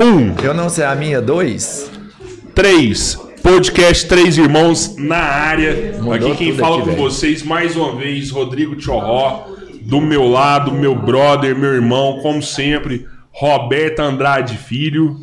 Um, Eu não sei a minha, dois. três. Podcast Três Irmãos na área. Aqui quem fala aqui, com velho. vocês mais uma vez, Rodrigo Tchorró. Do meu lado, meu brother, meu irmão, como sempre, Roberto Andrade Filho.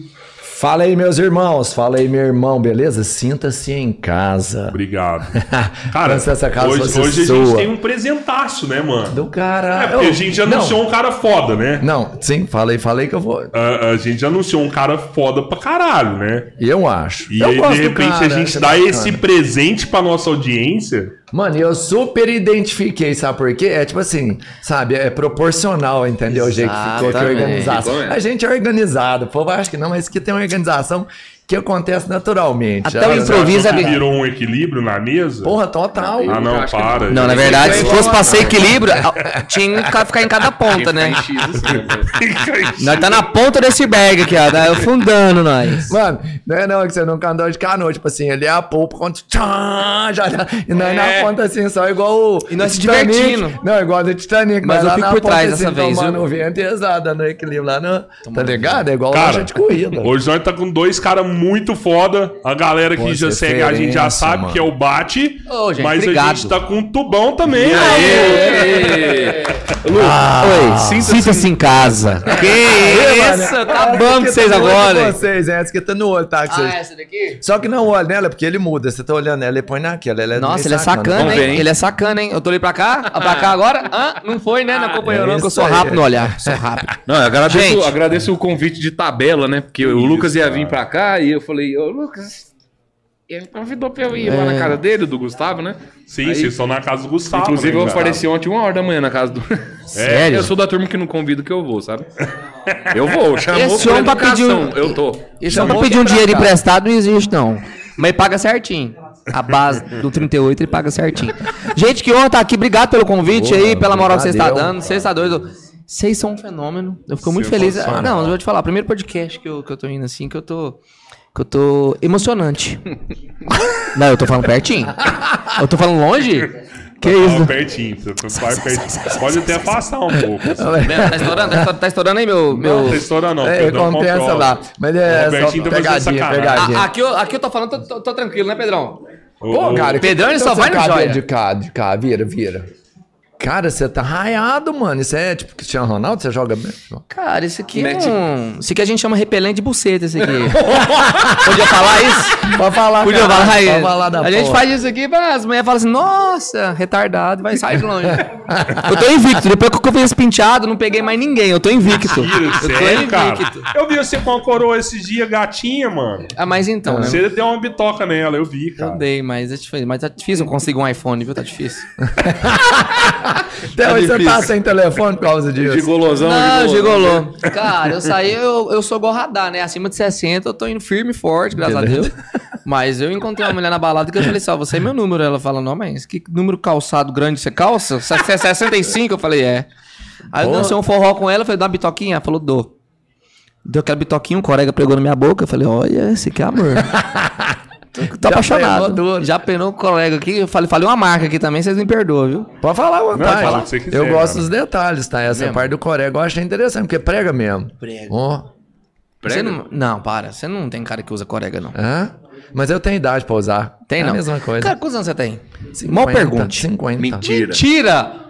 Fala aí, meus irmãos. Fala aí, meu irmão, beleza? Sinta-se em casa. Obrigado. Cara, essa casa hoje, hoje a gente tem um presentaço, né, mano? Do cara. É porque Eu- a gente anunciou um cara foda, né? Não, não, sim, falei, falei que eu vou. A, a gente anunciou um cara foda pra caralho, né? Eu acho. E eu aí, gosto de repente, cara, a gente dá esse presente pra nossa audiência. Mano, eu super identifiquei, sabe por quê? É tipo assim, sabe? É proporcional, entendeu? O jeito que ficou que Exatamente. organização. A gente é organizado. O povo acha que não, mas que tem uma organização que acontece naturalmente. Até o improviso é- virou um equilíbrio na mesa? Porra, total. ah, não, para. Não, na verdade, se fosse a- pra ser equilíbrio, tinha que ficar em cada ponta, né? Nós tá na ponta desse iceberg aqui, ó. Tá afundando nós. Mano, não é não que você nunca andou de canoa, tipo assim, ele é a polpa quando tchá, já, já, e nós É. na ponta assim, só igual o E nós se divertindo. Não, igual do Titanic, Mas eu lá fico na por ponta trás assim, dessa vez, tomando o vento e exato, dando equilíbrio lá no, tá ligado? É igual Cara, loja de corrida. Hoje nós tá com dois caras muito foda. A galera que Pô, já segue a gente já sabe mano. que é o Bate. Ô, gente, mas a obrigado. gente tá com um tubão também. Lu, Oi, sinta-se em casa. Que isso? Tá bom com vocês agora. hein? Vocês, essa que tá no olho, tá? que vocês- essa daqui? Só que não olha nela, porque ele muda. Você tá olhando ela e põe naquela. Ela é Nossa, ele é sacana, hein? Ele é sacana, hein? Eu tô ali pra cá, ah, pra cá agora. Hã? Não foi, né? Não acompanhou, É não, que eu sou rápido no olhar. Sou rápido. Não, eu agradeço, agradeço o convite de tabela, né? Porque o Lucas ia vir pra cá e eu falei, ô Lucas, ele convidou pra eu ir lá na casa dele, do Gustavo, né? Sim, Aí- vocês estão na casa do Gustavo. Inclusive né, eu apareci ontem uma hora da manhã na casa do. Sério? Eu sou da turma que não convido que eu vou, sabe? Eu vou, chamou Esse homem pra pedir um- eu tô. Isso pra Chamou pedir um pra dinheiro cá. emprestado não existe, não. Mas ele paga certinho. A base do 38 ele paga certinho. Gente, que honra estar aqui. Obrigado pelo convite Boa, aí, pela moral que vocês estão valeu. dando. Vocês estão doidos. Vocês são um fenômeno. Eu fico muito feliz. Sensacional. Não, eu vou te falar. Primeiro podcast que eu, que eu tô indo assim, que eu tô. Que eu tô emocionante. Não, eu tô falando pertinho. Eu tô falando longe? Que Tá isso? pertinho. Vai pertinho. Pode até afastar um pouco. assim. Tá estourando, tá estourando, tá estourando aí meu. meu... Não, tem história não. É, compensa lá. Mas é só tá pegadinha, pegadinha. Ah, aqui, eu, aqui eu tô falando, tô, tô- tô tranquilo, né, Pedrão? Pô, cara, Pedrão, ele só tá vai no joia. de cá, de cá, vira, vira. Cara, você tá raiado, mano. Isso é tipo Cristiano Ronaldo, você joga bem? Cara, isso aqui Mete- é um. Isso aqui a gente chama repelente de buceta, esse aqui. Podia falar isso? Pode falar, Podia cara, falar isso. pode falar da a gente porra. faz isso aqui, pra as mulheres falam assim, nossa, retardado, vai sair de longe. eu tô invicto. Depois que eu fiz esse penteado, não peguei mais ninguém. Eu tô invicto. Mentira, eu tô sério, cara. invicto. Eu vi você com a coroa esses dias, gatinha, mano. Ah, mas então, né? Você deu uma bitoca nela, eu vi, Eu cara. dei, mas é difícil. Mas tá difícil eu conseguir um iPhone, viu? Tá difícil. Até hoje você tá sem telefone por causa disso. Gigolosão, Não, gigolô. Cara, eu saí, eu, eu sou gorradar, né? Acima de 60, eu tô indo firme e forte, graças a Deus. Mas eu encontrei uma mulher na balada que eu falei assim, ó, você é meu número. Ela fala, não, mas que número calçado grande você calça? Você é 65? Eu falei, é. Aí eu Pô. dancei um forró com ela, falei, dá uma bitoquinha? Ela falou, dou. Deu aquela bitoquinha, um colega pregou na minha boca, eu falei, olha, esse aqui é amor. Tô Já apaixonado. penou. Já penou o colega aqui, eu falei, falei uma marca aqui também, vocês me perdoam, viu? Pode falar à vontade. fala o que você quiser, eu gosto cara. dos detalhes, tá? Essa Mesmo? parte do Corega eu achei interessante, porque prega mesmo. Prega. Ó. Você não, não, para. Você não tem cara que usa corega, não. Hã? Mas eu tenho idade pra usar. Tem é não? a mesma coisa. Cara, quantos anos você tem? 50, Mal pergunte. 50. Mentira. Mentira!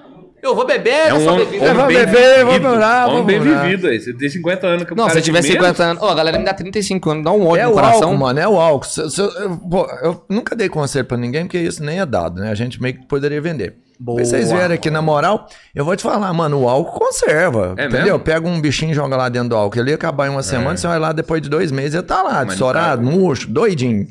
Eu vou beber, É eu um sou homem, bebida. Eu vou beber, eu vou morar, vou bem vivido aí. Você tem 50 anos. que o Não, se eu tiver menos, 50 anos. Ô, a galera me dá 35 anos, dá um ódio É no o coração. álcool, mano, é o álcool. Se- se- eu, pô, eu nunca dei conselho pra ninguém, porque isso nem é dado, né? A gente meio que poderia vender. Boa. Vocês vieram aqui na moral, eu vou te falar, mano, o álcool conserva. É entendeu? mesmo? Pega um bichinho e joga lá dentro do álcool. Ele ia acabar em uma semana, você vai lá depois de dois meses, ele tá lá, Mas estourado, murcho, doidinho.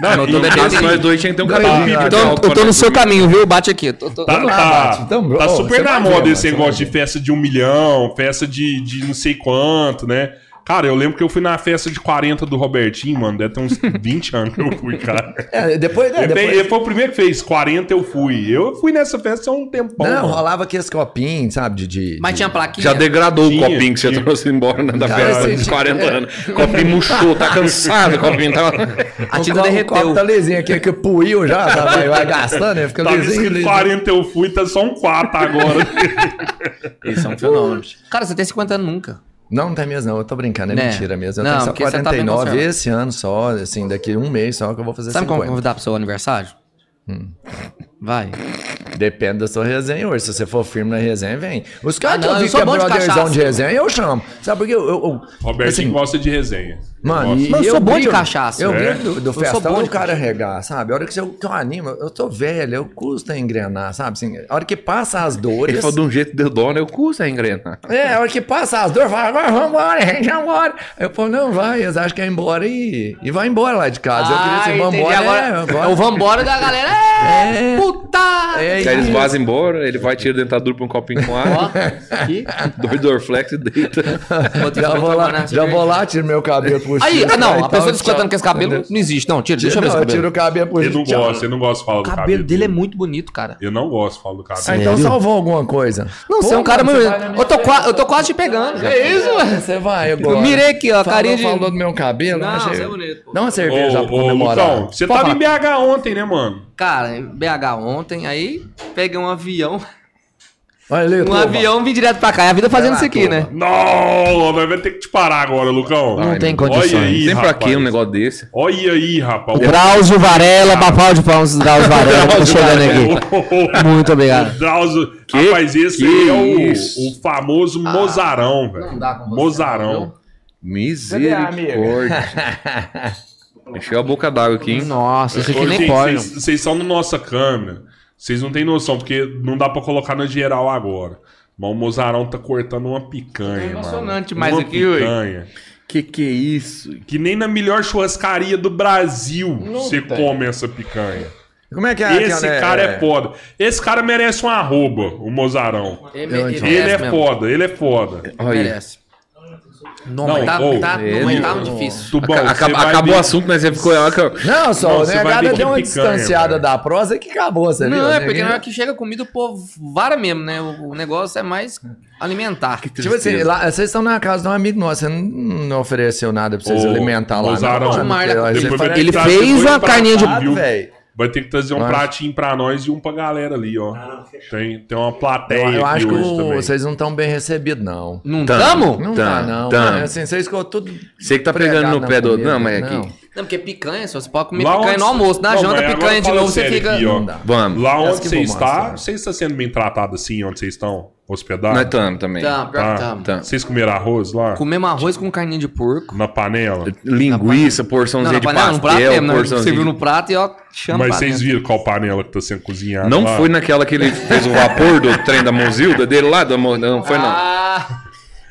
Não, eu tô bebendo nós dois tinha que ter um Não, não, não. Então, eu tô pra no seu caminho, viu? Bate aqui. Tô, tô- Tá, tô- tá, bate. Então, tá super na ver, moda esse negócio de festa de um milhão, festa de, de não sei quanto, né? Cara, eu lembro que eu fui na festa de 40 do Robertinho, mano. Deve ter uns 20 anos que eu fui, cara. É, depois, né, Ele, depois... ele foi o primeiro que fez. 40 eu fui. Eu fui nessa festa há um tempão. Não, mano. rolava aqueles copinhos, sabe, de... de Mas de- tinha plaquinha? Já degradou Tinha, o copinho que você trouxe embora né, da Cara, festa de tinha- 40 é. anos. O copinho murchou, tá cansado o copinho. Tá... A tinta derreteu. O copo tá lisinho aqui, que puiu já, tá, vai, vai gastando, né? Fica Tava lisinho, lisinho. 40 eu fui, tá só um 4 agora. Isso é um fenômeno. Cara, você tem 50 anos nunca. Não, não tem mesmo, não. Eu tô brincando, é Né? mentira mesmo. Eu Não, tenho só porque você tá bem 49 conservado. esse ano só, assim, daqui um mês só que eu vou fazer Sabe como 50. convidar pro seu aniversário? Vai. Depende da sua resenha hoje. Se você for firme na resenha, vem. Os caras Ah, que não, eu vi eu que é de brotherzão cachaça. de resenha, eu chamo. Sabe por quê? Eu, eu, eu- Robertinho assim, gosta de resenha. Mano, eu e sou bom de cachaça. Eu É? do, do Eu sou festão bom o de cara regar, sabe? A hora que eu, que eu animo, eu tô velho, eu custa engrenar, sabe? Assim, a hora que passa as dores. Ele falou de um jeito de dó, né? Eu custo a engrenar. É, a hora que passa as dores, fala, agora vamos embora, gente, vamos embora. Eu falo, não, vai, eles acham que é embora e, e vai embora lá de casa. eu queria Ah, ser entendi. vambora, Agora, é, agora. é o vambora da galera. É, É. puta! É Aí eles vazam embora, ele vai, tira a dentadura pra um copinho com Ó, água, aqui. dois Dorflex e deita. Já vou lá, já vou lá, tiro meu cabelo pro Aí, ah, não, a pessoa tal, discutindo que esse cabelo não existe. Não, tira, deixa eu ver esse eu cabelo. tiro o cabelo pro Ele não gosta, ele não gosta de falar O do cabelo dele é muito bonito, cara. Eu não gosto de falar do cabelo. Ah, então salvou alguma coisa. Não, você é um cara muito. Eu tô, eu quase te pegando. É isso, mano. Você vai. Eu mirei aqui, ó, carinha de- Falou do meu cabelo. Não, você é bonito. Dá uma cerveja pra comemorar. Lucão, você tava em BH ontem, né, mano? Cara, BH ontem, aí peguei um avião. Olha ali, Um turma. avião vim direto pra cá. É a vida fazendo lá, isso aqui, turma. né? Não, nós vamos ter que te parar agora, Lucão. Não tem Olha condições. aí, Tem pra rapaz. quê um negócio desse? Olha aí, rapaz. Drauzio Varela, papal de palmas, Drauzio Varela, tá chegando aqui. Muito obrigado. O Drauzio, Que- rapaz, esse que aí é o, o famoso mozarão, velho. não dá com você, Mozarão. Misericórdia. Encheu a boca d'água aqui, hein? Nossa, isso aqui nem pode. Vocês estão na nossa câmera. Vocês não têm noção, porque não dá pra colocar na geral agora. Mas o mozarão tá cortando uma picanha, É emocionante mano. demais uma aqui, ui. picanha. Que que é isso? Que nem na melhor churrascaria do Brasil você tem. come essa picanha. Como é que é? Esse aquela- cara é foda. Esse cara merece um arroba, o mozarão. Ele, ele entendo. Ele é mesmo. foda, ele é foda. Olha. Merece. Não, Não, mas tá, ô, tá, ele- mas tá muito difícil. Tubão, acabou ver- o assunto, mas você ficou. Não, só, Não, o que deu uma picanha, distanciada velho. da prosa que acabou, você viu? Não, é né? porque na hora que chega comida, o povo vara mesmo, né? O, o negócio é mais alimentar. Tipo assim, lá, vocês estão na casa de um amigo nosso, você não, não ofereceu nada pra vocês alimentar lá. Mozarão, não, fala- ter Ele trazer fez uma carninha de- velho. Vai ter que trazer um Eu acho- pratinho pra nós e um pra galera ali, ó. Tem, tem uma plateia Eu, eu aqui acho que hoje o- também. vocês não estão bem recebidos, não. Não Tamo. tamo? Não tá, não. tamo. Mas, assim, vocês ficou tudo. Você que tá pegando pregado no pé do. Não, mas não. aqui. Não, porque picanha, só você pode comer Lá picanha onde- no almoço. Na Não, janta, picanha de novo, você fica. aqui. Vamos. Lá onde você está, você está sendo bem tratado assim, onde vocês estão hospedados? Nós estamos também. Tá, pior Tá. Tá. Vocês comeram arroz lá? Comemos arroz com carninha de porco. Na panela? Linguiça, porçãozinha de panela, no prato pastel, mesmo, né? porçãozinha. Serviu no prato e ó, chama Mas vocês viram qual panela que tá sendo cozinhada Não lá? foi naquela que ele fez o vapor do trem da Mozilda dele lá? Da Mo- não foi, não. Ah,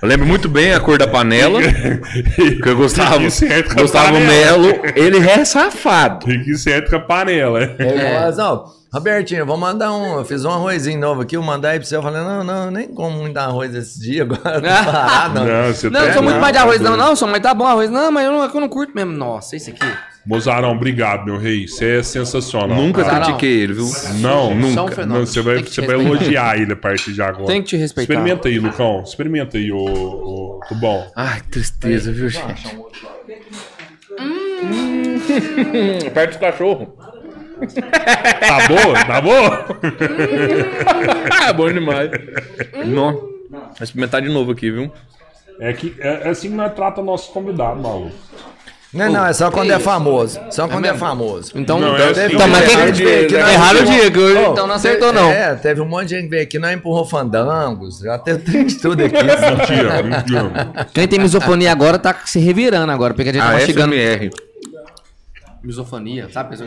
Eu lembro muito bem a cor da panela. que eu gostava. Isso é com a Gustavo panela. Melo, ele é safado. Tem que ser com a panela. É, igual, ó, Robertinho, vou mandar um. Eu fiz um arrozinho novo aqui, eu mandar aí pra você. Eu falei, não, não, nem como muito arroz esse dia agora. tô parado, não. Não, você não, tá eu sou muito não, mais de arroz, não, não, sou, mas tá bom arroz. Não, mas eu não, eu não curto mesmo. Nossa, esse aqui. Mozarão, obrigado, meu rei. Você é sensacional. Nunca cara. Critiquei ele, viu? Não, Só um nunca. Não, você vai, você vai elogiar ele a partir de agora. Tem que te respeitar. Experimenta aí, Lucão. Experimenta aí, ô, ô Tubão. Ai, que tristeza, viu, gente? Perto do cachorro. Tá boa? Tá boa? Ah, bom demais. Não. Vou experimentar de novo aqui, viu? É, que, é, é assim que nós tratamos nossos convidados, maluco. Não, não, é só quando que é isso? famoso. Só quando é, mesmo? famoso. Então, Não, então, é assim, então, mas é quem que nós- erraram o dia, que então não acertou, não. É, teve um monte de gente que veio aqui, nós empurrou fandangos, já teve tudo aqui. Mentira, mentira. Quem tem misofonia agora tá se revirando agora, porque a gente tá A mastigando. SMR. Misofonia, sabe?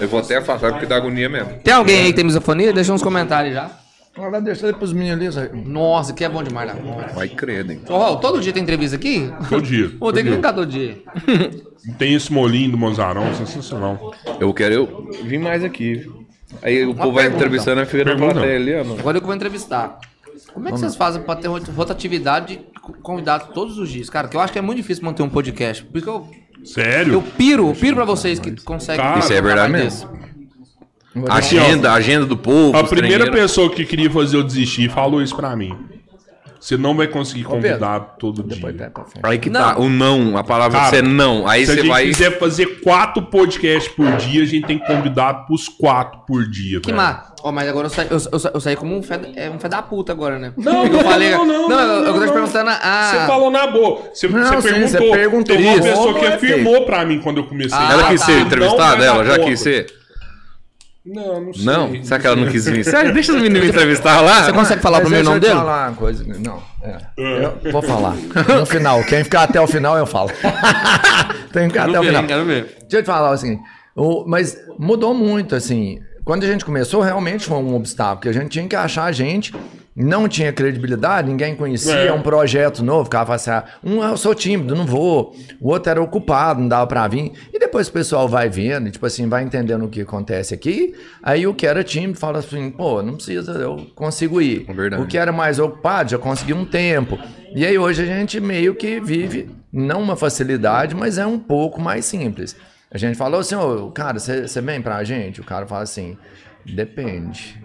Eu vou até afastar porque dá agonia mesmo. Tem alguém aí que tem misofonia? Deixa uns comentários já. Agora deixa ele pros meninos ali. Nossa, que é bom demais. Né? Vai credo, hein? Ô, Raul, todo dia tem entrevista aqui? Todo dia. Pô, tem que ficar todo dia. Tem esse molinho do Mozarão, sensacional. Eu quero eu vir mais aqui. Aí o povo vai pergunta. entrevistando e fica na Pergunta. plateia ali, ó. Agora eu que vou entrevistar. Como é que vocês fazem pra ter rot- rotatividade de co- convidados todos os dias? Cara, que eu acho que é muito difícil manter um podcast. Por isso que eu, Sério? eu piro, eu piro pra vocês que conseguem. Cara, Isso é verdade mesmo. Agenda, agenda do povo. A primeira pessoa que queria fazer eu desistir falou isso pra mim. você não vai conseguir Pedro, convidado todo dia. frente. Aí que Não. tá, o não, a palavra Cara, você é não. Aí Se a você gente vai. quiser fazer quatro podcasts por dia, a gente tem que convidar pros quatro por dia, Que má. Ó, mas agora eu saí, eu, eu, eu saí como um fé, é, um fé da puta agora, né? Não, Porque eu não, falei. não, não, Não, eu, eu não, tô te não. perguntando a. Você falou na boa. Você, Não, você perguntou. você perguntou. Teve uma Isso. pessoa que Não afirmou pra mim quando eu comecei. Ah, Ela quis tá. ser Não entrevistada? Ela já quis ser? Não, não sei. Não? Será que ela não quis vir? Sério, deixa os meninos me entrevistar lá. Você consegue falar pro meu deixa nome eu te dele? falar uma coisa. Não, é. Eu vou falar. No final. Quem ficar até o final, eu falo. Tem que ficar até o final. quero ver. Deixa eu te falar assim, o- mas mudou muito, assim. Quando a gente começou, realmente foi um obstáculo, que a gente tinha que achar a gente, não tinha credibilidade, ninguém conhecia, É. um projeto novo, ficava assim, ah, um, eu sou tímido, não vou, o outro era ocupado, não dava pra vir, e depois o pessoal vai vendo, tipo assim, vai entendendo o que acontece aqui, aí o que era tímido fala assim, pô, não precisa, eu consigo ir. É verdade. O que era mais ocupado, já consegui um tempo. E aí hoje a gente meio que vive, não uma facilidade, mas é um pouco mais simples. A gente falou assim, ô, cara, você vem pra gente? O cara fala assim, depende.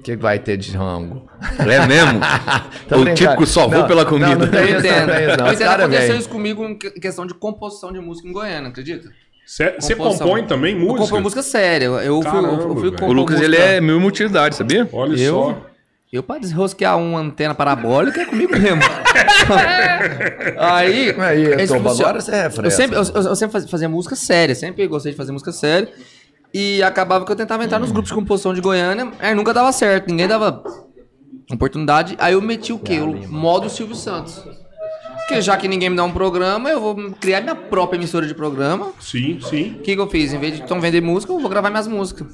O que vai ter de rango? É mesmo? O típico só vou Não, pela não, comida. não tem Eu isso, entendo. não tem isso, não. Eu entendo, cara aconteceu isso comigo em que- questão de composição de música em Goiânia, acredita? Você compõe também Eu música? compor música séria. Eu fui, eu Caramba, fui velho. compor O Lucas, ele música- é mil utilidade, sabia? Olha Eu? só. Eu pra desrosquear uma antena parabólica é comigo mesmo. Aí. Aí, Toba, funciona. agora você refresca. Eu sempre, eu, eu- eu sempre faz- fazia música séria, sempre gostei de fazer música séria. E acabava que eu tentava entrar nos grupos de composição de Goiânia, aí nunca dava certo, ninguém dava oportunidade. Aí eu meti o quê? O modo Silvio Santos. Porque já que ninguém me dá um programa, eu vou criar minha própria emissora de programa. Sim, sim. O que, que eu fiz? Em vez de então vender música, eu vou gravar minhas músicas.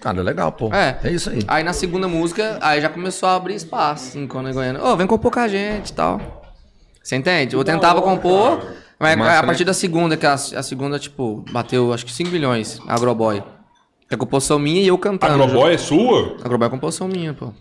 Cara, legal, pô. É. É isso aí. Aí na segunda música, aí já começou a abrir espaço, quando é Goiânia. Ô, vem compor com a gente e tal. Você entende? Eu tentava compor, mas Massa, a partir né? da segunda, que a, a segunda, tipo, bateu acho que 5 milhões, a Agroboy. É composição minha e eu A cantando. Agroboy é sua? Agroboy é composição minha, pô.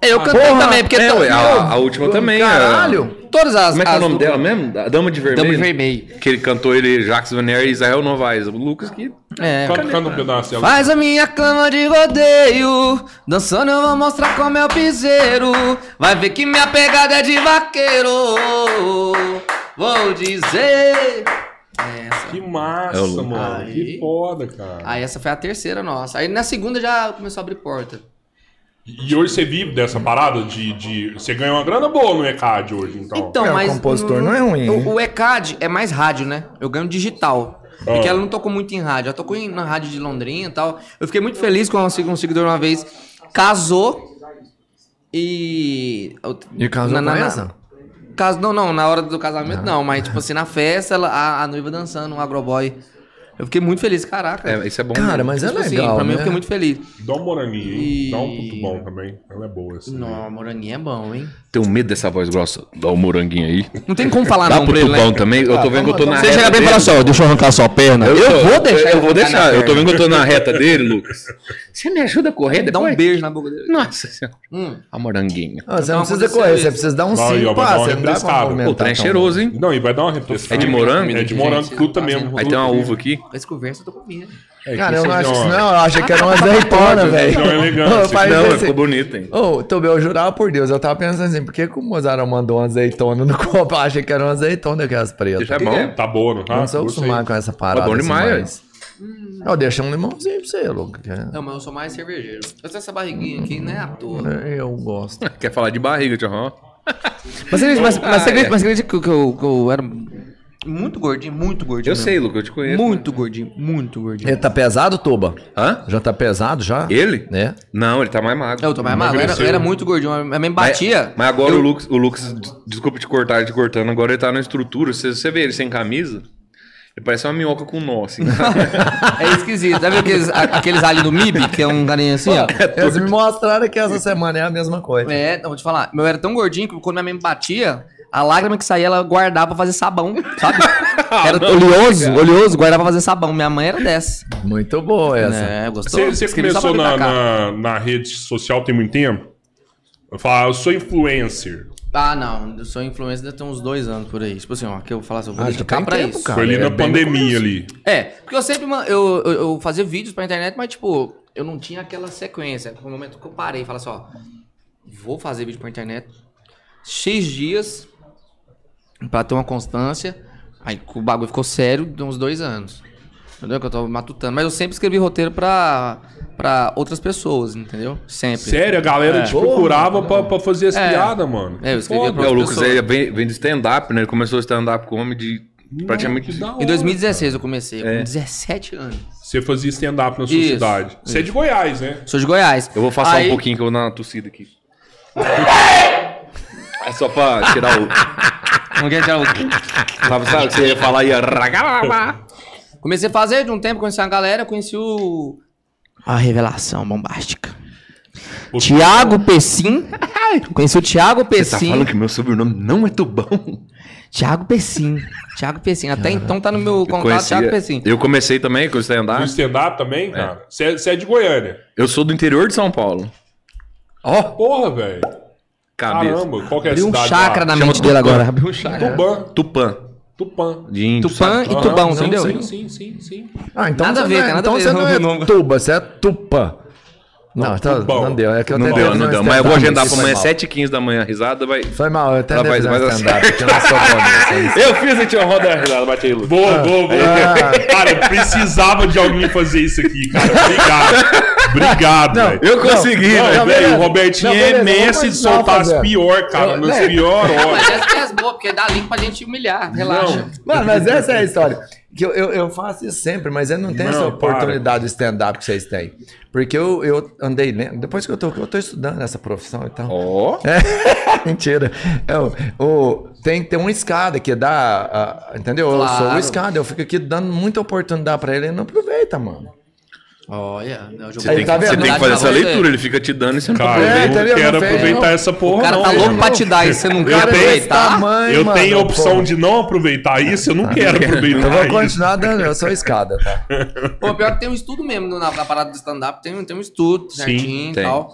Eu cantei porra, também, porque É, ué, a, a última também. a- Caralho! todas as. Como é que é o nome duplas- dela mesmo? A Dama de Vermelho? Dama de Vermelho. Que ele cantou ele, Jacques Vanier e Israel Novaes. O Lucas que... É. Canta, canta um pedaço. Faz a minha cama de rodeio, dançando eu vou mostrar como é o piseiro. Vai ver que minha pegada é de vaqueiro. Vou dizer. Essa. Que massa, É o Lucas. mano. Aí. Que foda, cara. Aí essa foi a terceira nossa. Aí na segunda já começou a abrir porta. E hoje você vive dessa parada de, de. Você ganha uma grana boa no ECAD hoje, então. Então, É, o mas. compositor não é ruim? O, o ECAD é mais rádio, né? Eu ganho digital. Porque Ah. ela não tocou muito em rádio. Ela tocou em- na rádio de Londrina e tal. Eu fiquei muito feliz quando um seguidor uma vez casou e. E casou com essa? Cas... Não, não, na hora do casamento não, mas tipo assim, na festa, ela- a, a noiva dançando, um agroboy. Eu fiquei muito feliz, caraca. É, isso é bom. Cara, mas é Tipo assim, legal, pra mim eu né? fiquei muito feliz. Dá um moranguinho, hein? E- Dá um puto bom também. Ela é boa, assim. Não, moranguinho é bom, hein? Tenho medo dessa voz grossa. Dá o moranguinho aí. Não tem como falar Dá não pra ele, né? também. Eu tô vendo que eu tô na Você reta chega bem e fala dele. assim, ó, deixa eu arrancar sua perna. Eu, tô- vou deixar. Eu vou deixar. Eu tô vendo que eu tô na reta dele, Lucas. Você me ajuda a correr Dá um depois? beijo na boca dele. Nossa senhora. Hum. A moranguinho. Ah, você Então não precisa correr, você precisa dar um sim, você não dá pra o trem é cheiroso, hein? Não, e vai dar uma refrescada. É de morango? É de morango fruta mesmo. Aí tem uma uva aqui. Com essa conversa eu tô comendo. É, Cara, eu não acho isso não, eu achei que era uma azeitona, velho. Não, é Não, ficou bonito, hein? Ô, Tobel, eu jurava por Deus, eu tava pensando assim, por que, que o Mozart mandou uma azeitona no copo? Eu achei que era uma azeitona aquelas pretas. Isso é bom. Tá boa, não tá? Não sou acostumado com essa parada. bom demais, assim, mas... Eu deixo um limãozinho pra você, louco. que é- Não, mas eu sou mais cervejeiro. Eu tenho essa barriguinha aqui, não é à toa. Eu gosto. Quer falar de barriga, Tchau? Mas você acredita, mas, mas você Ah, acredita, é. mas era muito gordinho, muito gordinho Eu mesmo. sei, Lucas, eu te conheço. Muito gordinho, muito gordinho. Ele tá pesado, Toba? Hã? Já tá pesado já? Ele? Né? Não, ele tá mais magro. Eu tô mais magro, era, era muito gordinho, eu me Mas- batia. Mas, agora eu- o Lucas, o Lucas, des- desculpa te cortar, te cortando, agora ele tá na estrutura. Você, você vê ele sem camisa, ele parece uma minhoca com nó, assim. É esquisito. Viu aqueles, aqueles ali do MIB, que é um carinha assim, ó? Eles me mostraram que essa semana é a mesma coisa. É, não, vou te falar. Meu era tão gordinho que quando minha mãe batia, a lágrima que saía, ela guardava pra fazer sabão, sabe? Era oleoso, oleoso, guardava pra fazer sabão. Minha mãe era dessa. Muito boa essa. É, gostou? Você, você começou na, na, na rede social tem muito tempo? Eu falo, eu sou influencer. Ah, não. Eu sou influencer deve ter uns dois anos por aí. Tipo assim, ó, que eu falo assim, eu vou Ah, dedicar pra tempo, isso. cara. Foi ali é na no pandemia ali. É, porque eu sempre, eu, eu, eu fazia vídeos pra internet, mas tipo, eu não tinha aquela sequência. Foi o momento que eu parei e falei assim, ó, vou fazer vídeo pra internet. X dias pra ter uma constância. Aí o bagulho ficou sério de uns dois anos. Entendeu? Que eu tô matutando. Mas eu sempre escrevi roteiro pra, pra outras pessoas, entendeu? Sempre. Sério, a galera É. te procurava pra, pra fazer as É. piadas, mano. É, eu escrevia Foda. pra- É, o Lucas ele vem, vem do stand-up, né? Ele começou stand-up comedy praticamente. Que da hora. Em 2016 eu comecei, É. com 17 anos. Você fazia stand-up na sua Isso, cidade. Você é de Goiás, né? Sou de Goiás. Eu vou afastar Aí- um pouquinho que eu vou dar uma tossida aqui. É só pra tirar o. Não quer tirar o- Sabe, sabe o que você ia falar aí? Comecei a fazer de um tempo, conheci uma galera, conheci o. A revelação bombástica. O- Tiago Pessim. Conheci o Tiago Você tá Pessim. falando que meu sobrenome não é Tubão? Tiago Pessim. Tiago Pessim. Até então tá no meu contato Tiago Pessim. Eu comecei também com o No stand-up. stand-up também, cara? Você é, você é de Goiânia. Eu sou do interior de São Paulo. Ó, Porra, velho. Cabeça. Caramba, qual que é a Abriu um cidade chakra lá? na mente dele agora. Abriu um chakra. Tupã. Tupã. Tupã. De índio, Tupã sabe? e Aham, Tubão, sim, entendeu? Sim, sim, sim, sim. Ah, então Nada você a ver, não é, cara, nada então a ver você não o é nome. tuba, você é tupã. Não, tá, não deu. É que eu Não tentei deu, fazer não um deu. Mas eu vou stand-up, agendar isso pra foi amanhã, mal. 7h15 da manhã, risada, vai. Foi mal, eu tentei Ela dar stand-up, porque eu não sou bom nisso. Eu fiz tinha uma roda risada, bate aí, Lucas. Boa, boa, boa. Cara, eu precisava de alguém fazer isso aqui, cara. Obrigado. Obrigado, velho. Eu consegui, Não, Não, velho. beleza. o Robertinho Não, é beleza, mestre vamos de soltar as pior, cara, Eu- nas né? piores Mas horas. essa que é as boas, porque dá link pra gente humilhar. Relaxa. Mano, mas essa é a história. Que eu, eu, eu faço isso sempre, mas eu não tenho essa oportunidade de stand-up que vocês têm. Porque eu, eu andei lendo. Depois que eu tô, eu tô estudando essa profissão e tal. Ó. É, mentira. É, o, o- tem que ter uma escada que dá. a- entendeu? Eu sou o Claro. escada, eu fico aqui dando muita oportunidade pra ele e ele não aproveita, mano. Olha, o jogo Você Aí, tem, tá que, você tem que Não, fazer essa não, você- leitura, ele fica te dando e você não Cara, É, eu não quero Não aproveitar não. essa porra, O cara não. tá louco pra te dar e você não quer Cara, aproveitar. tamanho, Eu mano, tenho a opção pô. de não aproveitar isso, eu não quero aproveitar Eu vou isso. continuar dando, eu sou escada, tá? Pô, pior que tem um estudo mesmo na, na parada do stand-up, tem, tem um estudo certinho e tem. tal.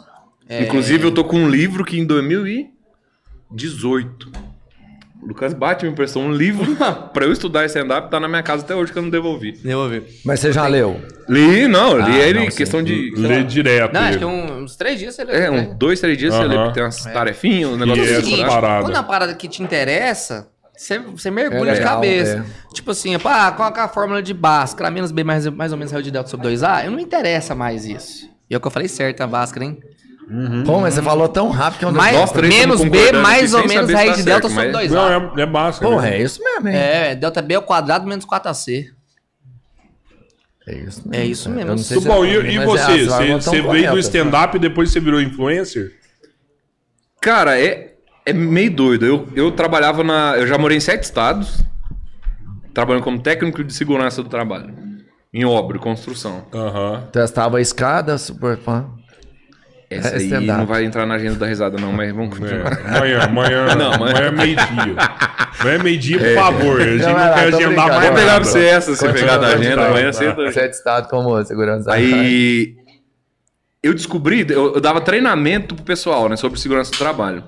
É, Inclusive, eu tô com um livro que em 2018. Lucas Bate me emprestou um livro pra eu estudar stand-up, tá na minha casa até hoje que eu não devolvi. Ver. Mas você já leu? Li, não, li Ah, ele não, em sim. questão de. sei Lê lá, direto. Não, acho ele. que um- uns três dias você lê. É, né? uns dois, três dias você lê, Aham. porque tem umas tarefinhas, um negócio E É o essa seguinte, parada. quando a parada que te interessa, você, você mergulha É de legal, cabeça. Tipo assim, pá, qual que é a fórmula de Bhaskara? menos B mais, mais ou menos raiz de delta sobre 2A? Eu não me interessa mais isso. E é o que eu falei certo, a Bhaskara, hein? Pô, mas você falou tão rápido que eu não... Mais, nós três menos B mais ou menos raiz tá de delta certo, sobre mas- 2A. Não, é, é básico. Porra, né? é isso mesmo, hein? É, delta B ao quadrado menos 4AC. É isso mesmo. É isso mesmo. Eu não sei Tudo se- bom, e, e mas você? é, Você, você veio do corretas, stand-up e depois você virou influencer? Cara, é, é meio doido. Eu, eu trabalhava na. Eu já morei em sete estados, trabalhando como técnico de segurança do trabalho. Em obra, e construção. Aham. Testava a escada, super fã. Essa É aí stand-up. não vai entrar na agenda da risada, não, mas vamos continuar. É. Amanhã, amanhã, Não, amanhã- é meio-dia. Amanhã é meio-dia, por favor. A gente Não, não, lá, quer agendar mais Vou pegar pra você essa, se pegar da agenda, Continua, amanhã continua. cedo. Sete estados como segurança. Aí eu descobri, eu, eu dava treinamento pro pessoal, né, sobre segurança do trabalho.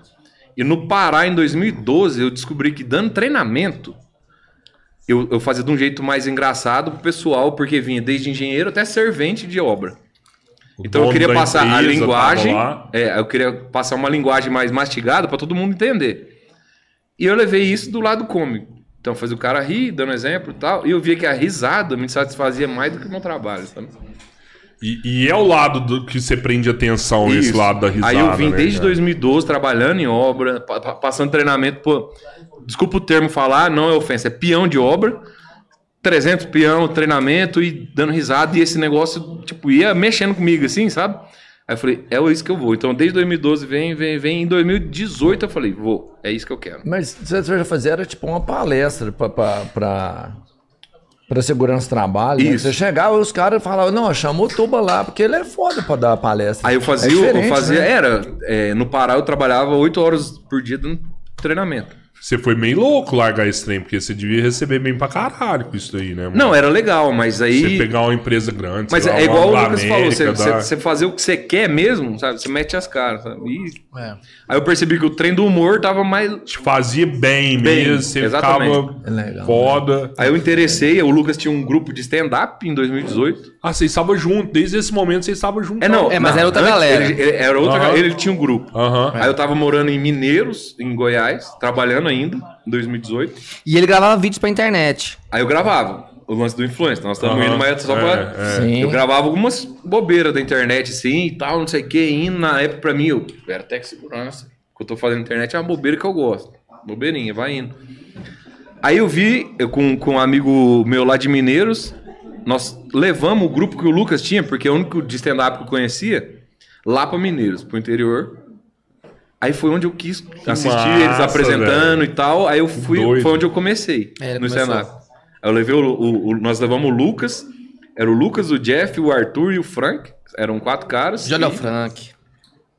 E no Pará, em 2012, eu descobri que dando treinamento, eu, eu fazia de um jeito mais engraçado pro pessoal, porque vinha desde engenheiro até servente de obra. O Então eu queria passar a empresa linguagem, tava lá. é, eu queria passar uma linguagem mais mastigada para todo mundo entender. E eu levei isso do lado cômico. Então fazia o cara rir, dando exemplo e tal, e eu via que a risada me satisfazia mais do que o meu trabalho, sabe? E, e é o lado do que você prende atenção, esse Isso. lado da risada. Aí eu vim né, desde cara? 2012 trabalhando em obra, pa- pa- passando treinamento, pô, desculpa o termo falar, não é ofensa, é peão de obra. 300 peão, treinamento e dando risada e esse negócio, tipo, ia mexendo comigo assim, sabe? Aí eu falei, é isso que eu vou. Então, desde 2012 vem, vem, vem. Em 2018 eu falei, vou, é isso que eu quero. Mas você já fazia era tipo uma palestra pra, pra segurança do trabalho. né? Isso. Você chegava e os caras falavam, não, chama o Tuba lá, porque ele é foda pra dar palestra. Aí eu fazia, É eu fazia, né? era, é, no Pará eu trabalhava 8 horas por dia dando treinamento. Você foi meio louco largar esse trem, porque você devia receber bem pra caralho com isso aí, né? mano? Não, era legal, mas Você aí. pegar uma empresa grande. Mas lá, é igual o Lucas América, falou, você, você, da- você fazer o que você quer mesmo, sabe? Você mete as caras, sabe? E- É. Aí eu percebi que o trem do humor tava mais. Te fazia bem, Bem, mesmo, você exatamente. ficava É legal. foda. Aí eu interessei, o Lucas tinha um grupo de stand-up em 2018. Ah, vocês estavam juntos, desde esse momento vocês estavam juntos. É, não. É, mas não, era outra antes galera. Ele, ele- era outra Aham. galera, ele tinha um grupo. Aham. Aí eu tava morando em Mineiros, em Goiás, trabalhando ainda, em 2018. E ele gravava vídeos pra internet. Aí eu gravava o lance do influencer. Nós estamos Aham. indo, mas só É, pra. é. Sim. Eu gravava algumas bobeiras da internet, assim, e tal, não sei o que, indo na época pra mim, eu era tech segurança. O que eu tô fazendo na internet é uma bobeira que eu gosto. Bobeirinha, vai indo. Aí eu vi, eu, com, com um amigo meu lá de Mineiros, nós levamos o grupo que o Lucas tinha, porque é o único de stand-up que eu conhecia, lá pra Mineiros, pro interior. Aí foi onde eu quis assistir massa, eles apresentando velho. e tal. Aí eu fui, Doido. foi onde eu comecei É, no. Aí eu levei o, o- o- Nós levamos o Lucas. Era o Lucas, o Jeff, o Arthur e o Frank. Eram quatro caras. Jânio e, Frank.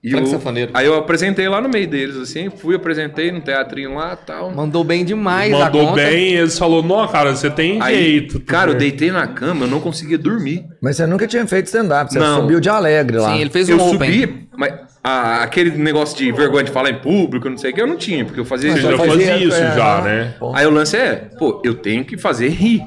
e Frank o- Sanfoneiro. Aí eu apresentei lá no meio deles, assim. Fui, apresentei no teatrinho lá e tal. Mandou bem demais a Mandou conta. bem, eles falou, não, cara, você tem Aí, jeito. cara, eu né?" deitei na cama, eu não conseguia dormir. Mas você nunca tinha feito stand-up, você Não. subiu de alegre lá. Sim, ele fez um eu open. subi, mas a- aquele negócio de vergonha de falar em público, não sei o que, eu não tinha, porque eu fazia Você isso. já fazia isso já, é, né? pô. Aí o lance é, pô, eu tenho que fazer rir.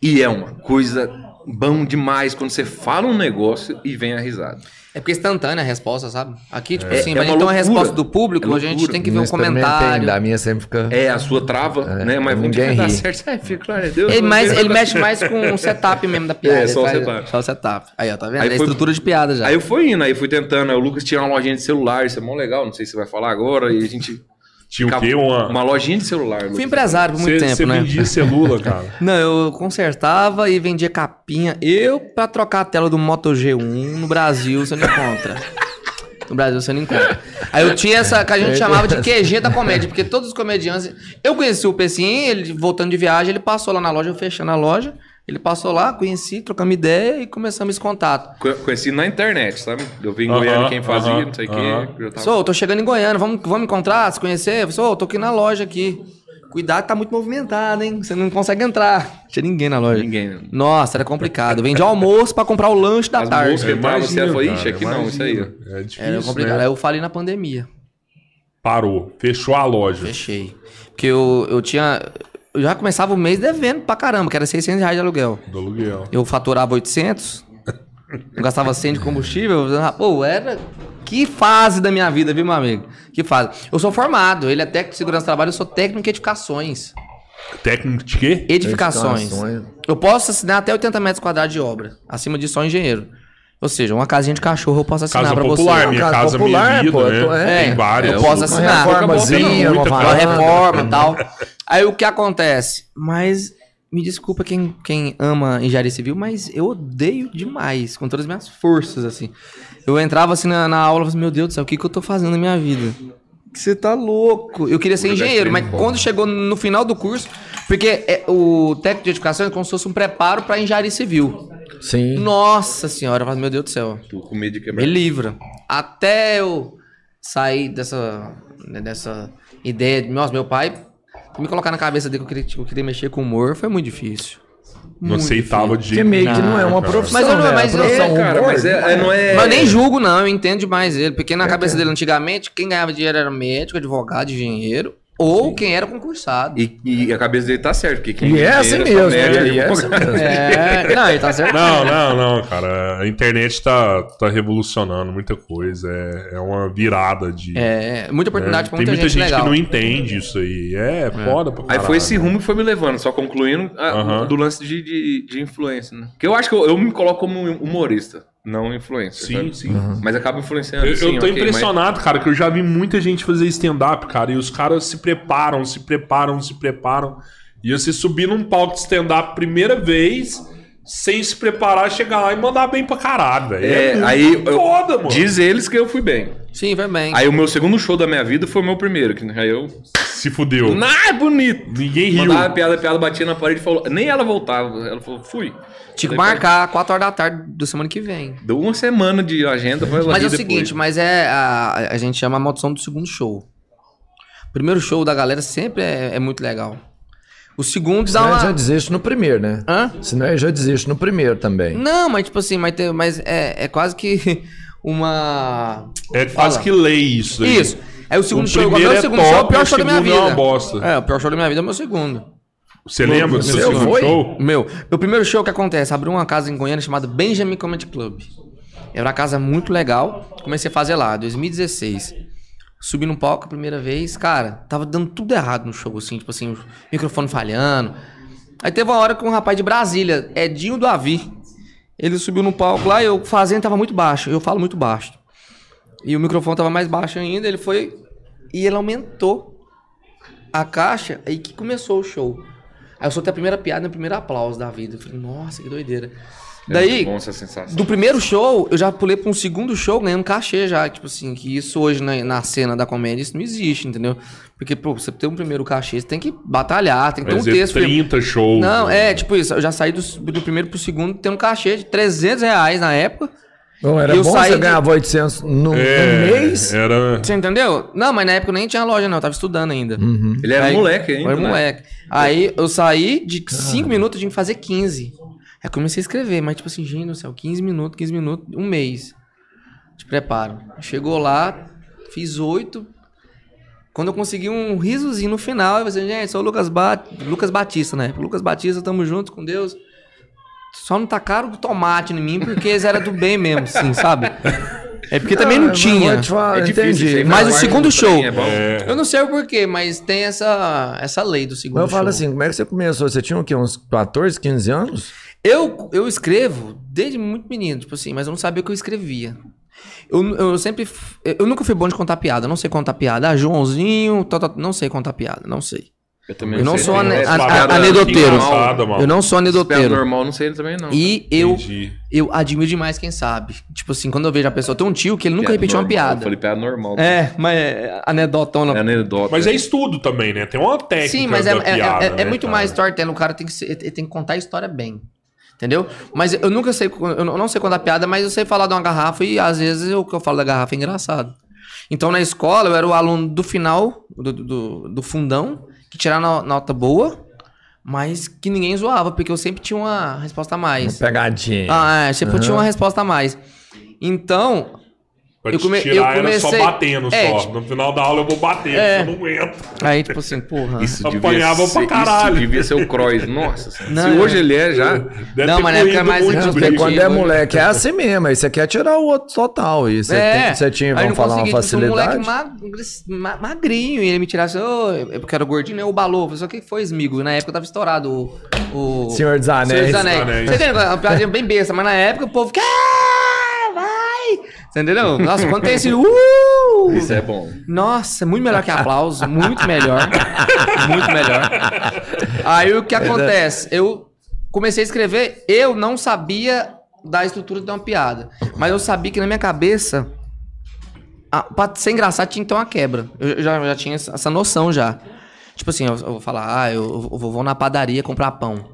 E é uma coisa bom demais quando você fala um negócio e vem a risada. É porque é instantânea a resposta, sabe? Aqui, tipo É- assim, é ter uma loucura. resposta do público, É a gente tem que ver Não um comentário. ainda, a minha sempre fica... É, a sua trava, né? Mas ninguém dar ri. certo. É, fica claro, é Deus. Ele, mais, ele mexe mais com o setup mesmo da piada. É, só o faz- setup. Só o setup. Aí, ó, tá vendo? Aí é foi- estrutura de piada já. Aí eu fui indo, aí fui tentando. Aí o Lucas tinha uma lojinha de celular, isso é mó legal, não sei se você vai falar agora. E a gente. Tinha o quê? Uma... Uma lojinha de celular. Fui empresário por muito Você tempo, você né? vendia celula, cara. Não, eu consertava e vendia capinha. Eu, pra trocar a tela do Moto G1 no Brasil, você não encontra. No Brasil você não encontra. Aí eu tinha essa que a gente chamava de QG da comédia, porque todos os comediantes. Eu conheci o Pessim, ele voltando de viagem, ele passou lá na loja, eu fechando a loja. Ele passou lá, conheci, trocamos ideia e começamos esse contato. Co- Conheci na internet, sabe? Eu vi em Aham, Goiânia quem fazia, aham, não sei o aham. quê. eu tava- Sou, tô chegando em Goiânia, vamos, vamos encontrar, se conhecer? Eu Sou, tô aqui na loja aqui. Cuidado, tá muito movimentado, hein? Você não consegue entrar. Tinha ninguém na loja. Ninguém. né? Nossa, era complicado. Vendi almoço pra comprar o lanche da As tarde. moscas entravam, você Imagina, cara, ixi, aqui não, isso aí. imagina. É difícil, Era complicado. né? Aí eu falei na pandemia. Parou, fechou a loja. Fechei. Porque eu, eu tinha. Eu já começava o mês devendo pra caramba, que era 600 reais de aluguel. Do aluguel. Eu faturava 800, eu gastava 100 de combustível. Pô, era. Que fase da minha vida, viu, meu amigo? Que fase. Eu sou formado, ele é técnico de segurança do trabalho, eu sou técnico em edificações. Técnico de quê? Edificações. Edificações. Eu posso assinar até 80 metros quadrados de obra. Acima disso, só engenheiro. Ou seja, uma casinha de cachorro eu posso assinar Casa pra popular, você. minha Casa casa, popular, minha vida, pô, né? eu tô- é. Tem várias. Eu posso Uma assinar. reformazinha, uma coisa. Uma varanda. reforma e tal. Aí o que acontece? Mas me desculpa quem, quem ama engenharia civil, mas eu odeio demais, com todas as minhas forças, assim. Eu entrava assim na, na aula e falava assim, meu Deus do céu, o que, que eu tô fazendo na minha vida? Que Você tá louco. Eu queria ser engenheiro, mas quando chegou no final do curso, porque é, o técnico de edificação é como se fosse um preparo para engenharia civil. Sim. Nossa senhora, eu falava, meu Deus do céu. Tô com medo de Me quebrar. livra. Até eu sair dessa, né, dessa ideia de, nossa, meu pai me colocar na cabeça dele que eu queria, que eu queria mexer com humor foi muito difícil. Não aceitava de Porque jeito meio que não é uma cara. profissão, Mas eu não- né? mas eu- profissão É, cara, humor, mas é, é, não é. Mas eu nem julgo, não, eu entendo demais ele. Porque na cabeça dele, antigamente, quem ganhava dinheiro era médico, advogado, engenheiro, ou quem era concursado. E, e a cabeça dele tá certo. Porque quem E é assim mesmo, né? é assim mesmo. É, não, ele tá certo. Não, não, não, cara. A internet tá, tá revolucionando muita coisa. É, é uma virada de. É, muita oportunidade né? pra Tem muita, muita gente, gente legal. que não entende isso aí. É, foda pra Aí foi esse rumo que foi me levando, só concluindo a- Aham. do lance de, de, de influência, né? Porque eu acho que eu, eu me coloco como humorista, não influencer. Sim, sabe? sim. Mas acaba influenciando. Eu, sim, eu tô ok, impressionado, cara, que eu já vi muita gente fazer stand-up, cara, e os caras se preparam, se preparam, se preparam. E você subir num palco de stand-up primeira vez, sem se preparar, chegar lá e mandar bem pra caralho, velho. É, muito aí eu- foda, mano. Diz eles que eu fui bem. Sim, vai bem. Aí o meu segundo show da minha vida foi o meu primeiro, que aí eu. Se fudeu. Ah, é bonito! Ninguém riu. Mandava piada, piada, batia na parede e falou. Nem ela voltava. Ela falou, fui. Tinha que marcar 4 horas da tarde da semana que vem. Deu uma semana de agenda, foi Mas é o depois. seguinte, mas é a, a gente chama a maldição do segundo show. primeiro show da galera sempre é, é muito legal. O segundo dá uma... ele já desiste no primeiro, né? Hã? Senão ele já desiste no primeiro também. Não, mas tipo assim, mas, tem- mas é, é quase que uma. É quase que lei isso. aí. Isso. Aí o segundo O show, primeiro é segundo top, show é o pior o show da minha segundo é vida. uma bosta. É, o pior show da minha vida é o meu segundo. Você lembra do Seu segundo foi? show? Meu, meu primeiro show que acontece, abriu uma casa em Goiânia chamada Benjamin Comedy Club. Era uma casa muito legal. Comecei a fazer lá, 2016. Subi no palco a primeira vez, cara, tava dando tudo errado no show, assim, tipo assim, o microfone falhando. Aí teve uma hora que um rapaz de Brasília, Edinho do Avi, ele subiu no palco lá e eu fazendo tava muito baixo, eu falo muito baixo. E o microfone tava mais baixo ainda, ele foi e ele aumentou a caixa, aí que começou o show. Aí eu soltei a primeira piada no primeiro aplauso da vida. Eu falei, nossa, que doideira. É Daí, muito bom essa sensação. do primeiro show, eu já pulei pra um segundo show ganhando cachê já. Tipo assim, que isso hoje na, na cena da comédia, isso não existe, entendeu? Porque, pô, você ter um primeiro cachê, você tem que batalhar, tem que ter um texto. 30 shows. Não, né? é, tipo isso. Eu já saí do, do primeiro pro segundo tendo um cachê de 300 reais na época. Bom, era Eu bom saí você de- ganhava 800 no, É, no mês. Era. Você entendeu? Não, mas na época eu nem tinha loja, não. Eu tava estudando ainda. Ele era Aí- moleque ainda. Era né? moleque. Aí eu saí de 5 minutos, eu tinha que fazer 15. Aí comecei a escrever, mas tipo assim, gente do céu, 15 minutos, 15 minutos, um mês. Te preparo. Chegou lá, fiz 8. Quando eu consegui um risozinho no final, eu falei, gente, sou o Lucas, ba Lucas Batista, né? Lucas Batista, tamo junto com Deus. Só não tacaram o tomate em mim, porque eles eram do bem mesmo, assim, sabe? É porque também não Ah, mas tinha. falar, É difícil entendi. Mas o segundo do show- é bom. É, Eu não sei o porquê, mas tem essa, essa lei do segundo Mas eu falo show. assim, como é que você começou? Você tinha o quê? Uns 14, 15 anos? Eu, eu escrevo desde muito menino, tipo assim, mas eu não sabia o que eu escrevia. Eu, eu sempre. Eu nunca fui bom de contar piada, eu não sei contar piada. Ah, Joãozinho, tal, tal, não sei contar piada, não sei. Eu também Eu não sei. sou ane- Essa a- a- piada anedoteiro. Eu não sou anedoteiro. normal, não sei também não. E eu, Entendi. eu admiro demais quem sabe. Tipo assim, quando eu vejo a pessoa, tem um tio que ele nunca Piada repetiu uma normal. piada. Eu falei piada normal. É, mas é anedotona. É anedota. Mas é estudo também, né? Tem uma técnica Sim, mas é, da é- piada, é- é né, muito cara? mais storytelling. O cara tem que, ser- tem que contar a história bem. Entendeu? Mas eu nunca sei, eu não sei contar piada, mas eu sei falar de uma garrafa e às vezes o que eu falo da garrafa é engraçado. Então na escola eu era o aluno do final, do, do, do fundão, que tirava no- nota boa, mas que ninguém zoava, porque eu sempre tinha uma resposta a mais. Pegadinha. Ah, é, sempre eu tinha uma resposta a mais. Então, Pra Eu te come- tirar eu era comecei- só batendo É, só. tipo- No final da aula eu vou bater, É. eu não aguento. aí tipo assim, porra. Isso Apanhava devia ser, pra caralho. Isso devia ser o Cross. Nossa. Não, se é. hoje ele é já. Deve Não, mas na época corrido mais muito É, introspectivo. quando é moleque é assim mesmo, aí você quer tirar o outro total. E você, tem, você tinha, É. Vamos falar, uma consegui, tipo, um facilidade. moleque ma- magrinho, e ele me tirasse, ô, eu porque era gordinho, né? O balô. Eu falei, "Só, o que foi, Smigo? E na época tava estourado o. o Senhor dos Anéis. Senhor dos Anéis. Você entendeu? Uma piadinha bem besta, mas na época o povo. "Ah! Você entendeu? Nossa, quando tem esse. Uh! Isso é bom. Nossa, muito melhor que aplauso, muito melhor. muito melhor. Aí o que acontece? Eu comecei a escrever, eu não sabia da estrutura de uma piada. Mas eu sabia que na minha cabeça, a, pra ser engraçado, tinha ter uma quebra. Eu já, já tinha essa noção já. Tipo assim, eu, eu vou falar, ah, eu, eu vou na padaria comprar pão.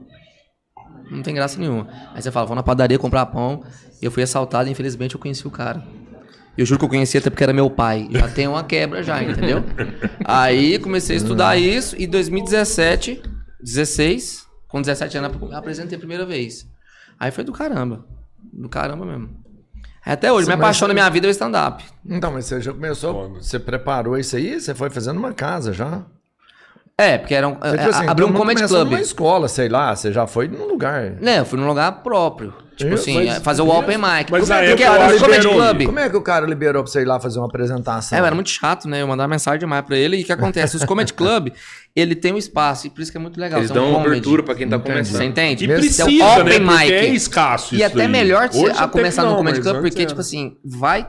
Não tem graça nenhuma. Aí você fala, vou na padaria comprar pão. Eu fui assaltado e infelizmente eu conheci o cara. Eu juro que eu conhecia até porque era meu pai. Já tem uma quebra já, entendeu? Aí comecei a estudar isso e 2017, 16, com 17 anos eu apresentei a primeira vez. Aí foi do caramba. Do caramba mesmo. Até hoje, Sim, minha paixão você- na minha vida é o stand-up. Então, mas você já começou, você preparou isso aí? Você foi fazendo uma casa já? É, porque era um, Você, é, tipo assim, abriu um mundo comedy club. numa escola, sei lá, você já foi num lugar. Né, eu fui num lugar próprio. Tipo Isso, assim, mas- é, fazer o open mic. Mas Como é que era no comedy liberou- club? Como é que o cara liberou pra você ir lá fazer uma apresentação? É, era muito chato, né? Eu mandava mensagem demais pra ele. E o que acontece? Os comedy club, ele tem um espaço. E por isso que é muito legal. Eles um dão uma abertura pra quem tá Entendi. começando. Você entende? E precisa, Tem um né? open Porque mic. é escasso E isso até aí. melhor Hoje a começar que no não, Comedy Club, porque, tipo assim, vai.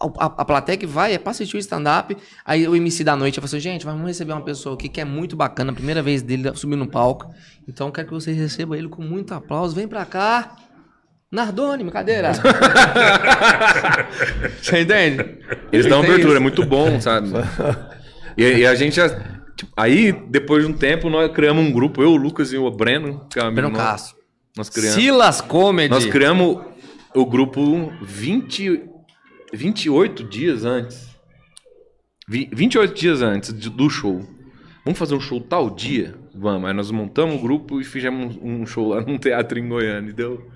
A, a, a plateia que vai é pra assistir o stand-up. Aí o MC da noite vai assim, gente, vamos receber uma pessoa aqui que é muito bacana, a primeira vez dele subir no palco. Então eu quero que vocês recebam ele com muito aplauso. Vem pra cá. Nardone, brincadeira. Você entende? Eles dão abertura, é muito bom, sabe? E, e a gente já. tipo, aí, depois de um tempo, nós criamos um grupo, eu, o Lucas e o Breno, que é um amigo Breno. Castro. Nós criamos. Silas Comedy. Nós criamos o grupo 20, 28 dias antes. vi- 28 dias antes do show. Vamos fazer um show tal dia? Vamos. Aí nós montamos um grupo e fizemos um um show lá num teatro em Goiânia. E deu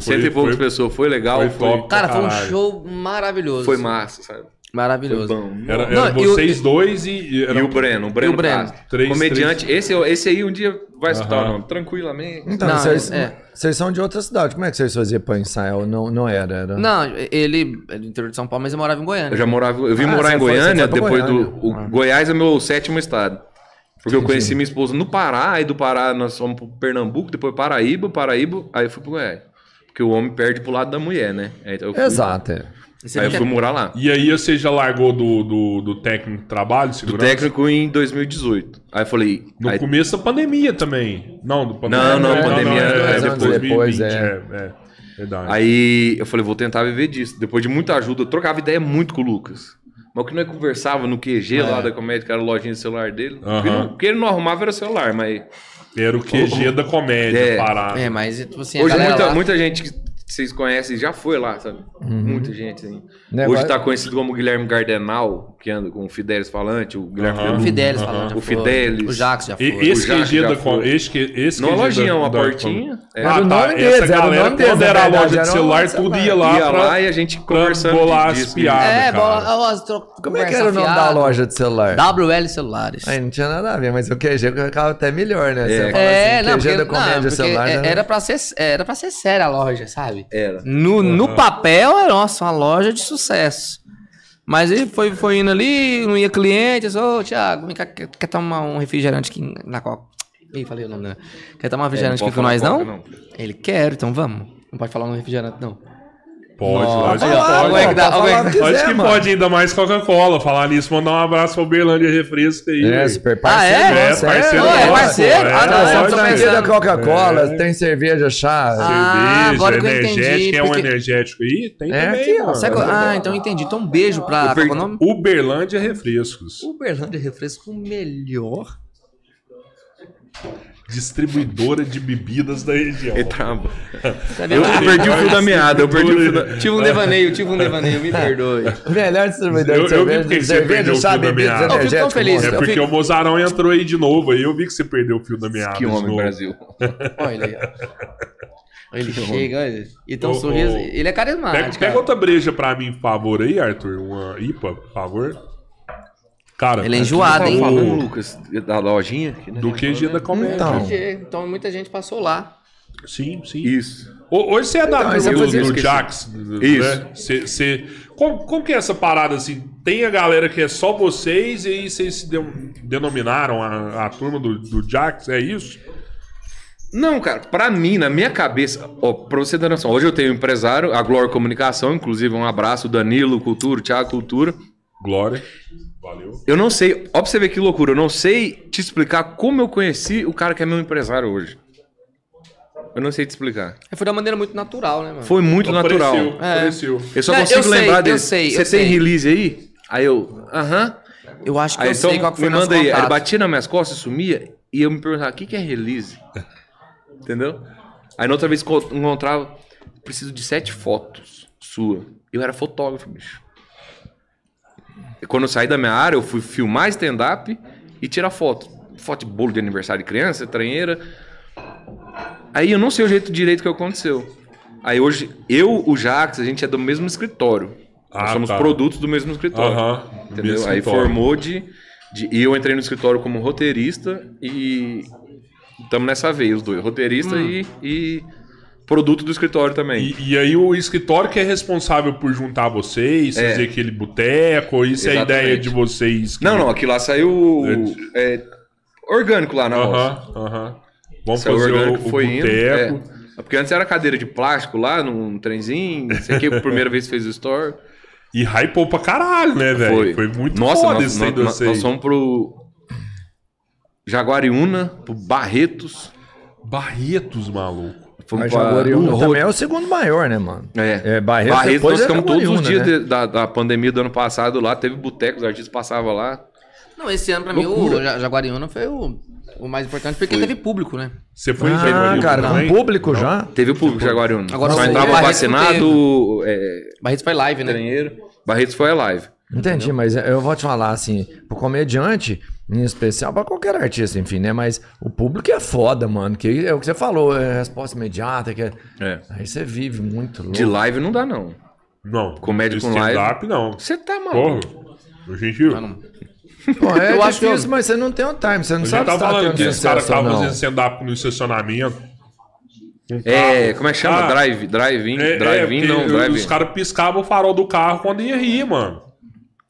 Cento foi- e poucas foi- pessoas. Foi legal, foi foi, top. Cara, foi um Caralho. show maravilhoso. foi massa, sabe? Foi Maravilhoso. bom. Era, Não, era e o- vocês dois e. e era- E o Breno, o Breno, E o Breno. Três- Comediante. Esse, esse aí um dia vai escutar Aham. o nome. Tranquilamente. Então, Não, vocês, é. vocês são de outra cidade. Como é que vocês faziam pra ensaiar? Não, não era, era. Não, ele é do interior de São Paulo, mas eu morava em Goiânia. Eu já morava. Eu vim Ah, morar em foi- Goiânia foi depois Goiânia. do. O Goiás é meu sétimo estado. Porque eu conheci minha esposa no Pará, aí do Pará nós fomos pro Pernambuco, depois Paraíba, Paraíba, aí eu fui pro Goiás. Porque o homem perde pro lado da mulher, né? Aí eu fui- Exato, é. Aí eu fui morar lá. E aí você já largou do, do, do técnico de trabalho, Do segurança? técnico em 2018. Aí eu falei. No aí- começo da pandemia também. Não, do pandemia. Não, não, é, pandemia é, é depois depois, 2020, é. é, é. Verdade. Aí eu falei, vou tentar viver disso. Depois de muita ajuda, eu trocava ideia muito com o Lucas. Mas o que nós conversava no QG lá da comédia, que era a lojinha de celular dele. O que É. Aham. não- O que ele não arrumava era celular, mas. Era o QG da comédia, É. parado. É, mas tipo assim, Hoje muita, lá- muita gente que vocês conhecem já foi lá, sabe? Muita gente. Assim. Negócio- Hoje tá conhecido como Guilherme Gardenal, que anda com o Fidelis Falante, o Guilherme. O Peludo. Fidelis Aham. falando. já O. Fidelis. O Jax já foi. E- esse O Jaque QG já foi. Esse, que- esse Numa QG lojinha, da- uma da- portinha. É. Ah, Era o tá. nome deles, Essa era o galera, nome deles, quando era a loja de era o celular, celular. tudo ia lá Ia pra, lá e a gente conversando bolar disso, as piadas, É, bola, as tro- Como é que era o nome da loja de celular? WL Celulares. Aí não tinha nada a ver, mas o QG ficava até melhor, né? Você É. É, assim, não, QG porque, da comédia celular. é- né? era, pra ser, era pra ser séria a loja, sabe? Era. No, no papel, era, nossa, uma loja de sucesso. Mas ele foi, foi indo ali, não ia cliente, disse, ô, Thiago, vem cá, quer, quer tomar um refrigerante aqui na Coca? Ih, falei o nome, né? Quer tomar um refrigerante É, não aqui com nós, não? Coca, Ele, quero, então vamos. Não pode falar no refrigerante, não. Pode, lógico que pode. é que dá? É falar que o que Acho quiser, que mano. pode ainda mais Coca-Cola. Falar nisso, mandar um abraço pra Uberlândia Refresco aí. É, super Ah, parceiro. é? É, nosso, parceiro Ô, é nosso, parceiro? pô, Ah, não, é, lógico, franquia da. Coca-Cola, É. tem cerveja, chá. Ah, Cerveja, agora que eu energético, entendi, é um porque- energético aí? Tem É também, aqui, ó. mano. Sabe qual- ah, então entendi. Então um beijo pra. Qual é o nome? Uberlândia Refrescos. Uberlândia Refresco melhor. Distribuidora de bebidas da região. Ele trava. Sabe? Eu, Eu, eu perdi o fio da meada, eu perdi o fio da... tive um devaneio, tive um devaneio, me perdoe. Melhor distribuidor Eu- de eu vi cerveja, porque de você perdeu cerveja, o fio da bebidas meada. Eu fico tão feliz. É porque fico- o Mozarão entrou aí de novo. Aí eu vi que você perdeu o fio da meada. Que de homem, novo. Brasil. Olha ele aí, ó. Ele chega, olha. E tem um Ô, sorriso. ô, Ele é carismático. Pega, pega outra breja pra mim, por favor, aí, Arthur. Uma IPA, por favor. Cara, Ele é enjoado, hein? Falando, Lucas, da lojinha. que, do QG da comédia. Então. Então muita gente passou lá. Sim, sim. Isso. Ho- Hoje você é da Então, do, do isso Jax. Isso. Né? Você, você- como, como que é essa parada assim? Tem a galera que é só vocês e aí vocês se de- denominaram a, a turma do, do Jax? É isso? Não, cara, pra mim, na minha cabeça, ó, pra você ter noção, hoje eu tenho um empresário, a Glória Comunicação, inclusive um abraço, Danilo Cultura, Thiago Cultura. Glória. Valeu. Eu não sei, ó pra você ver que loucura, eu não sei te explicar como eu conheci o cara que é meu empresário hoje. Eu não sei te explicar. Foi de uma maneira muito natural, né, mano? Foi muito natural. Apareceu, É. Eu só consigo eu sei, lembrar eu dele. sei, Você eu tem sei. release aí? Aí eu, aham. Eu acho que Aí eu então sei qual que me foi nosso manda aí. Aí ele batia nas minhas costas, sumia, e eu me perguntava, o que, que é release? Entendeu? Aí na outra vez que eu encontrava, preciso de sete fotos sua. Eu era fotógrafo, bicho. Quando eu saí da minha área, eu fui filmar stand-up e tirar foto. Foto de bolo de aniversário de criança, tranheira. Aí eu não sei o jeito direito que aconteceu. Aí hoje, eu, o Jax, a gente é do mesmo escritório. Nós Ah, somos tá. produtos do mesmo escritório. Aham. Entendeu? Aí formou de, de. E eu entrei no escritório como roteirista e. Estamos nessa veia, os dois. Roteirista e, e produto do escritório também. E, e aí o escritório que é responsável por juntar vocês, É. fazer aquele boteco, isso é a Exatamente. ideia de vocês. que- Não, não, aqui lá saiu. é, orgânico lá na roça. Aham, aham. Vamos Saiu fazer o, orgânico, o foi indo. boteco. É. Porque antes era cadeira de plástico lá, num trenzinho. Não sei o que, a primeira vez fez o store. E hypou pra caralho, né, velho? Foi. Foi. muito Nossa, foda nós, esse nós, nós, nós fomos pro. Jaguariúna, pro Barretos. Barretos, maluco. Fomos Mas pra- Jaguariúna também é o segundo maior, né, mano? É, É, Barretos depois nós é ficamos todos os dias né? de- da, da pandemia do ano passado lá, teve boteco, os artistas passavam lá. Não, esse ano pra mim Loucura. o Ja- Jaguariúna foi o, o mais importante porque teve público, né? Você foi em Ah, Jaguariúna cara, com público já? Teve o público de Jaguariúna. Agora Só o entrava vacinado, é, Barretos foi live, né? treino. Barretos foi a live. Entendi, mas eu vou te falar assim, pro comediante, em especial pra qualquer artista, enfim, né? Mas o público é foda, mano. Que é o que você falou, é resposta imediata, que é... É. Aí você vive muito louco. De live não dá, não. Não. Comédia com stand-up, não. Você tá Porra. maluco. A gente... Pô, é Eu acho que difícil, mas você não tem o time, você não gente sabe tava se tá falando cara que sucesso ou tava não. fazendo stand-up no estacionamento. É, como é que chama? Ah, drive, drive-in, É, drive-in é, não, porque drive Os caras piscavam o farol do carro quando ia rir, mano.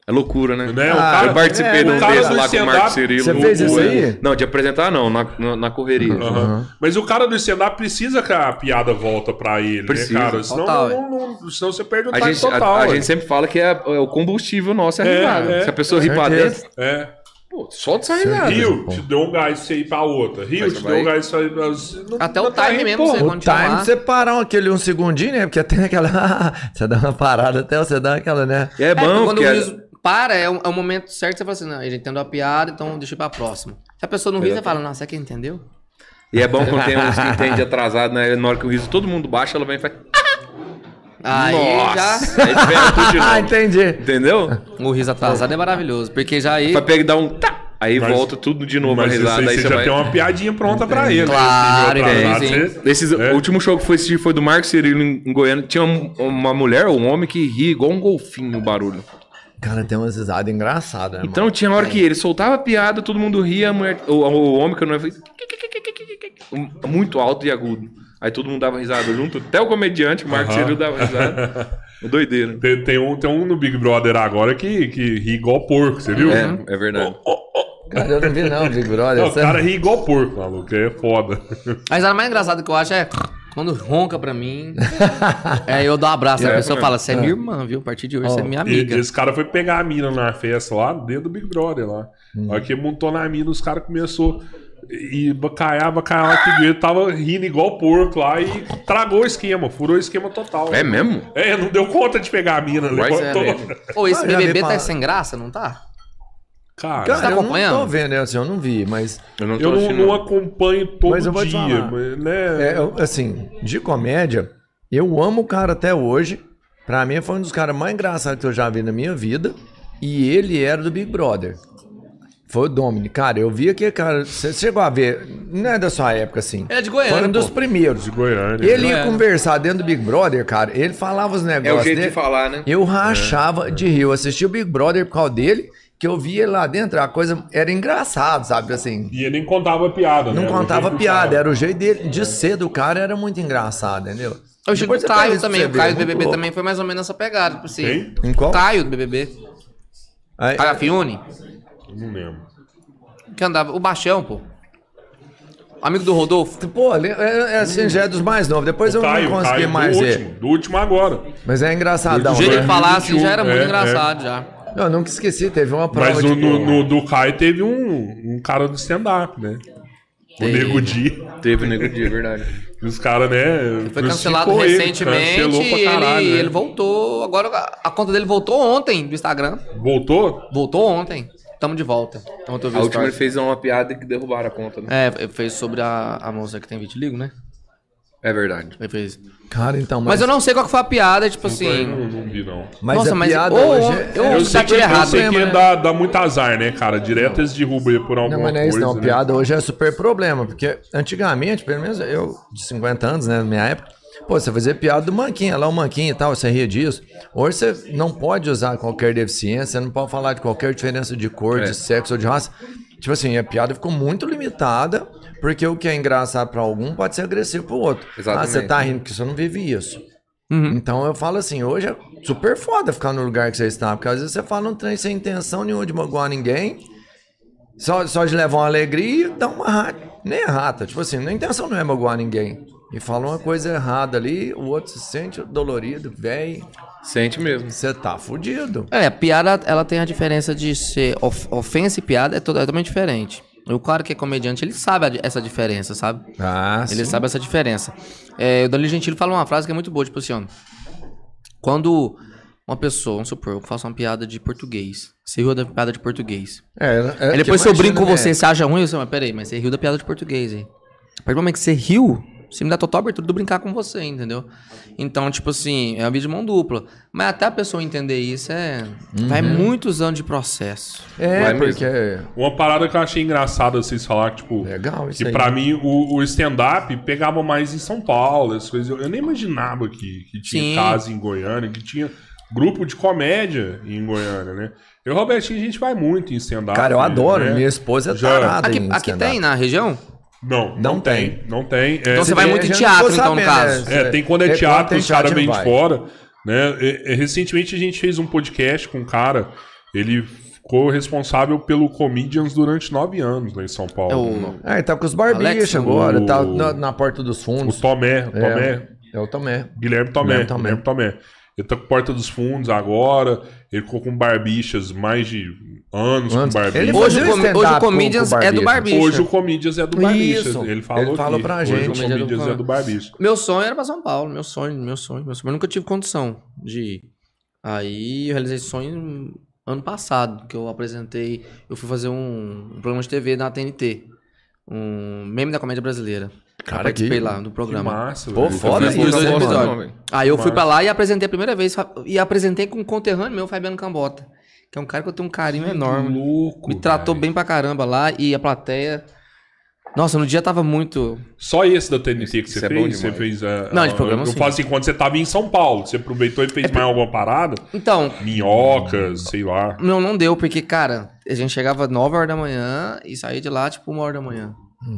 É loucura, né? Né? o Ah, cara, Eu participei É, de um o cara desse do lá com o Marco Cirilo. Você fez O- isso o- aí? Não, de apresentar não, na, na, correria. Aham. Mas o cara do stand-up precisa que a piada volta pra ele, Precisa. né, cara? Senão, Total, não, não- senão você perde o A time gente, a- total. a, ué. gente sempre fala que é, é o combustível nosso, é a É, é. Se a pessoa rir pra dentro, É. pô, solta essa risada. Rio, te deu um gás pra você ir pra outra. Rio, te deu um gás pra ir pra... Não- Até não o tá time mesmo, pô. você O continuar. time você parar aquele um segundinho, né? Porque tem aquela. você dá uma parada até você dá aquela, né? E é É, bom, porque o é- para, é o, é o momento certo, você fala assim, não, ele entendeu a piada, então deixa eu ir pra próxima. Se a pessoa não ri, você fala, nossa, será que entendeu? E é bom quando tem uns que entende atrasado, né? Na hora que o riso todo mundo baixa, ela vem e faz. Aí Nossa! Aí pega tudo de Ah, entendi. Entendeu? já, o riso atrasado é maravilhoso, porque já aí... Vai pegar e dar um. Tá! Aí Mas- volta tudo de novo a Mas isso risada. aí Aí você você já vai. tem uma piadinha pronta pra ele. né? Claro, Esse você- Esses, É. O último show que foi assistir foi do Marco Cirilo em, em Goiânia. Tinha um- uma mulher ou um homem que ria igual um golfinho o barulho. Cara, tem umas risadas engraçadas, né? Então tinha hora que ele soltava a piada, todo mundo ria, a mulher, o, o homem que eu não ia muito alto e agudo. Aí todo mundo dava risada junto, até o comediante, o Marco Aham. Cirilo dava risada. Doideira. Tem, tem um, tem um no Big Brother agora que, que ri igual porco, você viu? É, é verdade. Cara, eu não vi não, Big Brother. Não, o cara ri igual porco, maluco. É foda. A risada mais engraçada que eu acho é quando ronca pra mim, é eu dou um abraço, É, a pessoa mesmo. fala, você é minha irmã, viu? A partir de hoje, você é minha amiga. E, esse cara foi pegar a mina na festa lá, dentro do Big Brother lá. Hum. A hora que montou na mina, os caras começou e bacaiar, bacaiar lá que ele tava rindo igual porco lá e tragou o esquema, furou o esquema total. É mesmo? É, não deu conta de pegar a mina, Vai levantou. mesmo. Ô, esse Ah, BBB tá falar. sem graça, não tá? Cara, Cara, tá eu não acompanhando? tô vendo, assim, eu não vi, mas. Eu não tô eu não, não acompanho todo Mas eu vou te dia, falar. mas, né? É, eu, assim, de comédia, eu amo o cara até hoje. Pra mim, foi um dos caras mais engraçados que eu já vi na minha vida. E ele era do Big Brother. Foi o Domini. Cara, eu vi aquele cara. Você chegou a ver. Não é da sua época, assim. Ele é de Goiânia, Foi um dos pô. primeiros. De Goiânia. Ele ia Goiânia. conversar dentro do Big Brother, cara. Ele falava os É negócios. o jeito dele. de falar, né? Eu rachava de rir. Eu assistia o Big Brother por causa dele, que eu via ele lá dentro. A coisa era engraçado, sabe? Assim. E ele nem contava piada, né? Não o contava que piada, era o jeito dele de ser do cara, era muito engraçado, entendeu? O Depois você Caio também, o Caio do BBB louco. também foi mais ou menos essa pegada, tipo assim. Quem? Em qual? Caio do BBB. Aí- Caio Fiune, Não lembro. que andava, o Baixão, pô. Amigo do Rodolfo. Pô, ali- é, é assim, já é dos mais novos. Depois eu Caio, não consegui Caio, mais do ver. último, do último agora. Mas é engraçadão. O jeito né? dele falar assim já era muito É, engraçado já. Eu nunca esqueci, teve uma prova Mas no, de... no- no do Caio teve um, um cara do stand-up, né? O. Nego Di. Teve nego dia, é verdade. Os caras, né? Foi cancelado ele, recentemente cancelou e pra ele, caralho, né? ele voltou. Agora a, conta dele voltou ontem do Instagram. Voltou? Voltou ontem. Tamo de volta. Vi A o última ele fez uma piada que derrubaram a conta, né? É, fez sobre a, a moça que tem vitiligo, né? É verdade. Ele fez. Cara, então, mas... Mas eu não sei qual que foi a piada, tipo Não, assim. não vi, não. Mas Nossa, a mas- piada Ô, hoje... eu- é- Eu Tá sei que, tudo eu errado, sei que né? dá, dá muito azar, né, cara? Direto eles derrubam por alguma Não, mas não é coisa. isso não. né? Piada hoje é super problema, porque antigamente, pelo menos eu, de 50 anos, né, na minha época, pô, você fazia piada do manquinho, lá o manquinho e tal, você ria disso. Hoje você não pode usar qualquer deficiência, você não pode falar de qualquer diferença de cor, É. de sexo ou de raça. Tipo assim, a piada ficou muito limitada, porque o que é engraçado pra algum pode ser agressivo pro outro. Exatamente. Ah, você tá rindo porque você não vive isso. Uhum. Então eu falo assim, hoje é super foda ficar no lugar que você está, porque às vezes você fala um trem sem intenção nenhuma de magoar ninguém, só, só de levar uma alegria e dá uma rata. Nem é rata, tipo assim, a intenção não é magoar ninguém. E fala uma coisa errada ali, o outro se sente dolorido, velho, Sente mesmo. você tá fudido. É, a piada, ela tem a diferença de ser of- ofensa e piada é é totalmente diferente. O cara que é comediante, ele sabe essa diferença, sabe? Ah, Ele sim. sabe essa diferença. É, o Danilo Gentili fala uma frase que é muito boa, tipo assim, ó. Quando uma pessoa, vamos supor, eu faço uma piada de português. Você riu da piada de português. É, é, Aí que depois se eu brinco com né? você, você acha ruim, você, mas peraí, mas você riu da piada de português aí. A partir do momento que você riu, Você me dá total abertura de brincar com você, entendeu? Então, tipo assim, é uma vida de mão dupla. Mas até a pessoa entender isso é. Vai muitos anos de processo. É, Vai mesmo. porque. Uma parada que eu achei engraçada vocês falar, que, tipo, Legal isso que aí. pra mim o, o stand-up pegava mais em São Paulo, as coisas. Eu, eu nem imaginava que, que tinha Sim. casa em Goiânia, que tinha grupo de comédia em Goiânia, né? Eu e o Robertinho, a gente vai muito em stand-up. Cara, eu adoro. né? Minha esposa é Já- tarada Aqui, em aqui tem na região? Não, não, Não tem. tem. Não tem. É, Então você vai muito em teatro, então, no sabendo, caso. né? É, tem quando é quando teatro, os caras teatro, vêm de fora. Né? E- e recentemente a gente fez um podcast com um cara, ele ficou responsável pelo Comedians durante nove anos lá em São Paulo. É o. Ah, ele tá com os barbichos agora, o- tá na, na porta dos O fundos. Tomé, o Tomé, É o Tomé. Guilherme Tomé, Guilherme Tomé. Guilherme Tomé. Ele tá com Porta dos Fundos agora, ele ficou com barbichas mais de anos Anos. com barbichas. Ele Hoje, com- hoje o com- Comedians com é do Barbicha. Barbicha. Hoje o Comedians é do Barbicha. Isso. Ele falou, Ele falou pra Hoje gente. o Comedians é do Barbicha. Meu sonho era pra São Paulo, meu sonho, meu sonho, meu sonho. Mas nunca tive condição de ir. Aí eu realizei esse sonho ano passado, que eu apresentei. Eu fui fazer um, um programa de TV na TNT. Um meme da comédia brasileira. Cara, eu participei que- lá do Que programa. massa, Pô, velho. foda isso, dois episódios. Aí eu fui pra lá e apresentei a primeira vez. E apresentei com um conterrâneo meu, Fabiano Cambota. Que é um cara que eu tenho um carinho enorme. louco. Me tratou velho. bem pra caramba lá e a plateia. Nossa, no dia tava muito. Só esse da TNT que você é fez? Você fez. é, Não, de é, programa Eu sim. falo assim, quando você tava em São Paulo, você aproveitou e fez mais alguma parada? Então, Minhocas, sei lá. não, não deu, porque, cara, a gente chegava 9 horas da manhã e saía de lá, tipo, uma hora da manhã.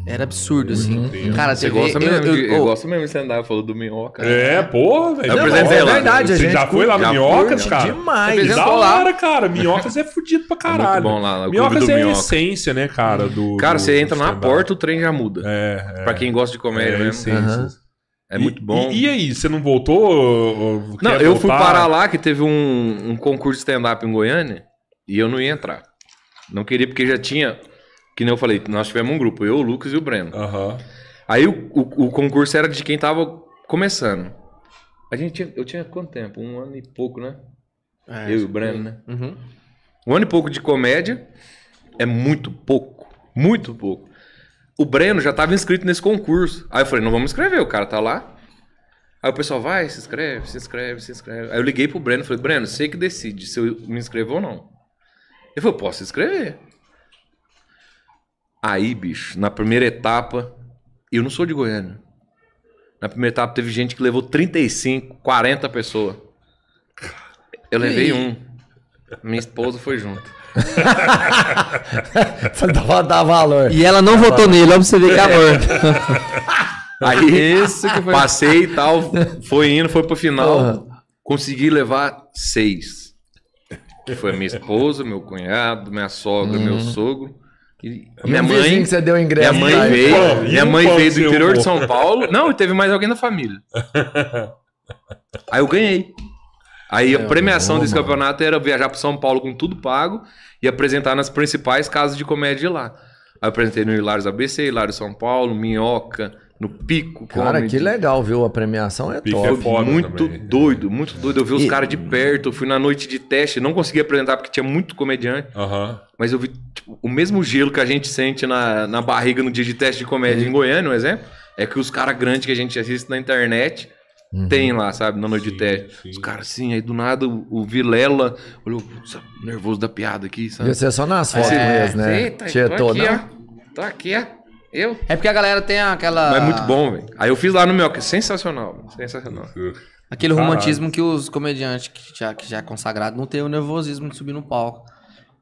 Era absurdo, assim. Entendo. Cara, Você TV, gosta eu, mesmo, eu- de, oh, eu gosto mesmo de stand-up, falou do Minhoca. É, porra, velho. Eu apresentei é lá. verdade, a Você gente já foi lá no Minhocas, fui, cara? Demais. Da lá. hora, cara. Minhocas é fudido pra caralho. bom lá, Minhocas é a Minhoca. essência, né, cara? Do, Cara, do- você entra na porta, o trem já muda. É, é. Pra quem gosta de comédia é a mesmo. essência. É E- muito bom. E, e aí, você não voltou? ou- ou Não, quer eu fui voltar? parar lá que teve um, um concurso de stand-up em Goiânia e eu não ia entrar. Não queria porque já tinha, que nem eu falei, nós tivemos um grupo, eu, o Lucas e o Breno. Aham. Aí o, o, o concurso era de quem tava começando. A gente tinha, eu tinha quanto tempo? Um ano e pouco, né? É, eu e o Breno, né? Uhum. Um ano e pouco de comédia é muito pouco. Muito pouco. O Breno já estava inscrito nesse concurso. Aí eu falei, não vamos inscrever, o cara tá lá. Aí o pessoal, vai, se inscreve, se inscreve, se inscreve. Aí eu liguei pro Breno e falei, Breno, você que decide se eu me inscrevo ou não. Ele falou, posso inscrever. Aí, bicho, na primeira etapa, eu não sou de Goiânia. Na primeira etapa teve gente que levou 35, 40 pessoas. Eu levei um. Minha esposa foi junto. Dá, dá valor. E ela não votou nele, ó, pra você ver que é amor. Aí Esse que foi- passei e tal, foi indo, foi pro final. Porra. Consegui levar seis. Que foi minha esposa, meu cunhado, minha sogra, meu sogro. E minha um mãe. que você deu ingresso. Minha mãe veio. pão? Minha mãe veio do interior de? São Paulo. Não, e teve mais alguém da família. Aí eu ganhei. Aí a premiação bom, desse mano. campeonato era viajar para São Paulo com tudo pago e apresentar nas principais casas de comédia de lá. Aí eu apresentei no Hilários ABC, Hilários São Paulo, Minhoca, no Pico. Cara, Comedy. que legal, viu? A premiação é Pique top. é foda muito também. doido, muito doido. Eu vi os E- caras de perto, eu fui na noite de teste, não consegui apresentar porque tinha muito comediante, Aham. mas eu vi tipo, o mesmo gelo que a gente sente na, na barriga no dia de teste de comédia em Goiânia, um exemplo, é que os caras grandes que a gente assiste na internet tem lá, sabe, na noite de teste. sim. Os caras assim, aí do nada o, o Vilela olhou, "Putz, nervoso da piada aqui, sabe? Ia ser só nas fotos É, mesmo, né? Eita, Tietô, tô aqui, não? ó. Tô aqui, ó. Eu. É porque a galera tem aquela. Mas é muito bom, velho. Aí eu fiz lá no meu, que é sensacional, sensacional. Aquele Caralho. romantismo que os comediantes que já, que já é consagrado não tem o nervosismo de subir no palco.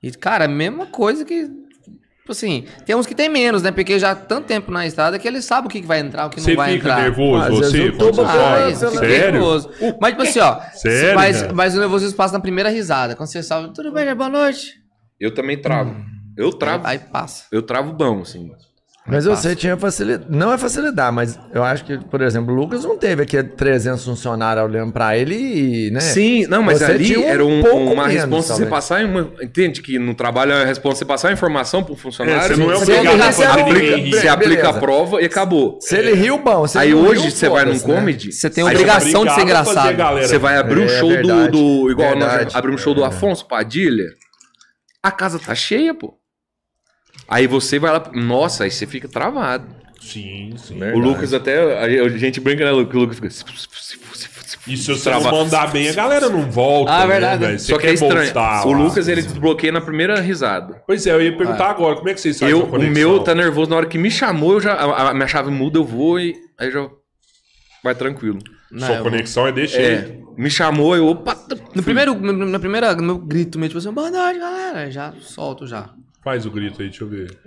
E, cara, é a mesma coisa que. Tipo assim, tem uns que tem menos, né? Porque já há tanto tempo na estrada que eles sabem o que, vai entrar, o que Você não vai fica entrar. nervoso, vezes você? eu quando tô você Ah, Sério? nervoso. Mas, tipo assim, ó. Sério, mas, mas o nervosismo passa na primeira risada. Quando você salve, tudo bem, boa noite. Eu também travo. Eu travo. Aí, aí passa. Eu travo bom, assim. Mas você tinha facilidade. Não é facilidade, mas eu acho que, por exemplo, o Lucas não teve aqui 300 funcionários olhando pra ele e, né? Sim, não, mas Você ali um era um- pouco uma menos, resposta. Você passar em uma. Entende que no trabalho é a resposta você passar a informação pro funcionário. É, você não é Você obrigado a recebe fazer ninguém aplica, rir. você Beleza. aplica a prova e acabou. Se ele riu, bom. Se Aí hoje riu, você vai num né? comedy. Você tem obrigação de ser engraçado. galera. Você vai abrir um É show do, verdade, do. Igual nós verdade. abrimos um show do Afonso Padilha. A casa tá cheia, pô. Aí você vai lá. Nossa, aí você fica travado. Sim, sim. O. Lucas até. A gente brinca, né, Lucas? O Lucas fica. "Se- se- se- se- se- E se você trava- não mandar bem, a galera não volta. Ah, né, verdade. Você Só que é quer estranho. voltar o lá. Lucas, ele desbloqueia na primeira risada. Pois é, eu ia perguntar agora, como é que vocês fazem Eu, a o meu tá nervoso na hora que me chamou, eu já, a, a minha chave muda, eu vou e aí já vai tranquilo. Não, Sua conexão é desse É, me chamou, eu opa, No primeiro, no, na primeira, no meu grito, meio tipo assim, boa noite, galera. Já solto já. Faz o grito aí, deixa eu ver.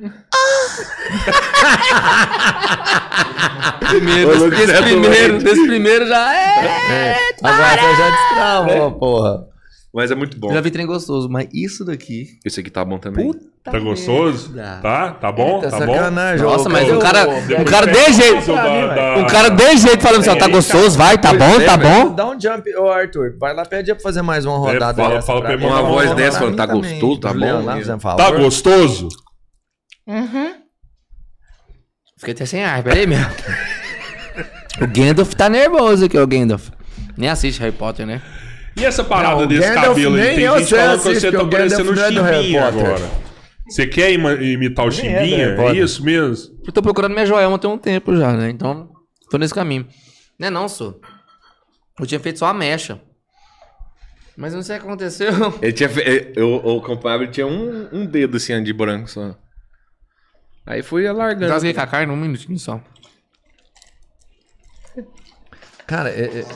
Primeiro, Ô, desse, é primeiro, desse primeiro já é. É, agora você já destravou, porra. Mas é muito bom. Já vi trem gostoso, mas isso daqui. Esse aqui tá bom também. Puta Tá gostoso? merda. Tá? Tá bom? Tá Tá bom? sacanagem. Nossa, mas o cara, o cara de jeito. Da- da- Um cara de jeito falando assim, ó, tá gostoso, vai, tá bom, é, tá bom. Dá um jump, ô Arthur. Vai lá, pede pra fazer mais uma rodada. É, fala- dessa fala pra pra mim. ele Uma voz dessa falando, tá gostoso, tá bom. Tá gostoso? Fiquei até sem ar, peraí mesmo. O Gandalf tá nervoso aqui, o Gandalf. Nem assiste Harry Potter, né? E essa parada Não, desse Gandalf cabelo aí? nem Tem eu gente falando que você tá parecendo o não é Chimbinha agora. Você quer imitar o Nem é Chimbinha? É Potter. isso mesmo? Eu tô procurando minha joelma tem um tempo já, né? Então, tô nesse caminho. Não é não, sou. Eu tinha feito só a mecha. Mas eu não sei o que aconteceu. Ele tinha fe... é, eu, o compadre tinha um, um dedo assim de branco só. Aí fui alargando. Rasguei com a carne um minutinho só. Cara, é, é-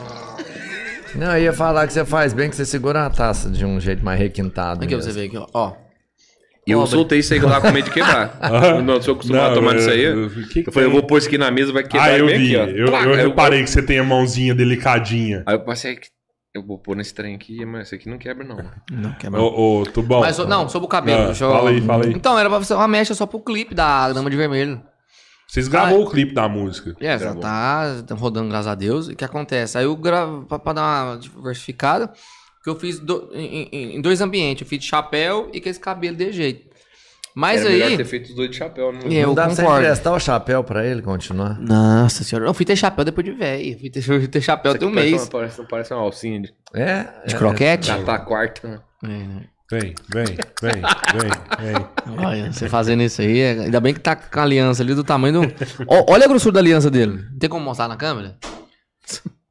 Não, eu ia falar que você faz bem que você segura a taça de um jeito mais requintado. Aqui mesmo. você vê aqui, ó. ó. E eu Pobre. soltei isso aí lá com medo de quebrar. não, eu sou acostumado Não, a tomar é, isso aí. eu- Eu, que que falei, eu vou pôr isso aqui na mesa, vai quebrar Ah, eu bem vi. aqui, ó. Eu, eu reparei que você tem a mãozinha delicadinha. Aí eu passei que eu vou pôr nesse trem aqui, mas esse aqui não quebra não. Não, quebra. Ô, ô, Tubão. Mas, não, sobre o cabelo. Ah, deixa eu- fala aí, fala aí. Então, era pra ser uma mecha só pro clipe da Dama de Vermelho. Vocês gravou o clipe da música. É, já tá tá rodando, graças a Deus. E o que acontece? Aí eu gravo pra, pra dar uma diversificada, que eu fiz do- em, em- em dois ambientes. Eu fiz de chapéu e com esse cabelo de jeito. Mas Era melhor aí. ter feito os dois de chapéu. Não... É, eu Não dá pra você concordo. emprestar o chapéu pra ele continuar? Nossa senhora, eu fui ter chapéu depois de velho. Fui ter, fui ter chapéu tem um mês. Uma, parece, parece uma alcinha de É? De é, croquete? catar a quarta. né? É, né? Vem, vem, vem, vem, vem. Olha, você fazendo isso aí, é- ainda bem que tá com a aliança ali do tamanho do. Olha a grossura da aliança dele. Tem como mostrar na câmera?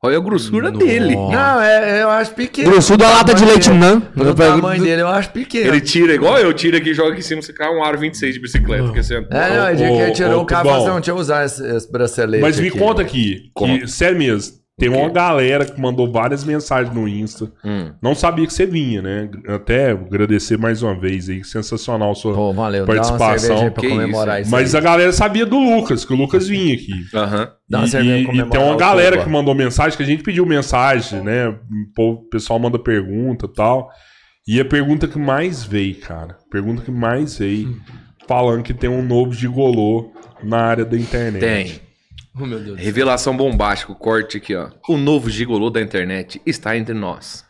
Olha a grossura Nossa. dele. Não, é, eu acho pequeno. Grossura da lata de leite não. O tamanho dele eu acho pequeno. Ele tira, igual eu tiro aqui, joga aqui em cima, você cai um aro 26 de bicicleta. Porque você... É, não, é dia que ele tirou o carro e falou assim, não, deixa eu usar esse, esse bracelete Mas me aqui. conta aqui, que, sério mesmo, tem uma galera que mandou várias mensagens no Insta. Hum. Não sabia que você vinha, né? Até agradecer mais uma vez aí, sensacional a sua Pô, valeu, dá uma participação. cerveja aí pra Que comemorar isso, Mas aí. a galera sabia do Lucas, que o Lucas vinha aqui. Aham. Dá uma E- e, e tem uma galera que mandou mensagem, que a gente pediu mensagem, né? O pessoal manda pergunta e tal. E a pergunta que mais veio, cara. Pergunta que mais veio. Falando que tem um novo gigolô na área da internet. Tem. Oh, meu Deus. Revelação bombástica, corte aqui, ó. O novo gigolô da internet está entre nós.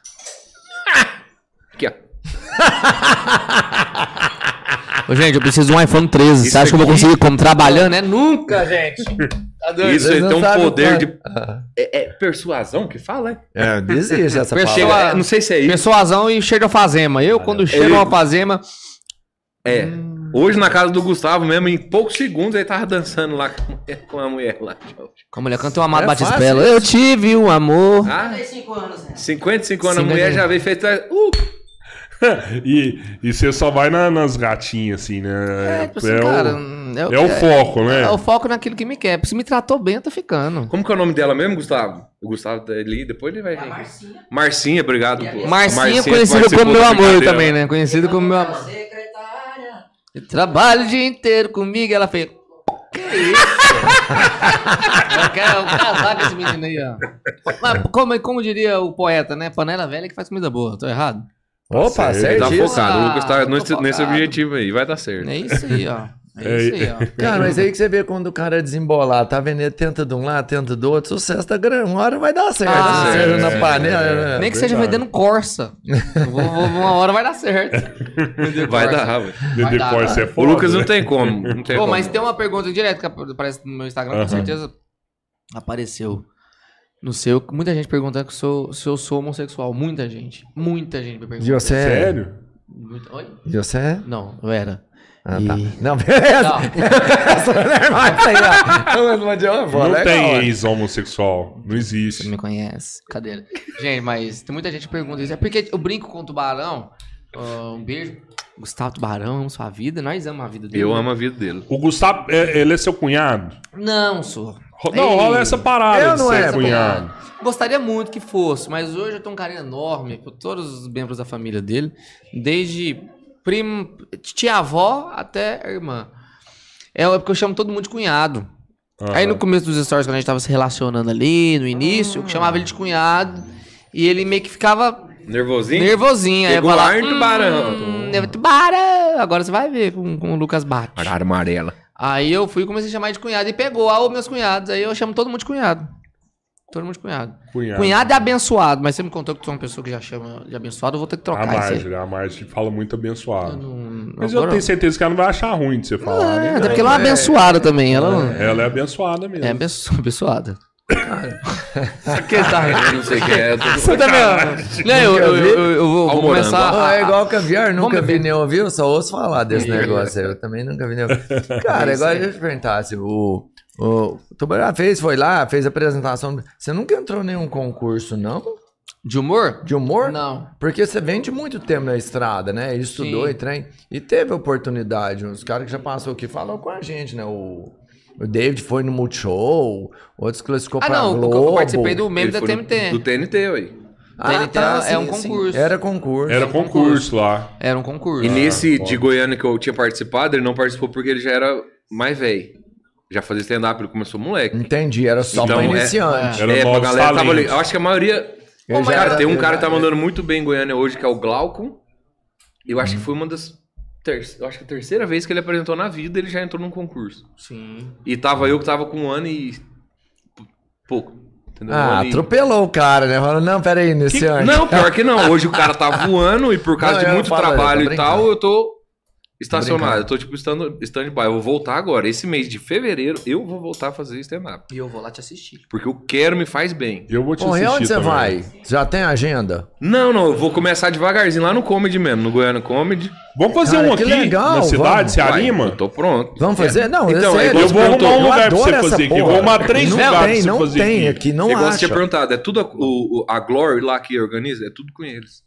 Aqui, ó. Ô, gente, eu preciso de um iPhone 13. Isso Você acha que eu vou aqui- conseguir como trabalhando? É nunca, gente. Tá doido? Isso Vocês aí não tem um sabem poder de. É, é persuasão que fala, é? É, existe essa palavra. Chega- não sei se é isso. Persuasão e cheiro de alfazema. Eu, quando chego a alfazema. É. Hoje na casa do Gustavo mesmo, em poucos segundos, ele tava dançando lá com a mulher, com a mulher lá. Com a mulher canta o Amado É Batista Belo. Eu tive um amor. Ah, 55 anos, né? 55 anos, a 55. mulher já veio feito. Uh, E, e você só vai na- nas gatinhas, assim, né? É, tipo assim, cara. o, é o foco, né? É o foco naquilo que me quer. Se me tratou bem, eu tô ficando. como que é o nome dela mesmo, Gustavo? O Gustavo tá ali, depois ele vai. É a Marcinha. Marcinha, obrigado. Marcinha, que conhecido como meu amor também, né? Conhecido como meu amor. Eu Trabalho o dia inteiro comigo, ela fez. Que isso? eu quero casar com esse menino aí, ó. Mas como, como diria o poeta, né? Panela velha que faz comida boa. Tô errado? Opa, certo. Ele tá focado. o Lucas tá Ah, tô nesse, nesse focado. objetivo aí, vai dar certo. É isso aí, ó. É isso aí, ó. Cara, mas aí que você vê quando o cara é desembolado, tá vendo? Ele tenta de um lado, tenta do outro, sucesso tá grande. Uma hora vai dar certo. Ah, seja é, na é, panela. é. né? Nem que seja vendendo Corsa. Vou- vou- uma hora vai dar certo. Vender Vai Corsa. dar, velho. Vai dar, Corsa é O foda. Lucas não né? tem como. Não tem Pô, como. mas tem uma pergunta direta que aparece no meu Instagram, Aham. com certeza apareceu. No seu, muita gente perguntando se eu, se eu sou homossexual. Muita gente. Muita gente me você é? Sério? Muito- Oi? E você é? Não, eu era. Ah, tá. E- Não, beleza. Não. Essa não é mais aí, ó. Não, tem ex-homossexual. Não Você existe. não me conhece. Cadê? Gente, mas tem muita gente que pergunta isso. É porque eu brinco com o Tubarão. Ah, um beijo. Gustavo Tubarão, amo sua vida. Nós amamos a vida dele. Eu amo a vida dele. O Gustavo, é- ele é seu cunhado? Não, sou. Não, Ei. rola essa parada Eu de não ser é, cunhado. Gostaria muito que fosse, mas hoje eu tenho um carinho enorme por todos os membros da família dele, desde primo, tia-avó até a irmã. É porque eu chamo todo mundo de cunhado. Aí no começo dos stories, quando a gente tava se relacionando ali, no início, eu chamava ele de cunhado e ele meio que ficava Nervosinho? nervosinho. Aí eu falava, ar tubarão. Hum, é tubarão. Agora você vai ver com, com o Lucas Bate. Arara amarela. Aí eu fui e comecei a chamar de cunhado e pegou, ah, os meus cunhados. Aí eu chamo todo mundo de cunhado. Todo mundo de cunhado. Cunhado. Cunhado é abençoado, mas você me contou que tu é uma pessoa que já chama de abençoado, eu vou ter que A trocar isso aí. Marjorie, a Marjorie fala muito abençoado. Não- Mas eu tenho certeza que ela não vai achar ruim de você falar, É, né? até porque ela é uma abençoada também. Ela não- Ela é abençoada mesmo. é abenço- abençoada. que tá Eu não sei quem é. eu tô- Você também, ó. Não, eu, eu, eu- eu vou, vou começar. Ah, a- é igual caviar, nunca vi nem ouviu, só ouço falar desse negócio aí. Eu também nunca vi nem ouviu. Cara, agora deixa eu te perguntar, se o, o Tubarão fez, foi lá, fez a apresentação. Você nunca entrou em nenhum concurso, não? De humor? De humor? Não. Porque você vem de muito tempo na estrada, né? Estudou Sim. e trem. E teve oportunidade. Os caras que já passou aqui falou com a gente, né? O, o David foi no Multishow, outros classificou Ah, pra não. Globo. Eu, eu participei do meme Ele da no- TMT. Do TNT, ué. Ah, TNT tá, é um sim, sim. concurso. Era concurso. Era concurso lá. Era um concurso. E nesse foda. de Goiânia que eu tinha participado, ele não participou porque ele já era mais velho. Já fazia stand-up, ele começou moleque. Entendi, era só Então, pra é- iniciante. Era é, pra novos galera tava ali. Eu acho que a maioria. Cara, era- tem um cara que tá mandando muito bem em Goiânia hoje, que é o Glaucon. Eu acho que foi uma das. ter- Eu acho que a terceira vez que ele apresentou na vida, ele já entrou num concurso. Sim. E tava eu que tava com um ano e. pouco. Entendeu? Um Ah, ano e- atropelou o cara, né? Falou, não, peraí, iniciante. Não, pior que não. Hoje o cara tá voando e por causa Não, de muito trabalho e tal, eu tô estacionado. Eu tô tipo stand- stand-by. Eu vou voltar agora. Esse mês de fevereiro eu vou voltar a fazer stand-up. E eu vou lá te assistir. Porque eu quero, me faz bem. Eu vou te Bom, e assistir onde você também. vai? Já tem agenda? Não, não, eu vou começar devagarzinho lá no Comedy mesmo, no Goiânia Comedy. Vamos fazer Cara, um que aqui legal, na cidade, vamos. se Vai, anima? Eu tô pronto. Vamos fazer? Não, Então, é é igual Eu vou arrumar um eu lugar pra adoro você essa fazer aqui. porra. Vou arrumar três não lugares pra tem, você não fazer tem aqui. aqui, não é igual você acha. tinha perguntado, é tudo a, o, o- a Glory lá que organiza? É tudo com eles.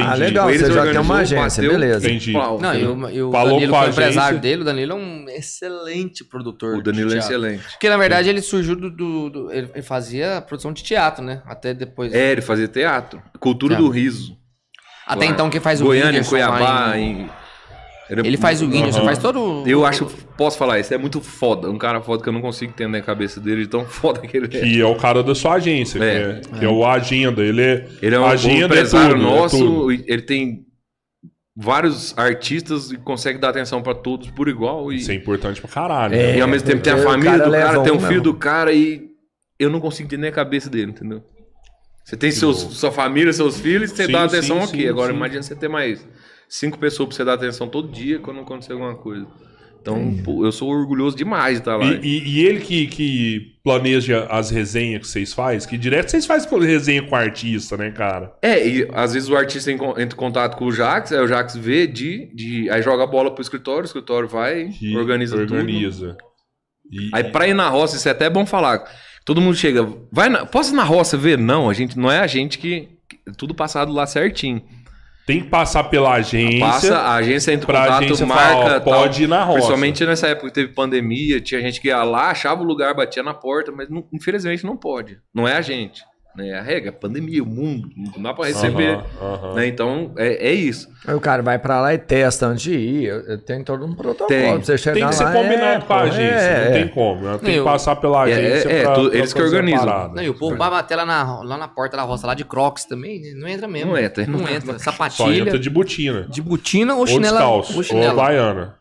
Entendi. Ah, legal, Eles você já tem uma agência, bateu, beleza. Entendi. Não, eu, o Falou Danilo, com a que é o empresário dele, o Danilo é um excelente produtor. O Danilo de é excelente. Porque na verdade ele surgiu do. do- do- ele fazia produção de teatro, né? Até depois. É, ele fazia teatro. Cultura Teatro. do riso. Até lá. então quem faz o Goiânia, Whindersson Cuiabá. em- em- Era- Ele faz o Aham. faz todo. Eu acho, posso falar, isso é muito foda. Um cara foda que eu não consigo entender a cabeça dele, de tão foda que ele é. Que é o cara da sua agência, É. que, é, que é o Agenda. Ele é, Ele é um, agenda empresário é tudo, é nosso, tudo. e ele tem vários artistas e consegue dar atenção pra todos por igual. E, Isso é importante pra caralho. É. né? e ao mesmo tempo tem a família cara do cara, tem um filho mesmo. do cara e eu não consigo entender a cabeça dele, entendeu? Você tem seus, sua família, seus filhos, você Sim, dá atenção sim, aqui. sim, Agora sim. imagina você ter mais cinco pessoas pra você dar atenção todo dia quando acontecer alguma coisa. Então, pô, eu sou orgulhoso demais de estar lá. E, e- e ele que, que planeja as resenhas que vocês fazem, que direto vocês fazem resenha com artista, né, cara? É, e às vezes o artista en- entra em contato com o Jax, aí o Jax vê de, de aí joga a bola pro escritório, o escritório vai, Que organiza, tudo. organiza. E- Aí pra ir na roça, isso é até bom falar. Todo mundo chega, vai na, posso ir na roça ver? Não, a gente não é a gente que, que- tudo passado lá certinho. Tem que passar pela agência. Passa, a agência entra em contato, agência marca, ó, tal. pode ir na roça. Principalmente nessa época que teve pandemia, tinha gente que ia lá, achava o lugar, batia na porta, mas não- infelizmente não pode. Não é a gente. Né? É a regra, é pandemia, o mundo, não dá pra receber. Né? Então, é, é isso. Aí o cara vai pra lá e testa antes de ir. Tenho todo um protocolo Tem. pra você chegar Tem que ser lá. combinado é, com a agência, é, não é. tem como. né? Tem Eu- que passar pela É, agência é, pra, tu- pra eles que organizam. Não, e o povo vai bater lá na, lá na porta da roça, lá de crocs também, não entra mesmo. Não entra. Não entra. Só Sapatilha, entra de botina. de botina ou Ou chinela. descalço. Ou Ou chinela. baiana.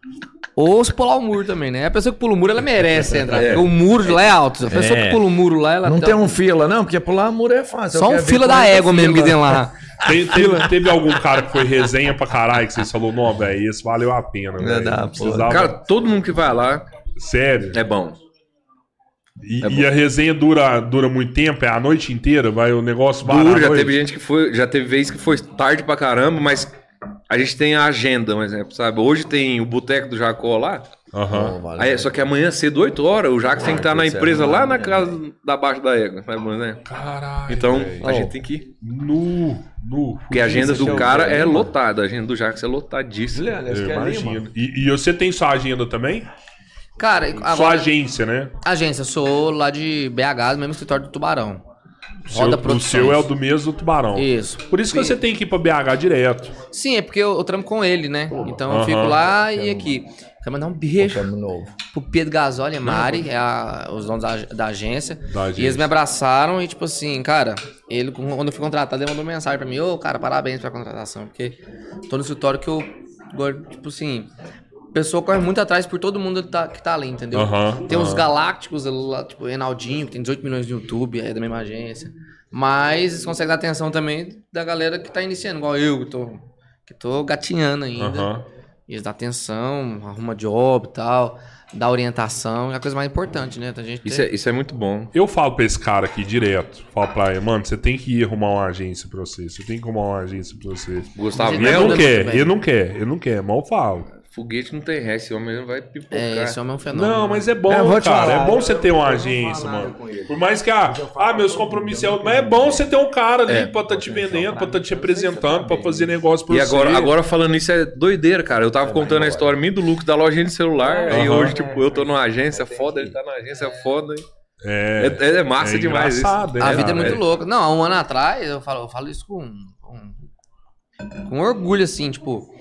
Ou se pular o muro também, né? A pessoa que pula o muro, ela merece entrar. É. Porque o muro lá é alto. A pessoa É. que pula o muro lá, ela Não tá- tem um fila, não, porque pular muro é fácil. Só Eu um fila da égua mesmo que tem lá. Tem- teve, teve algum cara que foi resenha pra caralho que vocês falou, não, velho, esse valeu a pena, velho. precisava- Cara, todo mundo que vai lá Sério. é bom. E, é e a resenha dura, dura muito tempo, é a noite inteira, vai o negócio barato. já teve gente que foi, já teve vez que foi tarde pra caramba, mas a gente tem a agenda, um exemplo, sabe? Hoje tem o Boteco do Jacó lá. Aham. Vale. Aí, só que amanhã cedo, 8 horas, o Jacques tem que estar na empresa lá na né? casa da baixo da égua, por exemplo? Caralho. Então, velho. a gente tem que ir. Nu, nu. Porque a agenda é do o cara é mano? lotada, a agenda do Jacques é lotadíssima. Esse Eu é imagino. E, e você tem sua agenda também? Cara, Sua agora, agência, né? agência, eu sou lá de BH, do mesmo escritório do Tubarão. Seu- o seu é o do mesmo do Tubarão. Isso. Por isso que você tem que ir pra BH direto. Sim, é porque eu, eu trampo com ele, né? Então eu Aham. fico lá e aqui. Quero mandar um beijo pro Pedro Gasoli e Mari, é a- os donos da, da agência. Da agência. E eles me abraçaram e, tipo assim, cara, ele, quando eu fui contratado, ele mandou mensagem pra mim: Ô, cara, parabéns pela contratação, porque tô no escritório que eu, gosto, tipo assim, a pessoa corre muito atrás por todo mundo que tá, que tá ali, entendeu? Aham, Tem os aham. galácticos lá, tipo, Enaldinho, que tem 18 milhões no YouTube, é da mesma agência. Mas eles conseguem dar atenção também da galera que tá iniciando, igual eu, que tô, que tô gatinhando ainda. Aham. Eles dão atenção, arruma job e tal, dá orientação, é a coisa mais importante, né? A gente Isso ter- é, isso é muito bom. Eu falo pra esse cara aqui direto. Falo pra ele, mano, você tem que ir arrumar uma agência pra você. Você tem que arrumar uma agência pra você. Gustavo Ele Não, quer, não, ele não quer, ele não quer, eu falo. Foguete não tem ré, esse homem não vai pipocar. É, esse homem é um fenômeno. Não, mas é bom, É, cara. falar, é bom você ter uma agência, mano. Por mais que, ah, ah meus compromissos é. Mas é bom você ter um cara ali É. pra tá te vendendo, pra tá te apresentando, pra fazer negócio pra E você. agora, agora falando isso é doideira, cara. Eu tava contando a história minha e do Lucas da lojinha de celular. Aí Aham. hoje, tipo, eu tô numa agência foda, ele tá na agência foda. É, É, é massa é demais isso. engraçado, A vida é muito louca. Não, há um ano atrás, eu falo, eu falo isso com, com, com orgulho, assim, tipo.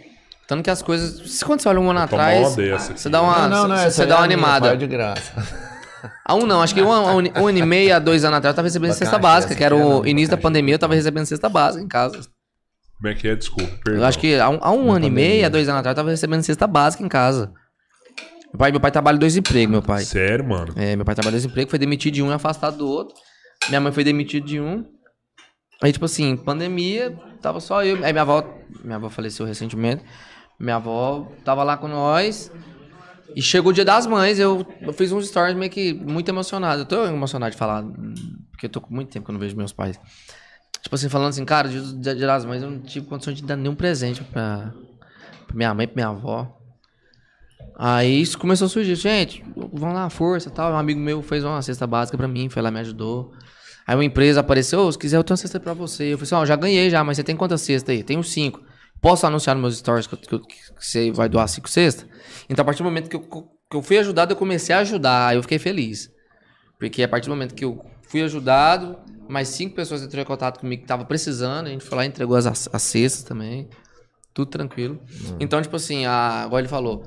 Tanto que as coisas. Quando você olha um ano atrás, uma você dá uma, não, não, você, essa você dá é uma a minha, animada. de graça. A um não, acho que um, ano- um ano- um ano e meio, há dois anos atrás, eu tava recebendo cesta básica, que era aqui o início da pandemia, eu tava recebendo cesta básica em casa. Como é que é? Desculpa, perdão. Eu acho que há um, há um ano e meio, há dois anos atrás, eu tava recebendo cesta básica em casa. Meu pai, meu pai trabalha em dois empregos, meu pai. Sério, mano? É, meu pai trabalha em dois empregos, foi demitido de um e afastado do outro. Minha mãe foi demitida de um. Aí, tipo assim, pandemia, tava só eu. Aí minha avó, minha avó faleceu recentemente. Minha avó tava lá com nós. E chegou o dia das mães, eu, eu fiz uns stories meio que muito emocionado. Eu tô emocionado de falar, porque eu tô com muito tempo que eu não vejo meus pais. Tipo assim, falando assim, cara, dia, dia das mães eu não tive condição de dar nenhum presente pra, pra minha mãe, pra minha avó. Aí isso começou a surgir, gente, vamos lá, força tal. Um amigo meu fez uma cesta básica pra mim, foi lá, me ajudou. Aí uma empresa apareceu, "Ô, se quiser eu tenho uma cesta pra você. Eu falei assim, ó, já ganhei já, mas você tem quantas cestas aí? Tenho cinco. Posso anunciar nos meus stories que, eu- que que você vai doar cinco cestas? Então a partir do momento que eu, que eu fui ajudado, eu comecei a ajudar, aí eu fiquei feliz. Porque a partir do momento que eu fui ajudado, mais cinco pessoas entraram em contato comigo que estavam precisando, a gente foi lá e entregou as, as cestas também. Tudo tranquilo. Então, tipo assim, a, igual ele falou,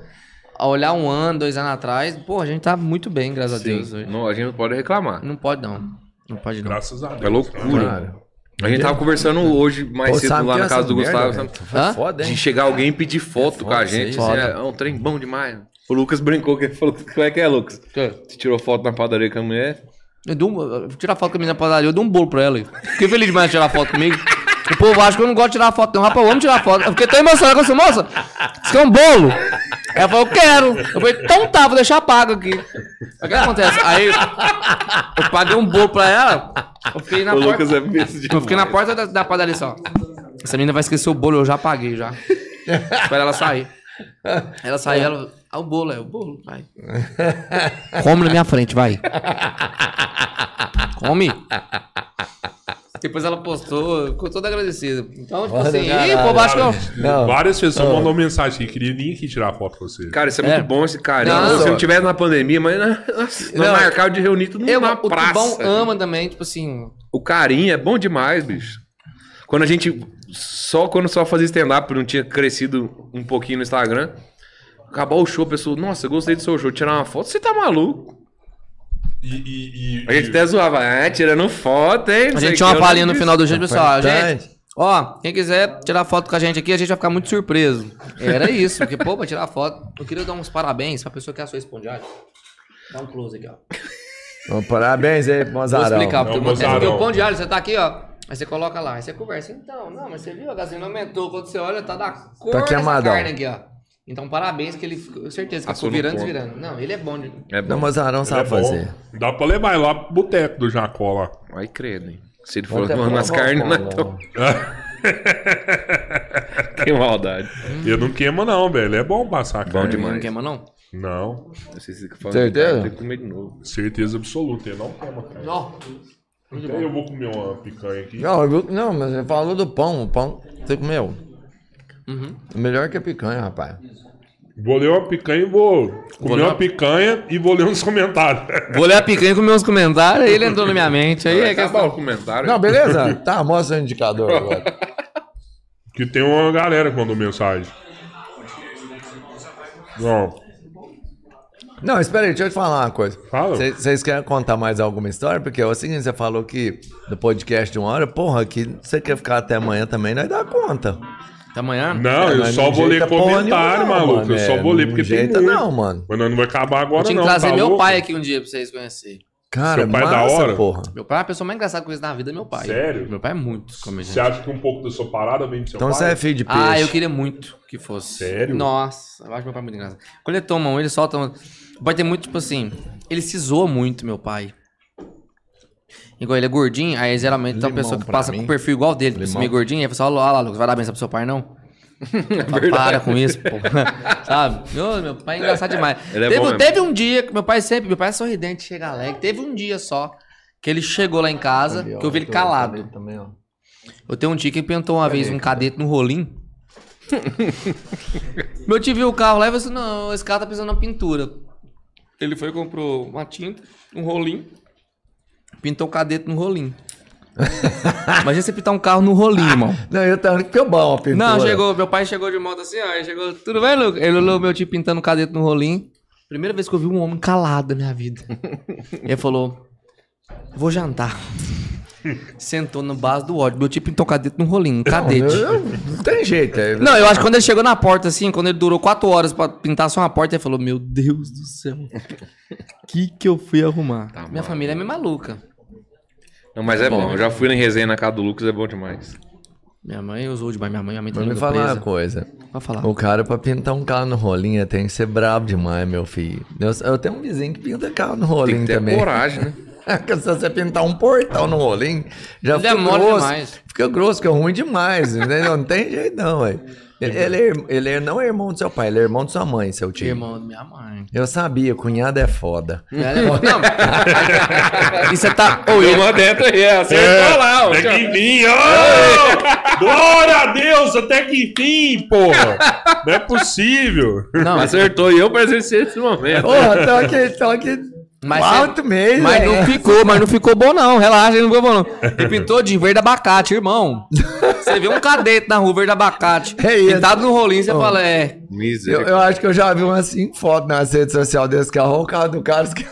a olhar um ano, dois anos atrás, pô, a gente tá muito bem, graças a Deus. hoje. Não, a gente não pode reclamar. Não pode não. Não pode não. Graças a Deus. É loucura. Cara. A gente tava conversando hoje mais Pô, cedo lá na casa do merda, Gustavo. sabe? Foda, hein? De chegar alguém e pedir foto com a gente. isso assim, é, é um trem bom demais. O Lucas brincou que ele falou: Como é que é, Lucas? Você tirou foto na padaria com a mulher? Eu dou um, eu vou tirar foto com a menina na padaria, eu dou um bolo pra ela. Fiquei feliz demais de tirar foto comigo. O povo acha que eu não gosto de tirar foto, não. Rapaz, eu amo tirar foto. Eu fiquei tão emocionado com essa moça. Isso aqui é um bolo. Ela falou, eu quero. Eu falei, então tá, vou deixar pago aqui. O que acontece? Aí eu paguei um bolo pra ela. Eu fiquei na o porta. Lucas é. Eu fiquei na porta da, da padaria só. Essa menina vai esquecer o bolo, eu já paguei já. Espera ela sair. Ela saiu, ela. Ah, o bolo, é o bolo, vai. Come na minha frente, vai. Come. Depois ela postou, ficou toda agradecida. Então, tipo Mano, assim, ih, pô, acho que eu. Não. Várias pessoas mandam mensagem que queria vir aqui tirar foto com você. Cara, isso é, É. muito bom esse carinho. Não, Se só- não tivesse na pandemia, mas na, nossa, Não. não, marcado de reunir todo mundo Eu, na o praça. Tubão ama também, tipo assim. O carinho é bom demais, bicho. Quando a gente. Só quando só fazia stand-up, não tinha crescido um pouquinho no Instagram. Acabou o show, a pessoa, nossa, eu gostei do seu show, tirar uma foto, você tá maluco? E, e, e- A gente e- até zoava, ah, tirando foto, hein? A gente tinha uma palhinha no final do dia, pessoal. Importante. Gente, ó, quem quiser tirar foto com a gente aqui, a gente vai ficar muito surpreso. Era isso, porque, pô, pra tirar foto, eu queria dar uns parabéns pra pessoa que é a sua espondiária. Dá um close aqui, ó. Bom, parabéns aí, Vou Mozarão. explicar, Não, porque, Mozarão. é porque o pão de alho, você tá aqui, ó. Aí você coloca lá, aí você conversa. Então, não, mas você viu, a gasolina aumentou. Quando você olha, tá da cor Tá queimadão. carne aqui, ó. Então, parabéns, que ele ficou, certeza que ficou virando e desvirando. Não, ele é bom. De... É bom. Não, Mozarão Ele é sabe bom. fazer. Dá pra levar ele lá pro boteco do Jacó lá. Vai credo, hein? Se ele for nas provar carnes, o né? Então... Que maldade. Eu não queimo, não, velho. É bom passar Bom carne. demais. Não queima, não? Não, Não sei se você fala Certeza? Tem que comer de novo. certeza absoluta. Eu não queimo carne. Não. Até eu vou comer uma picanha aqui. Não, eu- não, mas você falou do pão. O pão, você comeu. Uhum. Melhor que a picanha, rapaz. Vou ler uma picanha e vou comer ler uma uma- picanha e vou ler uns comentários. Vou ler a picanha com meus comentários, aí ele entrou na minha mente. Aí é que acabar o comentário. Não, beleza? Tá, mostra o indicador agora. que tem uma galera que mandou mensagem. Não, Não, espera aí, deixa eu te falar uma coisa. Fala. Cê- Vocês querem contar mais alguma história? Porque é o seguinte, você falou que no podcast de uma hora, porra, que você quer ficar até amanhã também, nós dá conta. Até amanhã? não É, eu só não vou ler comentário, nenhuma, não, maluco. Eu mano. só É, vou ler não porque tem muito. não, mano. Mas não vai acabar agora, Eu tinha não. que trazer tá meu louco? pai aqui um dia pra vocês conhecerem. Cara, Seu pai é da massa, hora? porra. Meu pai é a pessoa mais engraçada que eu conheço na vida, é meu pai. Sério? Meu pai é muito comediante. Você acha que um pouco da sua parada vem do seu Então você pai? é filho de peixe. Ah, eu queria muito que fosse. Sério? Nossa, eu acho meu pai muito engraçado. Quando ele toma um, ele solta um. O pai tem muito, tipo assim, ele se zoa muito, meu pai. Igual ele é gordinho, aí geralmente tem uma pessoa que passa mim. com o perfil igual dele, Limão. meio gordinho, aí fala, olha lá, Lucas, vai dar benção pro seu pai, não? Fala, Para com isso, pô. Sabe? Meu, meu pai é engraçado demais. É teve, bom teve um dia que meu pai sempre, meu pai é sorridente, chega alegre. Teve um dia só que ele chegou lá em casa, Ali, ó, que eu vi ele calado. também. Eu tenho um tio que pintou uma vez um cadete no rolinho. Meu tio viu o carro lá e falou assim: não, esse carro tá precisando de uma pintura. Ele foi e comprou uma tinta, um rolinho, pintou o cadete no rolinho. Imagina você pintar um carro no rolinho, irmão. Não, eu tava que bom a pintura. Não, chegou, meu pai chegou de moto assim, ó, ele chegou, tudo bem, Lucas? Ele olhou meu tio pintando o cadete no rolinho. Primeira vez que eu vi um homem calado na minha vida. ele falou, vou jantar. Sentou no base do ódio. Meu tio pintou o cadete no rolinho, um cadete. Eu- eu- não tem jeito. é- Não, eu acho que quando ele chegou na porta, assim, quando ele durou quatro horas pra pintar só uma porta, ele falou, meu Deus do céu. que que eu fui arrumar? Minha família é meio maluca. Não, mas é bom. Eu já fui em resenha na casa do Lucas, é bom demais. Minha mãe usou demais, minha mãe, minha mãe tá Vou me falar uma presa. coisa. Pode falar. O cara, pra pintar um carro no rolinho, tem que ser brabo demais, meu filho. Eu, eu tenho um vizinho que pinta carro no Tem rolinho que ter também. coragem, né? Se você pintar um portal no rolinho, já fica Demora grosso. demais. Fica grosso, fica ruim demais, entendeu? Não tem jeito não, velho. Ele, ele, é ele é- não é irmão do seu pai, ele é irmão de sua mãe, seu tio. Irmão da minha mãe. Eu sabia, cunhado é foda. Não. e você tá. Ô, ele- uma dentro aí, acertou lá. ó. Até que enfim, ô! Glória a Deus, até que enfim, porra! Não é possível. Não, Acertou e eu presenciei esse momento. Porra, tô aqui, tô aqui Mas alto cê- mesmo. Mas não ficou, mas não ficou bom, não. Relaxa, não ficou bom, não. Ele pintou de verde abacate, irmão. Você vê um cadete na rua verde abacate. É isso. pintado no rolinho, você fala, é. Eu, Misericórdia. eu acho que eu já vi umas cinco fotos nas redes sociais desse carro. O carro do cara que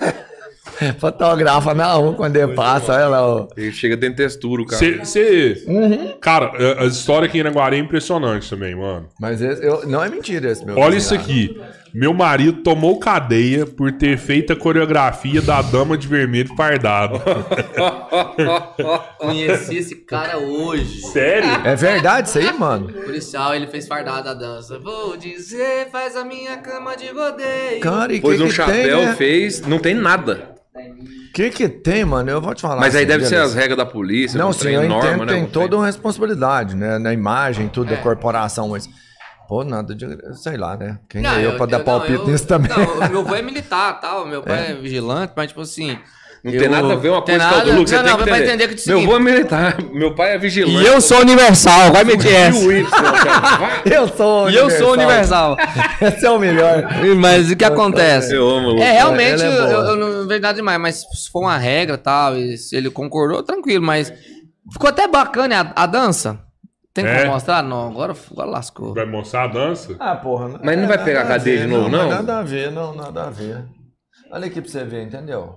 fotografa na rua quando ele passa. Olha lá, ó. Ele chega dentro de textura, o cara. Você. Uhum. Cara, a- a história aqui em Iraguari é impressionante também, mano. Mas esse- eu- não é mentira esse meu. Olha isso lá. aqui. Meu marido tomou cadeia por ter feito a coreografia da Dama de Vermelho Fardado. Conheci esse cara hoje. Sério? É verdade isso aí, mano? Policial, ele fez fardada a dança. Vou dizer, faz a minha cama de rodeio. Cara, e Pôs que um que chapéu, tem, né? fez. Não tem nada. Que que tem, mano? Eu vou te falar. Mas aí assim, deve ser as regras da polícia. Não, sim, eu entendo, né? tem toda uma responsabilidade, né? Na imagem, tudo É. da corporação, mas... Pô, nada de... Sei lá, né? Quem Não, é eu, pra dar não, palpite eu- nisso também? Não, meu avô é militar tal, meu pai é, vigilante, mas tipo assim. Não tem nada a ver uma tem coisa com a nada- outra. Lucas, não, não, pra entender. que é Meu avô é militar, meu pai é vigilante. E eu sou universal, vai meter essa. Vai. eu sou E eu sou universal. Esse é o melhor. Mas o que acontece? Eu amo, Lucas. É, realmente, é eu, eu não vejo nada demais, mas se for uma regra e tal, e se ele concordou, tranquilo, mas ficou até bacana a, a dança. Tem É? como mostrar? Não, agora, agora lascou. Vai mostrar a dança? Ah, porra. Mas não vai pegar nada a cadeia ver, de novo, não? Nada a ver, não, nada a ver. Olha aqui pra você ver, entendeu?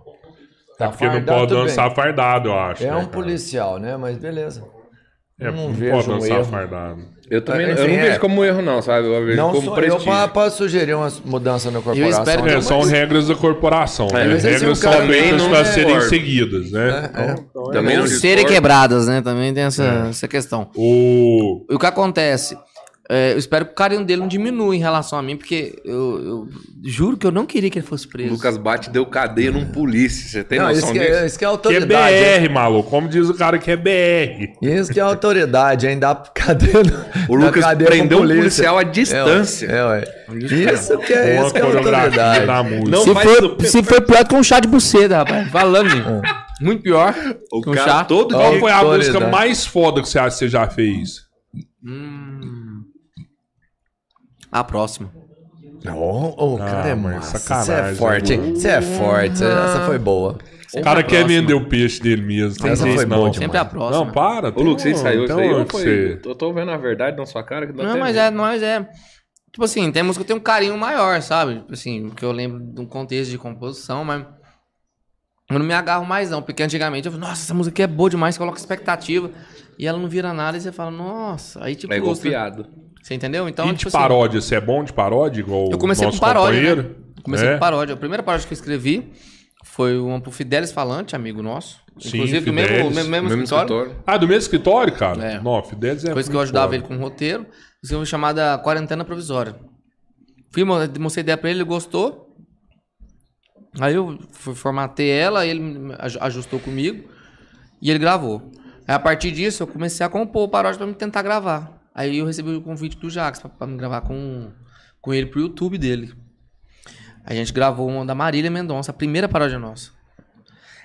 Tá Porque não pode dançar bem. fardado, eu acho. É né, um cara? policial, né? Mas beleza. É, Eu não, não vejo pode um dançar erro. fardado. Eu também Enfim, eu não é. vejo como erro, não, sabe? Eu vejo Não como sou eu prestígio. pra sugerir umas mudanças na corporação. espero que É, são mas- regras da corporação. né? mas esse regras são feitas também para não serem seguidas, né? É, é. Também não Serem quebradas, né? Também tem essa, essa questão. O... E o que acontece? É, eu espero que o carinho dele não diminua em relação a mim, porque eu, eu juro que eu não queria que ele fosse O preso. Lucas Bate deu cadeia num polícia. Você tem Não, noção isso que, disso? é, isso que é Que é autoridade. hein? BR, maluco. Como diz o cara que é BR. Isso que é autoridade, hein? Dá cadeia. no- O Lucas cadeia prendeu um policial à distância. É, ué. É, ué. Isso que é, isso que é coreografia autoridade. da música. Não Se faz for, o- se for pior que um chá de buceta, rapaz. Falando. Muito pior. O que um cara chá. todo Qual foi a Autoridade. música mais foda que você acha que você já fez? A próxima. Oh, oh, Ah, cara, é mas massa. Você é forte, hein? Você é forte. Essa foi boa. O cara quer vender o peixe dele mesmo. Tem Essa foi não. boa Sempre a próxima. Não, para. Ô, Lucas, você ensaiou isso aí? Então, foi... você... Eu tô vendo a verdade na sua cara. Que dá Não, mas medo. é, mas é. Tipo assim, tem música que tem um carinho maior, sabe? Tipo assim, que eu lembro de um contexto de composição, mas. Eu não me agarro mais, não. Porque antigamente eu falei, nossa, essa música aqui é boa demais, você coloca expectativa. E ela não vira nada e você fala, nossa. Aí tipo. É igual frustra. Você entendeu? Então, e de tipo assim, paródia, você é bom de paródia? Igual Eu comecei com paródia, né? Comecei É? com paródia. A primeira paródia que eu escrevi foi uma pro Fidelis Falante, amigo nosso. Sim, Inclusive do mesmo, Fidelis. mesmo, mesmo Mesmo escritório. escritório. Ah, do mesmo escritório, cara? É. Não, Fidelis é Coisa que eu ajudava ele com o roteiro. Escrevi uma chamada Quarentena Provisória. Fui, mo- mostrei ideia pra ele, ele gostou. Aí eu fui, formatei ela, ele ajustou comigo e ele gravou. Aí a partir disso eu comecei a compor o paródia pra me tentar gravar. Aí eu recebi o convite do Jax pra, pra me gravar com, com ele pro YouTube dele. A gente gravou uma da Marília Mendonça, a primeira paródia nossa.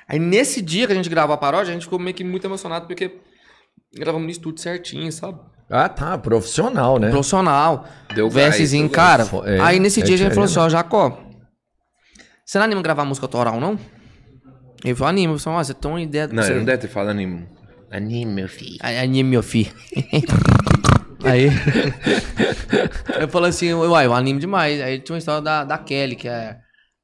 Aí nesse dia que a gente gravou a paródia, a gente ficou meio que muito emocionado porque gravamos no estúdio certinho, sabe? Ah, tá. Profissional, né? Profissional. Deu gás. cara. É, aí nesse é dia a gente falou assim, ó, Jacó, você não anima a gravar música autoral, não? Ele falou, anima. Eu falei, ó, você tem uma ideia... Não, você... não deve ter falado anime. Anime, meu filho. Anime, meu filho. aí... eu falei assim, uai, eu animo demais. Aí tinha uma história da, da Kelly, que é,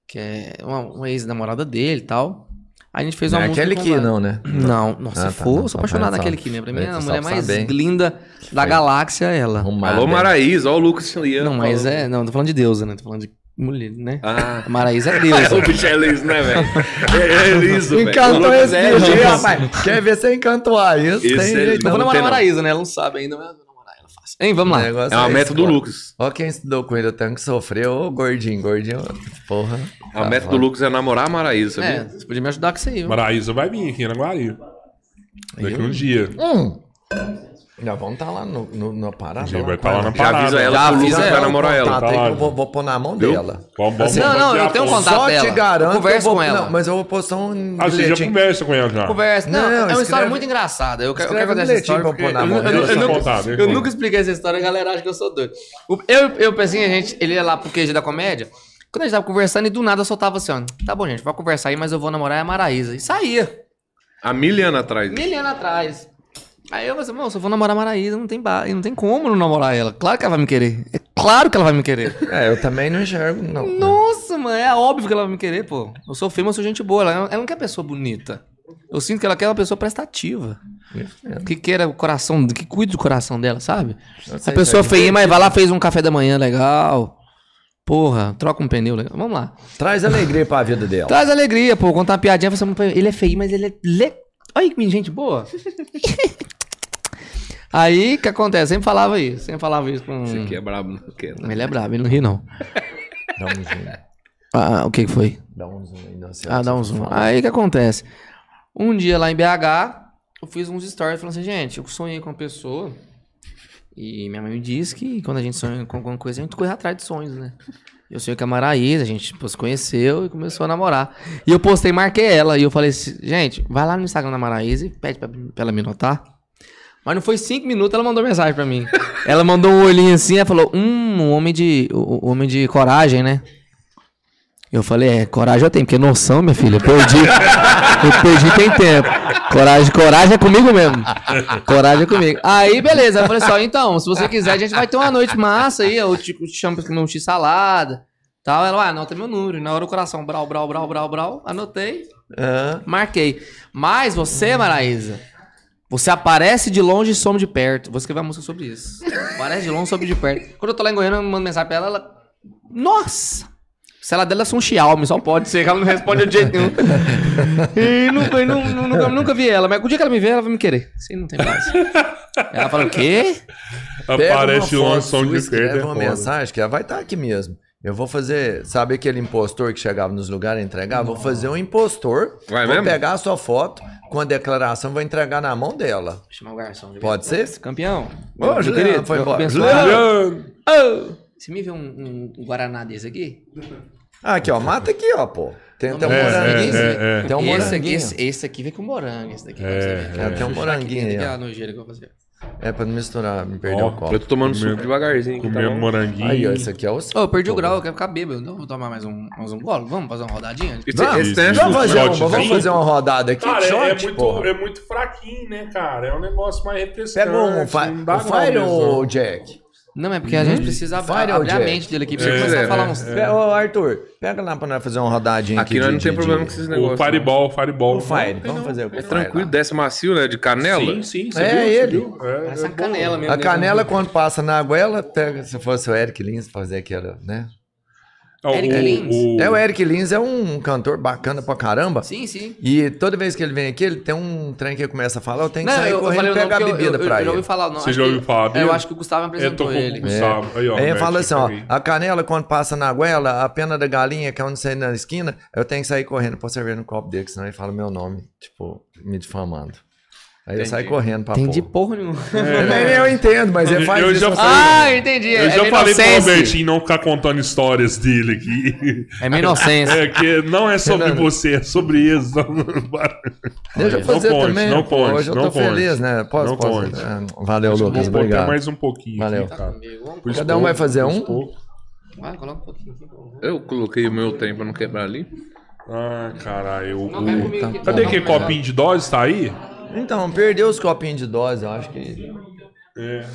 que é uma, uma ex-namorada dele e tal. Aí a gente fez Não uma é música aquele com que não, né? Não, nossa, Ah, se tá, for, não, eu sou só apaixonado naquele aqui, né? Pra mim é a mulher mais saber. linda da Foi. galáxia, ela. Arrumado, Alô? Maraísa. Ó o Lucas Lian. Não, mas falou. é. Não, tô falando de deusa, né? Tô falando de mulher, né? Ah. A Maraísa é É, deusa. o bicho é liso, né, velho? É, é liso, Encantou esse é bicho aí, rapaz. Quer ver você encantoar isso? Esse tem é jeito Não a não. Maraísa, né? Ela não sabe ainda, mas Hein, vamos lá. É uma meta do esse, Lucas. Ó quem estudou com ele, o tanque sofreu, ô gordinho, gordinho, porra. A meta do Lucas é namorar a Maraísa, É, sabia? você podia me ajudar com isso aí. viu? Maraísa vai vir aqui na Guari. Daqui um dia. Hum. Já vamos estar lá no, no, na parada. Gente vai estar lá na Já parada. avisa ela Já avisa ela. vai namorar ela. Tá eu vou, vou pôr na mão Viu? dela. Vamos, vamos Não, não, eu tenho um contato Só dela. te garanto Eu converso que eu vou, com ela. Não, mas eu vou postar um Ah, você já conversa com ela já. Conversa. Não, Não, é uma escreve- história muito engraçada. Eu, quero- eu escreve quero contar essa história. pra pôr na eu, mão eu- dela. eu nunca- eu nunca expliquei essa história, a galera acha que eu sou doido. Eu, eu pensei, a gente, ele ia lá pro QG da comédia. Quando a gente tava conversando e do nada eu soltava assim, ó. Tá bom, gente, vai conversar aí, mas eu vou namorar a Maraísa. E saía. Há mil anos atrás. Mil anos atrás. Aí eu falei assim, moço, eu vou namorar a Maraísa, não tem, ba... não tem como não namorar ela. Claro que ela vai me querer. É claro que ela vai me querer. É, eu também não enxergo, não. Nossa, mano, é óbvio que ela vai me querer, pô. Eu sou feio, mas sou gente boa. Ela, ela não quer pessoa bonita. Eu sinto que ela quer uma pessoa prestativa. Que queira o coração, que cuide do coração dela, sabe? A pessoa feia, mas vai lá, fez um café da manhã legal. Porra, troca um pneu legal. Vamos lá. Traz alegria pra vida dela. Traz alegria, pô. Contar uma piadinha, você ele é feio, mas ele é. Le... Olha que gente boa. Aí, o que acontece? Sempre falava isso. Sempre falava isso com. Esse aqui é brabo, não quero. Ele é brabo, ele não ri, não. Dá um zoom. Ah, o que que foi? Dá um zoom aí. Não, sei Ah, dá um zoom. fala. Aí o que acontece? Um dia lá em BH, eu fiz uns stories falando assim, gente, eu sonhei com uma pessoa. E minha mãe me disse que quando a gente sonha com alguma coisa, a gente corre atrás de sonhos, né? Eu sonhei com a Maraísa, a gente pô, se conheceu e começou a namorar. E eu postei, marquei ela. E eu falei assim, gente, vai lá no Instagram da Maraísa e pede pra, pra ela me notar. Mas não foi cinco minutos, ela mandou mensagem pra mim. ela mandou um olhinho assim, ela falou, hum, um homem de, o homem de coragem, né? Eu falei, é, coragem eu tenho, porque noção, minha filha, eu perdi. eu perdi tem tempo. Coragem, coragem é comigo mesmo. Coragem é comigo. Aí, beleza. Eu falei só, então, se você quiser, a gente vai ter uma noite massa aí. Eu te, te chamo pra comer um x-salada. Tal. Ela, ah, anota meu número. E na hora o coração, brau, brau, brau, brau, brau. Anotei, Ah, marquei. Mas você, Maraísa, você aparece de longe e some de perto. Vou escrever uma música sobre isso. Aparece de longe, some de perto. Quando eu tô lá em Goiânia, eu mando mensagem pra ela, ela. Nossa! Se ela dela é um Xiaomi, só pode ser, que ela não responde de jeito nenhum. E nunca, nu- nu- nunca, nunca vi ela, mas o dia que ela me ver, ela vai me querer. Isso aí não tem mais. Ela fala, o quê? Pega Aparece uma lá foto som de escreve perda. é uma foda. mensagem que ela vai estar aqui mesmo. Eu vou fazer, sabe aquele impostor que chegava nos lugares e entregava? Vou fazer um impostor, Vai vou mesmo? pegar a sua foto com a declaração, vou entregar na mão dela. Vou chamar o garçom. Pode ser? Campeão. Ô, Meu Juliano, querido, foi embora. Juliano. Juliano. Você me vê um, um, Guaraná desse aqui? Ah, aqui, ó, mata aqui, ó, pô. Tem até um É, moranguinho. é, é, é. Tem um esse, aqui, moranguinho. esse, esse aqui vem com morango, esse daqui. É, é, tem um moranguinho aqui, aí, aqui, ó. a nojeira que eu vou fazer. É pra não misturar, me perder o copo. Eu tô tomando suco devagarzinho. aqui, tá Comer bom? moranguinho. Aí, ó, esse aqui é o Ô, eu perdi o grau, eu quero ficar bêbado. Então eu vou tomar mais um, mais um golo. Vamos fazer uma rodadinha? Esse, Vamos, esse fazer, uma, shotzinho. vamos fazer uma rodada aqui. Cara, é, shot, é muito, porra. é muito fraquinho, né, cara? É um negócio mais refrescante. Pega um o Fire ou. Jack? Não, é porque a gente precisa ab- Fire abrir a mente dele aqui pra você É, começar a falar é, uns. Pe- Ô, Arthur, pega lá pra nós fazer uma rodadinha aqui. Aqui nós de- não tem de- problema de- com esses O negócios. Fireball, Fireball. O Fire, vamos fazer o É tranquilo, desce macio, né? De canela. Sim, sim. você É viu, você ele. viu? É, Parece é canela mesmo. A né? canela, quando passa na água, ela pega. Se fosse o Eric Lins fazer aquela, né? É, Eric Lins? É, o Eric Lins é um cantor bacana pra caramba. Sim, sim. E toda vez que ele vem aqui, ele tem um trem que ele começa a falar, eu tenho que Não, sair eu, eu correndo falei e o nome pegar a eu- bebida eu, eu, pra eu já ouvi ele. falar. Não, Você acho já ouviu falar é, dele? Eu acho que o Gustavo É, apresentou tô com ele. o Gustavo. Aí, ó, Aí ele mete fala assim, ó, a canela quando passa na goela, a pena da galinha, que é onde sai na esquina, eu tenho que sair correndo pra servir no copo dele, senão ele fala meu nome, tipo, me difamando. Aí eu saio correndo pra Entendi pôr. porra nenhuma. Nem eu entendo, mas ele faz Eu isso. já eu falei-. Ah, entendi. Eu é, já é falei pro. Albertinho não ficar contando histórias dele aqui. É minha inocência. É que não é sobre Fernando. você, é sobre isso. Deixa eu Não fazer conte, também, não pô, conte, hoje eu não tô conte. feliz, né? Posso, Não posso? conte. Ah, Valeu, Lucas, Vamos botar obrigado. mais um pouquinho. Valeu. Aqui, cara. Por Cada um vai fazer um? Vai, coloca um pouquinho aqui. Eu coloquei o meu trem pra não quebrar ali. Ah, caralho. o- Não, Cadê pô. aquele copinho de dose? Tá aí? Então, perdeu os copinhos de dose, eu acho que... É.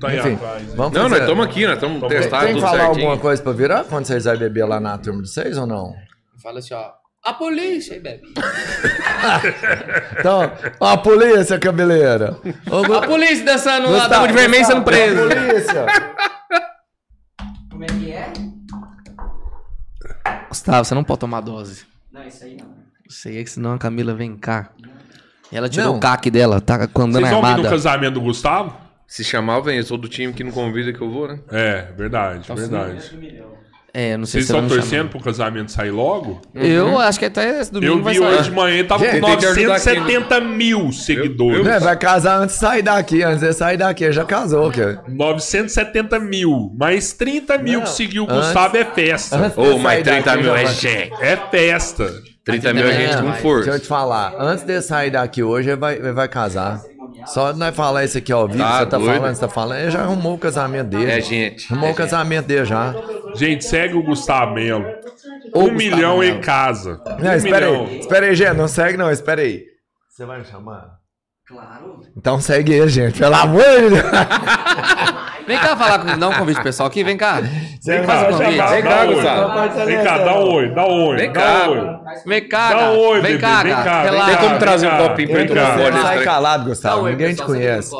Tá aí Enfim, atrás. vamos Não, fazer... nós estamos aqui, nós estamos testados tem que tudo falar certinho. alguma coisa pra virar quando vocês vão beber lá na turma de vocês ou não? Fala assim, ó. A polícia, aí, bebe. Então, ó, a polícia, cabeleira. Ô, Gu- A polícia dançando lá, Gustavo, tamo de vermelho sendo Gustavo, preso. a polícia. Como é que é? Gustavo, você não pode tomar dose. Não, isso aí não. Isso aí é que senão a Camila vem cá. E ela tirou Não. o caque dela, tá andando Vocês vão vir no armada. casamento do Gustavo? Se chamar, vem. Eu sou do time que não convida que eu vou, né? É, verdade, verdade. É, não sei Vocês se ela estão torcendo pro casamento sair logo? Eu acho que até esse domingo Eu vai vi sair. hoje de manhã, tava Gente, com tem que ajudar 970 mil seguidores. Né, vai casar antes de sair daqui. Antes de sair daqui, já casou. Que... 970 mil. Mais 30 mil Não, que seguiu o Gustavo é festa. Ô, mas 30 daqui, mil é gente. É festa. 30 mil é gente É, com mas- Deixa eu força. te falar. Antes de sair daqui hoje, ele vai, ele vai casar. Só de nós falar isso aqui ao vivo, Tá você tá doido. falando, você tá falando, ele já arrumou o casamento dele. É gente. Arrumou o casamento dele já. Gente, segue o Gustavo Melo. Ô, Um Gustavo milhão Melo. em casa. Não, um espera milhão. aí. Espera aí, gente. Não segue, não. Espera aí. Você vai me chamar? Claro. Então segue ele, gente. Pelo amor de Deus. Vem cá falar com dá um convite pro pessoal aqui, vem cá. Vem cá, vem cá, convite. Vem dá cá, um oi. Gustavo. Vem cá, dá um oi, dá um oi. Vem cá. oi. Vem cá, Dá cara. um oi, Vem cá, vem cara. cá, vem Relaxa. cá, Tem como trazer vem um cá, copinho pra Você óleo sai calado, Gustavo. Ninguém te conhece.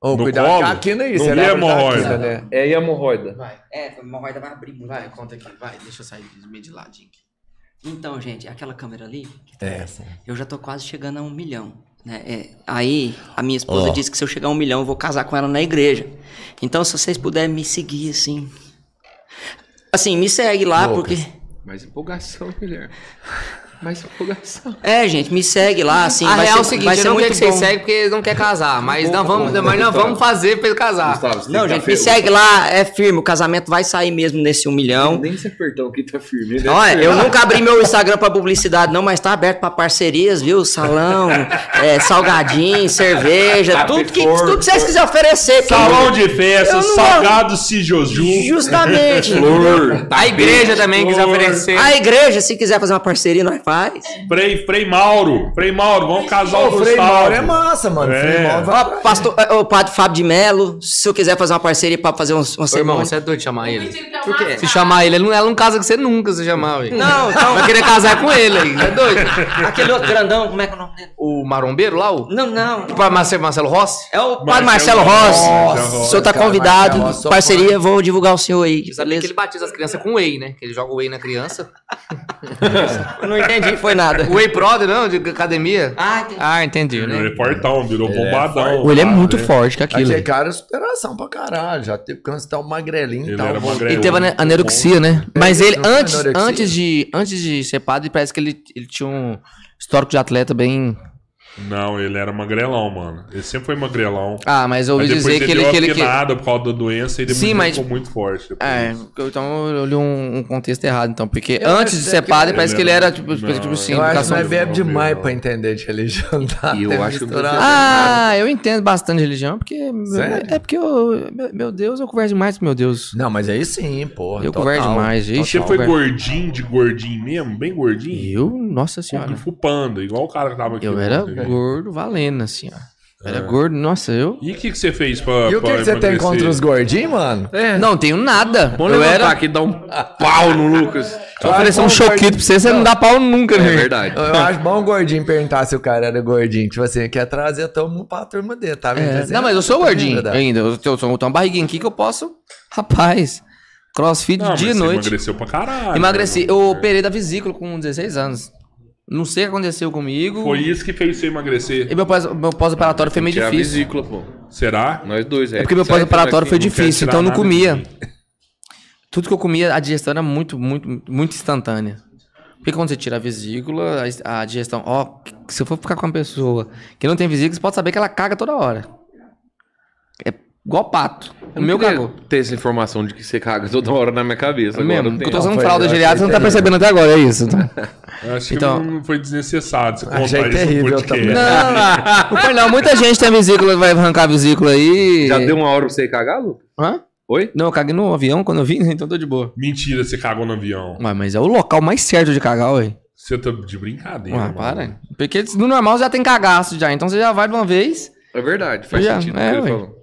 Ô, No cuidado. colo? Aqui não é isso. Não é aqui, hemorroida. né? É hemorroida. Vai, É, hemorroida vai abrir muito. vai, conta aqui. Vai, deixa eu sair de meio de ladinho aqui. Então, gente, aquela câmera ali, É, sim. eu já tô quase chegando a um milhão. Né? É, aí, a minha esposa Ó. disse que se eu chegar a um milhão, eu vou casar com ela na igreja. Então, se vocês puderem me seguir, assim... Assim, me segue lá, Lucas. porque... Mais empolgação, Guilherme. Mais empolgação. É, gente, me segue lá, assim, a vai real ser, é o seguinte, vai eu ser não quero que vocês seguem porque eles não querem casar. Mas nós vamos, mas nós Gustavo. vamos fazer pra ele casar. Gustavo, Não, que gente, tá me segue lá, é firme, o casamento vai sair mesmo nesse um milhão. Nem esse apertão aqui tá firme. Ele é Olha, eu nunca abri meu Instagram pra publicidade, não, mas tá aberto pra parcerias, viu? Salão, é, salgadinho, cerveja, tudo que, tudo que vocês quiserem oferecer. que Salão eu- de festa, Eu não- salgado Cijoju. Justamente. Flor. A igreja também quiser oferecer. A igreja, se quiser fazer uma parceria, nós faz. Frei, Frei Mauro. Frei Mauro, vamos casar o O Frei Gustavo. Mauro é massa, mano. É. Frei Mauro Ó, pastor, é, o padre Fábio de Melo, se eu quiser fazer uma parceria pra fazer uns- uma Ô, irmão, semana. você é doido de chamar ele. Por quê? Se chamar ele, ele não, ela não casa com você nunca se chamar, ué. Não, então, Vai querer casar com ele aí, é doido? aquele outro grandão, como é que é o nome? O marombeiro lá, o. Não, não. o Marcelo, Marcelo Rossi? É o padre Marcelo Marcelo Rossi. Rossi. O senhor tá Cara, convidado. Marcelo, Parceria, vou divulgar o senhor aí. Sabia que ele batiza as crianças com whey, né? Que ele joga whey na criança. Eu não entendi, foi nada. Whey Prod, não? De academia. Ah, entendi. Ah, entendi, Ele né? é fortão, virou Ele é bombadão. Ou ele é cara, muito né? forte que aquilo. Aquele cara é superação pra caralho. Já teve câncer, tá um magrelinho e tal. Ele teve anorexia, né? Mas ele, antes, antes, de, antes de ser padre, parece que ele, ele tinha um histórico de atleta bem. Não, ele era magrelão, mano. Ele sempre foi magrelão. Ah, mas eu ouvi depois dizer que ele. deu Que ele que... por causa da doença e depois Sim, mas- ficou muito forte. depois. É, então eu li um, um contexto errado, então. Porque Eu antes de ser que padre, ele parece que ele era- era, tipo, Não, tipo assim, Eu acho que não é bebe demais não. pra entender de religião. Tá? E eu Tem acho que você- Ah, eu entendo bastante de religião, porque. Sério? É porque eu. Meu, Deus, eu converso demais com meu Deus. Não, mas aí sim, porra. Eu total. converso demais. Ixi, Você eu foi gordinho, de gordinho mesmo? Bem gordinho? Eu, nossa senhora. Kung Fu Panda, igual o cara que tava aqui. Eu era? Gordo valendo, assim, ó. Era gordo, nossa, eu. E o que, que você fez pra. E o que, pra que você tem contra os gordinhos, mano? É. Não, tenho nada. Vamos eu era. aqui e dar um pau no Lucas. Se eu oferecer um bom choquito gordinho. pra você, você não dá pau nunca, É né? verdade. Eu acho bom o gordinho perguntar se o cara era gordinho. Tipo assim, quer trazer todo mundo pra turma dele, tá vendo? É, Assim, Não, mas eu sou tá gordinho ainda. Eu tenho, eu tenho uma barriguinha aqui que eu posso. Rapaz, crossfit Não, dia e noite. emagreceu pra caralho. Emagreci. né? Eu operei da vesícula com 16 anos. Não sei o que aconteceu comigo. Foi isso que fez você emagrecer. E meu pós- pós-operatório foi meio Tirar a difícil. vesícula, pô. Será? Nós dois, é. É porque meu pós-operatório foi difícil, então eu não comia. Tudo que eu comia, a digestão era muito, muito, muito instantânea. Porque quando você tira a vesícula, a, a digestão. Ó, se eu for ficar com uma pessoa que não tem vesícula, você pode saber que ela caga toda hora. É igual pato. O Eu meu não queria cagou. ter essa informação de que você caga toda hora na minha cabeça. É Agora mesmo. Porque eu tô usando fralda geriátrica, você não tá percebendo até agora, é isso. Então. Eu acho Então- que não foi desnecessário você contar Achei isso terrível também. Não, não foi não. Muita gente tem vesícula, vai arrancar a vesícula aí. Já deu uma hora pra você ir cagar, Lu? Hã? Oi? Não, eu caguei no avião quando eu vim, então tô de boa. Mentira, você cagou no avião. Ué, mas é o local mais certo de cagar, ué. Você tá de brincadeira. Ué, mano. para. Porque no normal já tem cagaço já, então você já vai de uma vez, É verdade, faz Já, sentido o é, que ele ué. falou.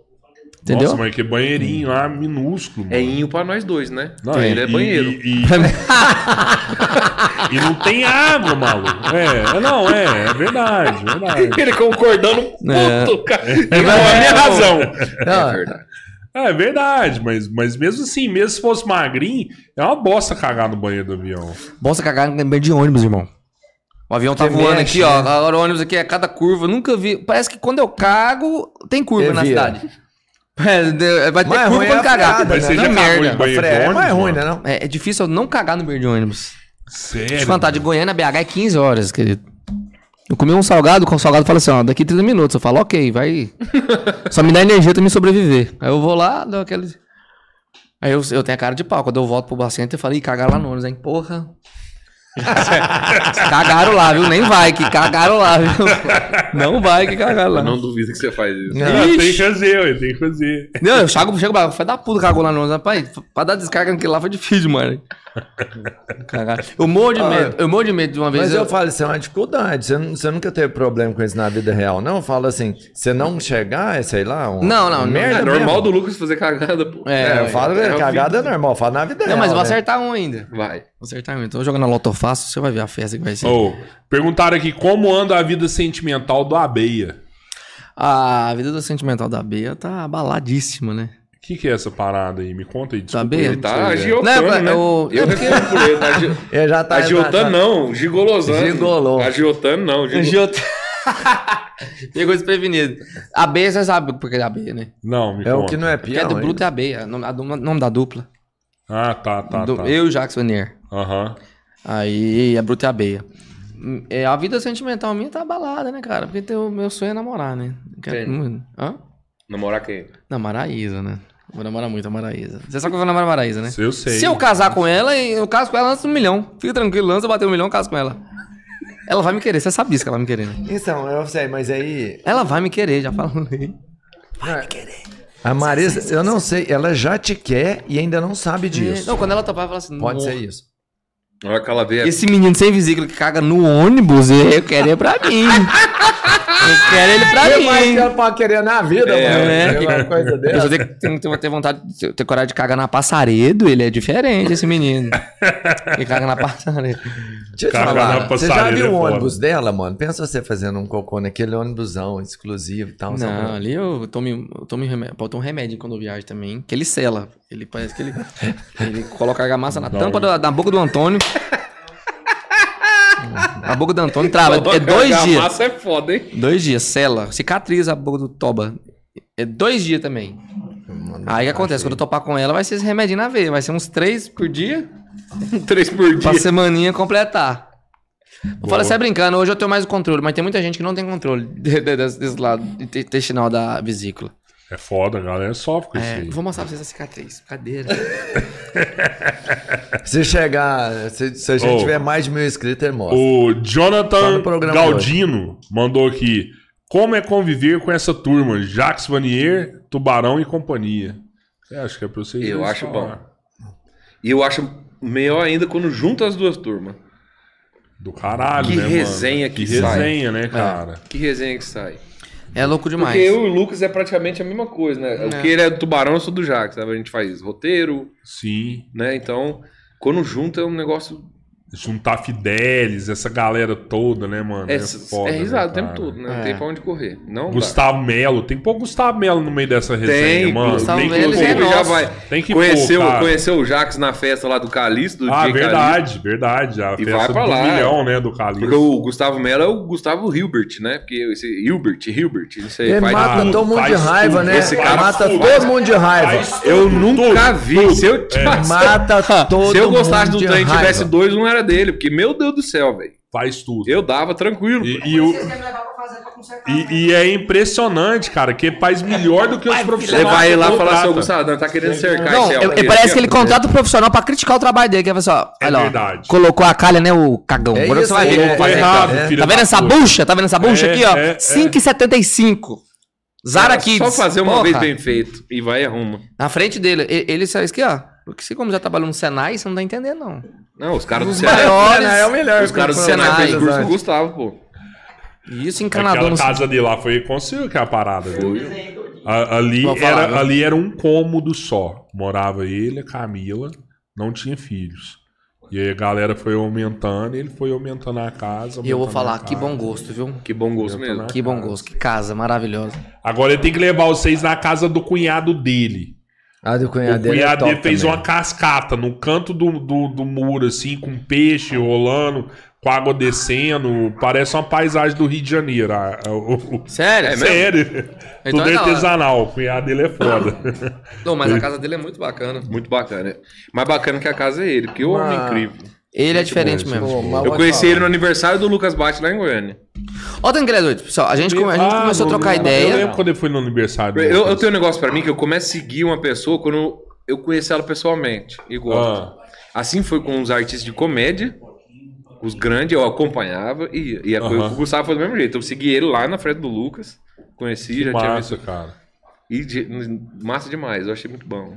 Entendeu? Nossa, mas que banheirinho lá, minúsculo. É mano. inho pra nós dois, né? Não, ele e- é banheiro. E, e- e não tem água, maluco. É, é, não, é, é verdade, verdade. Ele concordando, É. puto, cara. E com a minha razão. Não, É verdade. É, é verdade, mas, mas mesmo assim, mesmo se fosse magrinho, é uma bosta cagar no banheiro do avião. Bosta cagar no banheiro de ônibus, irmão. O avião tá Você voando mexe, aqui, ó. né? Agora o ônibus aqui é cada curva. eu Nunca vi. Parece que quando eu cago, tem curva na cidade. É, vai ter curva ruim é quando a cagar. né? Não é merda. banheiro é ônibus? mais ruim, mano? né? Não? É, é difícil eu não cagar no banheiro de ônibus. Sério? Deixa eu contar, de Goiânia BH é 15 horas, querido. Eu comi um salgado, com o salgado fala assim, ó, daqui 30 minutos. Eu falo, ok, vai. Só me dá energia pra me sobreviver. Aí eu vou lá, dou aquele. Aí eu, eu tenho a cara de pau. Quando eu volto pro bacente, eu falei, ih, cagaram lá no ônibus, hein? Porra. cagaram lá, viu? Nem vai, que cagaram lá, viu? Não vai que cagaram lá. Eu não duvido que você faz isso. Não. Tem que fazer, ué, tem que fazer. Não, eu chego, chego pra foi da puta cagou lá no. Rapaz, pra dar descarga naquele lá foi difícil, mano. Eu morro de Ah, medo. Eu morro de medo de uma vez. Mas eu falo, isso é uma dificuldade. Você, não- você nunca teve problema com isso na vida real, não? Eu falo assim, você não chegar, é, sei lá, um, Não, não, não. merda É normal mesmo. do Lucas fazer cagada, pô. É, eu falo, é, é cagada é normal, eu falo na vida Não, real. mas eu vou né? acertar um ainda. Vai. Acertar um. Então jogando a Loto Fácil, você vai ver a festa que vai ser. Ô, perguntaram aqui como anda a vida sentimental do Abeia. A vida do sentimental da Bea tá abaladíssima, né? O que, que é essa parada aí? Me conta aí. desculpa, eu não tá é. agiotando, Não, né? eu- Eu é porque- respondo por ele. Tá agi- Ele já tá... Agiotando já- não, gigolosando. Gigolô. Agiotando não. Giota. Pegou desprevenido. A Bea, você sabe por que é a Bea, né? Não, me É o conta. que não é Porque pião. é do? Bruto é a Bea. Nome, a du- nome da dupla. Ah, tá, tá, Do- tá. Eu e o Jacques Vanier. Aham. Aí a Bruta e a Beia. Hum, É, a vida sentimental minha tá abalada, né, cara? Porque tem o meu sonho é namorar, né? Quero. Hã? Namorar quem? Namorar a Isa, né? Vou namorar muito a Maraísa. Você sabe que eu vou namorar a Maraísa, né? Eu sei. Se eu casar com ela, eu caso com ela antes do milhão. Fica tranquilo, antes de eu bater um milhão, eu caso com ela. Ela vai me querer, você sabe disso que ela vai me querer, né? Então, eu sei, mas aí... Ela vai me querer, já falei. A Marisa, eu não sei, ela já te quer e ainda não sabe disso. Não, quando ela topar, ela fala assim: Pode "Nossa, ser isso. Na hora que ela vê. Esse menino sem vesícula que caga no ônibus, eu quero é pra mim. Eu quero ele pra que mim. mais que ela pode querer na vida, mano? é. Tem uma coisa Eu dessa. só tenho, tenho, tenho, tenho vontade de ter coragem de cagar na passaredo. Ele é diferente, esse menino. Ele caga na passaredo. Deixa eu te falar, na você já passareira viu é o ônibus dela, mano? Pensa você fazendo um cocô naquele ônibusão exclusivo e tal. sabe? Não, ali eu tomo, eu tomo remédio. Boto um remédio quando eu viajo também, que ele sela. Ele parece que ele, ele coloca a argamassa na tampa da, da boca do Antônio. A boca do Antônio trava. É dois A dias. massa é foda, hein? Dois dias, sela. Cicatriza a boca do Toba. É dois dias também. Mano, Aí o que acontece? Quando eu topar com ela, vai ser esse remedinho na veia. Vai ser uns três por dia. Três por Pra dia. semaninha completar. Eu falo assim, é brincando, hoje eu tenho mais o controle, mas tem muita gente que não tem controle de- de- desse, lado inte- intestinal da vesícula. É foda, a galera sofre com isso É, aí. vou mostrar pra vocês a cicatriz. Cadeira. Se chegar, se, se a gente Ô. tiver mais de mil inscritos, ele mostra. O Jonathan Galdino mandou aqui. Como é conviver com essa turma? Jacques Vanier, Tubarão e companhia. Você acha que é pra vocês? Eu acho falar? bom. E eu acho melhor ainda quando junta as duas turmas. Do caralho, Que né, mano? resenha que Que sai. resenha, né, cara? Que resenha que sai. É louco demais. Porque eu e o Lucas é praticamente a mesma coisa, né? O que ele é do Tubarão, eu sou do Jax, sabe? A gente faz roteiro, Sim. né? Então, quando junta é um negócio... Juntar Fidelis, essa galera toda, né, mano? É, foda, é risado né, o tempo todo, né? Não É. tem pra onde correr. Não dá. Gustavo Melo. Tem que pôr Gustavo Melo no meio dessa resenha, Tem, mano. Gustavo tem que Melo pôr. é já vai. Tem que conheceu, pôr, cara. conheceu o Jax na festa lá do Calixto, do Ah, verdade, verdade. A E festa vai pra do lá. milhão, né, do Calixto. Calixto. Porque o Gustavo Melo é o Gustavo Hilbert, né? Porque esse Hilbert, Hilbert, não sei. Ele faz mata tudo. todo mundo de raiva, tudo. né? Esse cara mata tudo. todo mundo de raiva. Eu nunca vi. Se eu, É. Mata todo se eu gostasse do trem e tivesse dois, um era dele. Porque, meu Deus do céu, velho. Faz tudo. Eu dava tranquilo. E, e o- e- e é impressionante, cara, que faz melhor do que os profissionais. Levar ele lá e falar assim, ô contrata. Gustavo, não, tá querendo cercar Não, esse eu- Elton. parece que ele contrata o profissional pra criticar o trabalho dele. Que é assim, ó, É olha, ó, verdade. colocou a calha, né, o cagão. É Agora isso você vai ver é- ó. errado, é. filho Tá vendo da essa puta. bucha? Tá vendo essa bucha É, aqui, ó? é, é. 5,75. Zara Kids. Só fazer uma Porra. vez bem feito e vai e arruma. Na frente dele. e- Ele saiu isso aqui, ó. Porque você, como já trabalhou no Senai, você não tá entendendo, não. Não, os caras do Senai. maiores. É o melhor. Os caras do Senai, fez curso com o Senai. Gustavo, pô. E isso encanador Aquela no casa dele lá foi conseguiu que é a parada. viu? A- ali, era, ali era um cômodo só. Morava ele, a Camila, não tinha filhos. E aí a galera foi aumentando, e ele foi aumentando a casa. E eu vou falar, que bom gosto, viu? Que bom gosto mesmo. Que bom gosto, que casa maravilhosa. Agora ele tem que levar vocês na casa do cunhado dele. A do O cunhado dele é cunhado fez também. uma cascata no canto do, do, do muro, assim, com peixe rolando, com água descendo. Parece uma paisagem do Rio de Janeiro. Sério? É mesmo? Sério. Então Tudo é artesanal. O cunhado dele é foda. Não, mas a casa dele é muito bacana. Muito bacana. Mais bacana que a casa é ele, porque o homem é incrível. Ele é diferente mesmo. Pô, Eu conheci ele no aniversário do Lucas Bate lá em Goiânia. Ó, que doido, pessoal. A gente, come- a gente Ah, começou a trocar Eu ideia. lembro quando ele foi no aniversário. do Eu, eu Lucas. tenho um negócio pra mim que eu começo a seguir uma pessoa quando eu conheci ela pessoalmente gosto. Ah. Assim foi com os artistas de comédia, os grandes, eu acompanhava e, e a Aham. com o Gustavo foi do mesmo jeito. Eu segui ele lá na frente do Lucas, conheci, já tinha Massa, visto. cara. E de- massa demais, eu achei muito bom.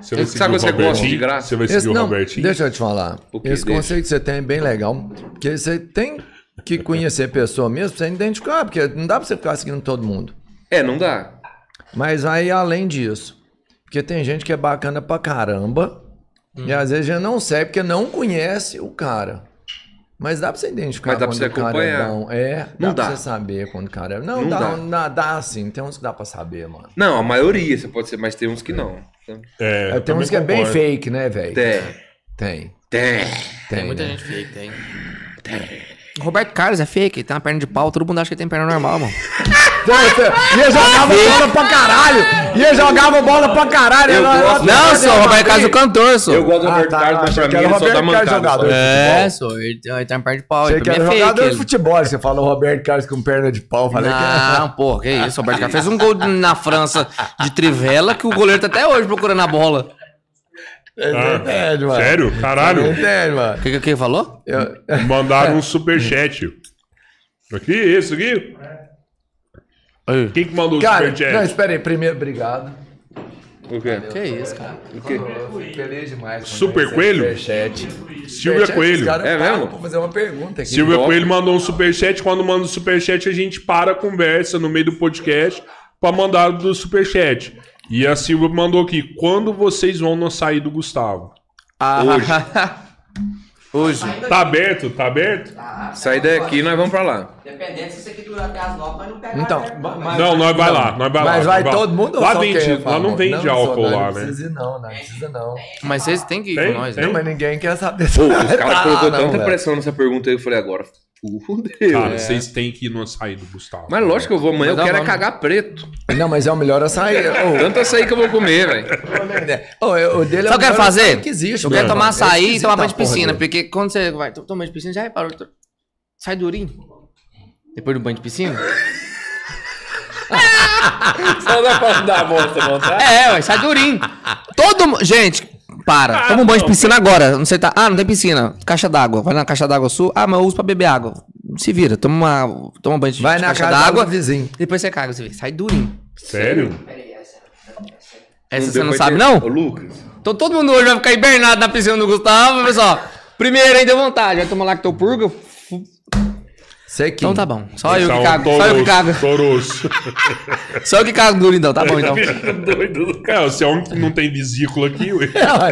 Você vai Sabe quando o você gosta de graça? Você vai Esse, seguir o não, Robertinho? deixa eu te falar. O que Esse deixa? conceito que você tem é bem legal. Porque você tem que conhecer a pessoa mesmo pra você identificar, porque não dá pra você ficar seguindo todo mundo. É, não dá. Mas aí, além disso, porque tem gente que é bacana pra caramba, e às vezes já não segue porque não conhece o cara. Mas dá pra você identificar Mas dá pra quando você o cara é acompanhar. bom. É, dá Não pra dá. você saber quando o cara é. Não, Não dá, dá. dá. Dá, sim, tem uns que dá pra saber, mano. Não, a maioria você pode ser, mas tem uns que não. Então, É, tem que é bem concordo. fake, né, velho? Tem. Tem. Tem. Tem, Muita né? gente fake, tem. O Roberto Carlos é fake, ele tem uma perna de pau, todo mundo acha que ele tem perna normal, mano. E ele jogava bola pra caralho! E ele jogava bola pra caralho! Eu Ela- gosto- Não, sou o Roberto Carlos é o cantor, sou. Eu gosto do Ah, Roberto tá, Carlos, mas pra que mim ele só Roberto dá Carlos mancada. jogador. É, sou. Ele tem, ele tem uma perna de pau, ele que era mim é jogador fake. de ele. futebol. Você falou Roberto Carlos com perna de pau. Falei que é. Não, pô, que isso, o Roberto Carlos fez um gol na França de trivela que o goleiro tá até hoje procurando a bola. Não entende, mano. Ah, Sério? Você Caralho. não entende, mano. O que, que, que falou? Eu- Mandaram um superchat. Aqui, isso aqui. Quem que mandou o Cara, não, superchat? espera aí. Primeiro, obrigado. O quê? Que isso, cara. O quê? Feliz demais. Super Coelho? Superchat. Silvia Superchat, Coelho. É mesmo? pra fazer uma pergunta aqui. Silvia. Coelho mandou um superchat. Quando manda o superchat, a gente para a conversa no meio do podcast pra mandar do superchat. E a Silvia mandou aqui: quando vocês vão no sair do Gustavo? Ah, Hoje. Tá aberto? Tá aberto? Sair daqui e nós vamos pra lá. Dependendo se isso aqui durar até as nove, mas não pega Então, mas- Não, nós vai lá, nós vai lá. Mas vai nós todo mundo ou Lá só vende, lá não vende só álcool nós lá, Não né? precisa ir, não, não precisa não. Mas vocês têm que ir Tem, com nós, tem. né? Não, mas ninguém quer saber. Pô, os caras Ah, colocou não, tanta velho. pressão nessa pergunta aí, eu falei, agora fudeu. Cara, É. vocês têm que ir no sair do Gustavo. Mas lógico que eu vou amanhã, eu quero é cagar preto. Não, mas é o melhor açaí. Ô, Tanto açaí que eu vou comer, velho. ô, o dele é Sabe o que eu quero fazer? açaí que existe, eu quero mano. tomar É açaí e tomar banho de piscina. Porque quando você vai tomar banho de piscina, já reparou? Sai durinho. Depois do banho de piscina? Só dá pra dar a bosta, não tá? É, ué, sai durinho. Todo mundo. Gente, para. Toma um banho de piscina agora. Não sei tá. Ah, não tem piscina. Caixa d'água. Vai na caixa d'água sul. Ah, mas eu uso pra beber água. Se vira. Toma, uma, toma um banho de Vai de na caixa d'água. vizinho. Depois você caga, você vê. Sai durinho. Sério? Essa você deu não sabe, entender. não? Ô, Lucas. Então todo mundo hoje vai ficar hibernado na piscina do Gustavo, pessoal. Primeiro aí deu vontade. Vai tomar lactopurga. Sequinho. Então tá bom. Só eu é que um cago. Só eu que cago. Toroço. Só eu que cago duro então. Tá bom então. Doido. É, você é único que não tem vesícula aqui, ué.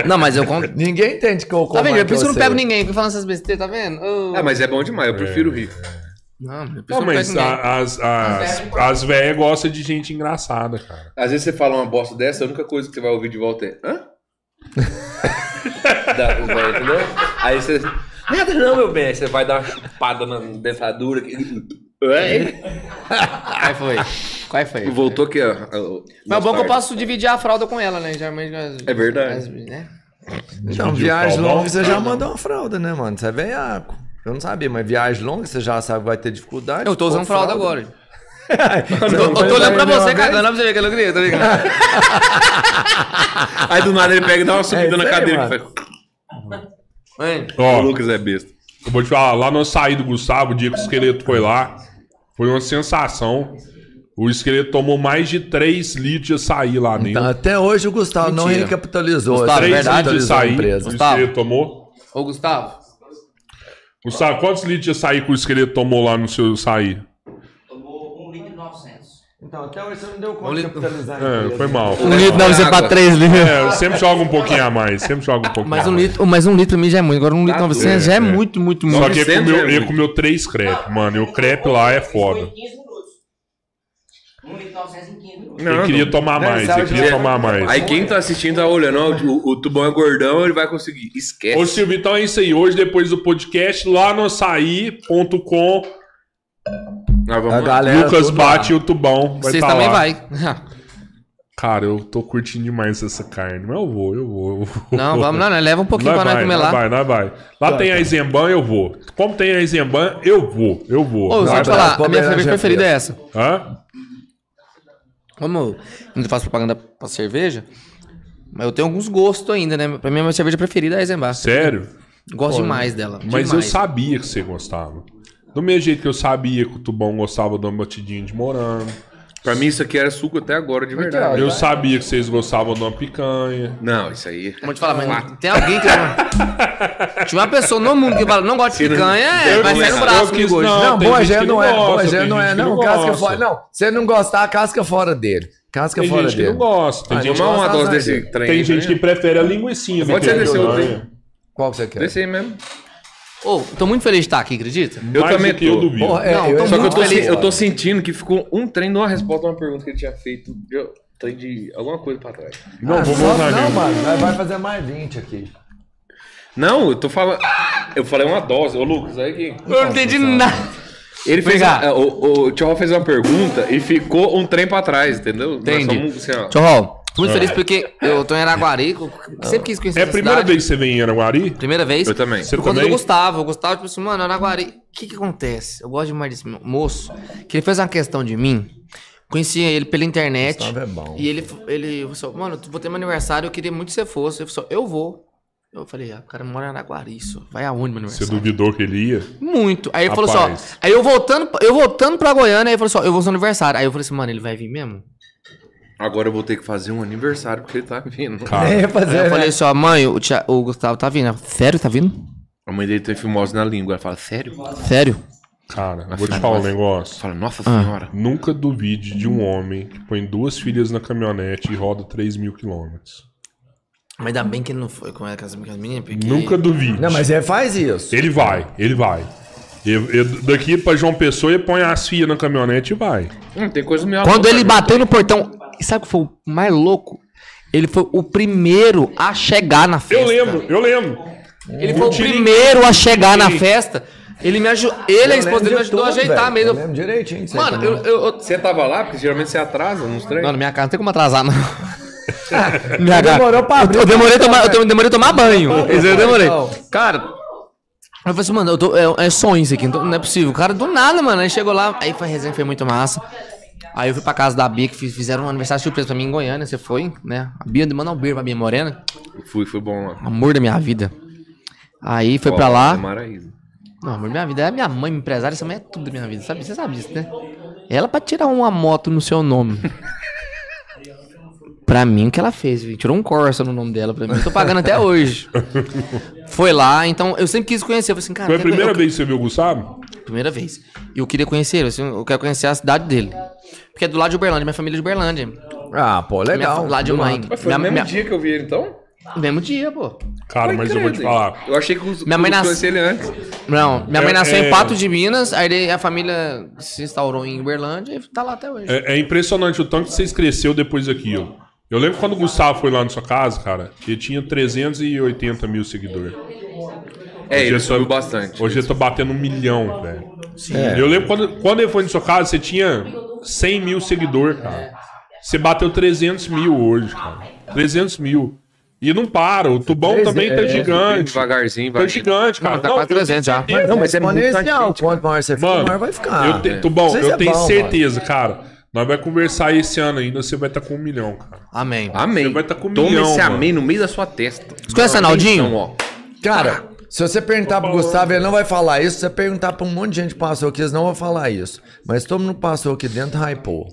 Não, mas eu conto. Ninguém entende que eu Tá vendo? é Por isso que eu não pego ninguém. Fico falando essas besteiras, tá vendo? Ah, mas é bom demais, eu prefiro rir. Não, Não, mas a- as, as, as velhas gostam de gente engraçada, cara. Às vezes você fala uma bosta dessa, a única coisa que você vai ouvir de volta é. Hã? Dá, vai, entendeu? Aí você. Nada não, meu bem. Aí você vai dar uma chupada na dentadura. que- Ué? Qual foi? Qual foi? Voltou aqui, ó. Mas é bom que eu posso dividir a fralda com ela, né? Geralmente. É verdade. as- né? Então, Dividir viagem longa você já mandou uma fralda, né, mano? Você é veiaco. Eu não sabia, mas viagem longa você já sabe que vai ter dificuldade. Eu tô usando Pô, fralda agora. Eu, tô olhando pra você, cagando, pra você ver que eu queria, tá ligado? Aí do nada ele pega e dá uma subida É na aí, cadeira. que Mãe, O Ó, Lucas é besta. eu vou te falar, lá no sair do Gustavo, o dia que o esqueleto foi lá, foi uma sensação. O esqueleto tomou mais de 3 litros de açaí lá dentro. Então, até hoje o Gustavo não Mentira. recapitalizou. Gustavo, assim, é 3 verdade, litros de açaí. empresa. O esqueleto tomou. Ô, Gustavo. Gustavo, quantos litros de açaí que o esqueleto tomou lá no seu açaí? Tomou um litro e 900. Então, até hoje você não deu conta de capitalizar. É, foi mal. Um litro, não, você pra três litros. É, eu sempre jogo um pouquinho a mais. Sempre jogo um pouquinho Mas a um mais. litro, mas um litro pra mim já é muito. Agora um litro Tá 900 já é, é, é. muito, muito, muito. Só que ele 900 comeu, é ele comeu três crepes, mano. E o crepe lá é foda. Foi em 15 minutos. Um litro e 900 em 15 minutos. Ele queria tomar Não, mais, ele queria que- tomar mais. Aí quem tá assistindo tá olhando, ó, o, o tubão é gordão, ele vai conseguir. Esquece. Ô Silvio, então é isso aí. Hoje, depois do podcast, lá no açaí.com, Nós A vamos lá. galera Lucas bate lá. o tubão. Vocês tá também lá. vai. Cara, eu tô curtindo demais essa carne. Mas eu vou, eu vou. eu vou. Não, vamos lá, né? Leva um pouquinho Nós pra nós comer lá. vai, nós vai. Lá tem a Isemban, eu vou. Como tem a Isemban, eu vou. Eu vou. Ô, Vai, eu falar, a minha cerveja preferida é essa. Hã? Como eu não faço propaganda pra cerveja, mas eu tenho alguns gostos ainda, né? Pra mim, a minha cerveja preferida é a Eisenbach. Sério? Gosto demais dela. Mas eu demais. sabia que você gostava. Do mesmo jeito que eu sabia que o Tubão gostava de uma batidinha de morango. Pra mim isso aqui era suco até agora, de verdade. Eu sabia que vocês gostavam de uma picanha. Não, isso aí. Vou te falar, mas não- tem alguém que. Tinha uma pessoa no mundo que fala, não gosta de picanha, é, Eu vai sair no braço quis- comigo hoje. não, Não, tem boa gente que não não é. gosta, Boa tem não é. gente que Não, não casca gosta. fora. Não, se não gostar, casca fora dele. Casca Tem fora gente que dele. não gosta. Tem Ah, gente, Tomar uma gosta dose de desse trem. tem gente né? que prefere a linguicinha. do Pode que ser a desse outro picanha. aí. Qual que você quer? Desse aí mesmo. Ô, tô muito feliz de estar aqui, acredita? Eu Mais também do que eu tô. duvido. Porra, é, Não, eu tô Só que eu tô, feliz. eu tô sentindo que ficou um trem de uma resposta a uma pergunta que ele tinha feito. De, trem de alguma coisa pra trás. Não, Ah, vou só- voltar Não, mano, vai- vai fazer mais 20 aqui. Não, eu tô falando. Eu falei uma dose. Ô, Lucas, aí que. Eu não entendi nada. Ele fez. A- o o Tchau fez uma pergunta e ficou um trem pra trás, entendeu? Nós Entendi. somos, assim, ó, Tchau, tô muito feliz porque eu tô em Araguari, eu sempre quis conhecer É a primeira cidade. vez que você vem em Araguari? Primeira vez. Eu também. Você Por conta do também? Gustavo. O Gustavo, tipo assim, mano, Araguari. O que que acontece? Eu gosto demais desse moço. Que ele fez uma questão de mim. Conhecia ele pela internet. Gustavo é bom. E ele, ele falou, assim, mano, vou ter meu aniversário, eu queria muito que você fosse. Ele falou, eu vou. Eu falei, ah, o cara mora em Araguari, isso. Vai aonde meu Você aniversário? duvidou que ele ia? Muito. Aí ele falou Rapaz. assim. Aí eu voltando, eu voltando pra Goiânia, aí ele falou assim, ó, eu vou no seu aniversário. Aí eu falei assim, mano, ele vai vir mesmo? Agora eu vou ter que fazer um aniversário porque ele tá vindo. Cara, É, fazer, eu né? falei assim, ó, mãe, o, Tia- o Gustavo tá vindo. Ela, Sério, tá vindo? A mãe dele tem fimose na língua. Ela fala, sério? Sério? cara, vou te falar um negócio. Fala, nossa Ah. senhora. Nunca duvide de um homem que põe duas filhas na caminhonete e roda 3 mil quilômetros. Mas ainda bem que ele não foi com as com as meninas, porque... Nunca duvide. Não, mas ele faz isso. Ele vai, ele vai. Eu, eu- daqui pra João Pessoa, ele põe as filhas na caminhonete e vai. Hum, tem coisa meio Quando ele bateu no portão, e sabe o que foi o mais louco? Ele foi o primeiro a chegar na festa. Eu lembro, eu lembro. Ele foi o primeiro a chegar na festa. Ele me ajudou. Ele a esposa dele me ajudou a ajeitar velho. mesmo. Eu lembro disso aí Mano, eu, eu, eu- Você tava lá? Porque geralmente você atrasa nos treinos. Na minha casa não tem como atrasar, não. minha Demorou pra abrir eu, eu demorei tomar, eu demorei tomar banho. Isso eu demorei. Então. Cara, eu falei assim, mano, eu tô, é, é sonho isso aqui, então não é possível. O cara, do nada, mano, aí chegou lá, aí foi a resenha, foi muito massa. Aí eu fui pra casa da Bia, que fiz- fizeram um aniversário surpresa pra mim em Goiânia, você foi, né? A Bia mandou um beijo pra Bia Morena, Fui, foi bom lá. amor da minha vida. Aí foi Ó, pra lá. é Maraísa. Não, amor da minha vida é minha mãe, minha empresária, essa mãe é tudo da minha vida, sabe? Você sabe disso, né? Ela pra tirar uma moto no seu nome. pra mim, o que ela fez, viu? tirou um Corsa no nome dela pra mim. Eu tô pagando até hoje. Foi lá, então eu sempre quis conhecer. Eu falei assim, cara, Foi a primeira eu- vez que você viu o Gustavo? Primeira vez. E eu queria conhecer, assim, eu quero conhecer a cidade dele. Porque é do lado de Uberlândia, minha família é de Uberlândia. Ah, pô, legal. Minha, lá de mãe. Mas foi Minha- no mesmo minha- dia que eu vi ele, então? Mesmo dia, pô. Cara, mas eu vou te falar. Eu achei que os Minha mãe eu nas- conheci ele antes. Não, minha mãe É- nasceu é- em Pato de Minas, aí a família se instaurou em Uberlândia e tá lá até hoje. É, é impressionante o tanto que vocês cresceu depois daquilo. Eu lembro quando o Gustavo foi lá na sua casa, cara, ele tinha 380 mil seguidores. É, ele Hoje subiu tá- bastante. Hoje ele tá batendo um milhão, velho. É. Eu lembro quando, quando ele foi na sua casa, você tinha 100 mil seguidores, cara. Você bateu 300 mil hoje, cara. 300 mil. E não para, o tubão também tá é, gigante. Devagarzinho, Tá vai. gigante, cara. Não, tá quase eu tenho 300 já. certeza. Não, mas é gente, Quanto maior você fica, Mano, maior vai ficar. eu te, Tubão, eu é tenho bom, certeza, cara. Nós vai conversar esse ano ainda, você vai estar com um milhão, cara. Amém. Amém. Você vai tá com um Toma milhão, esse mano. amém no meio da sua testa. Você conhece o Arnaldinho? Então, ó. Cara, se você perguntar pro Gustavo, ele não vai falar isso. Se você perguntar pra um monte de gente que passou aqui, eles não vão falar isso. Mas todo mundo passou aqui dentro, hypou.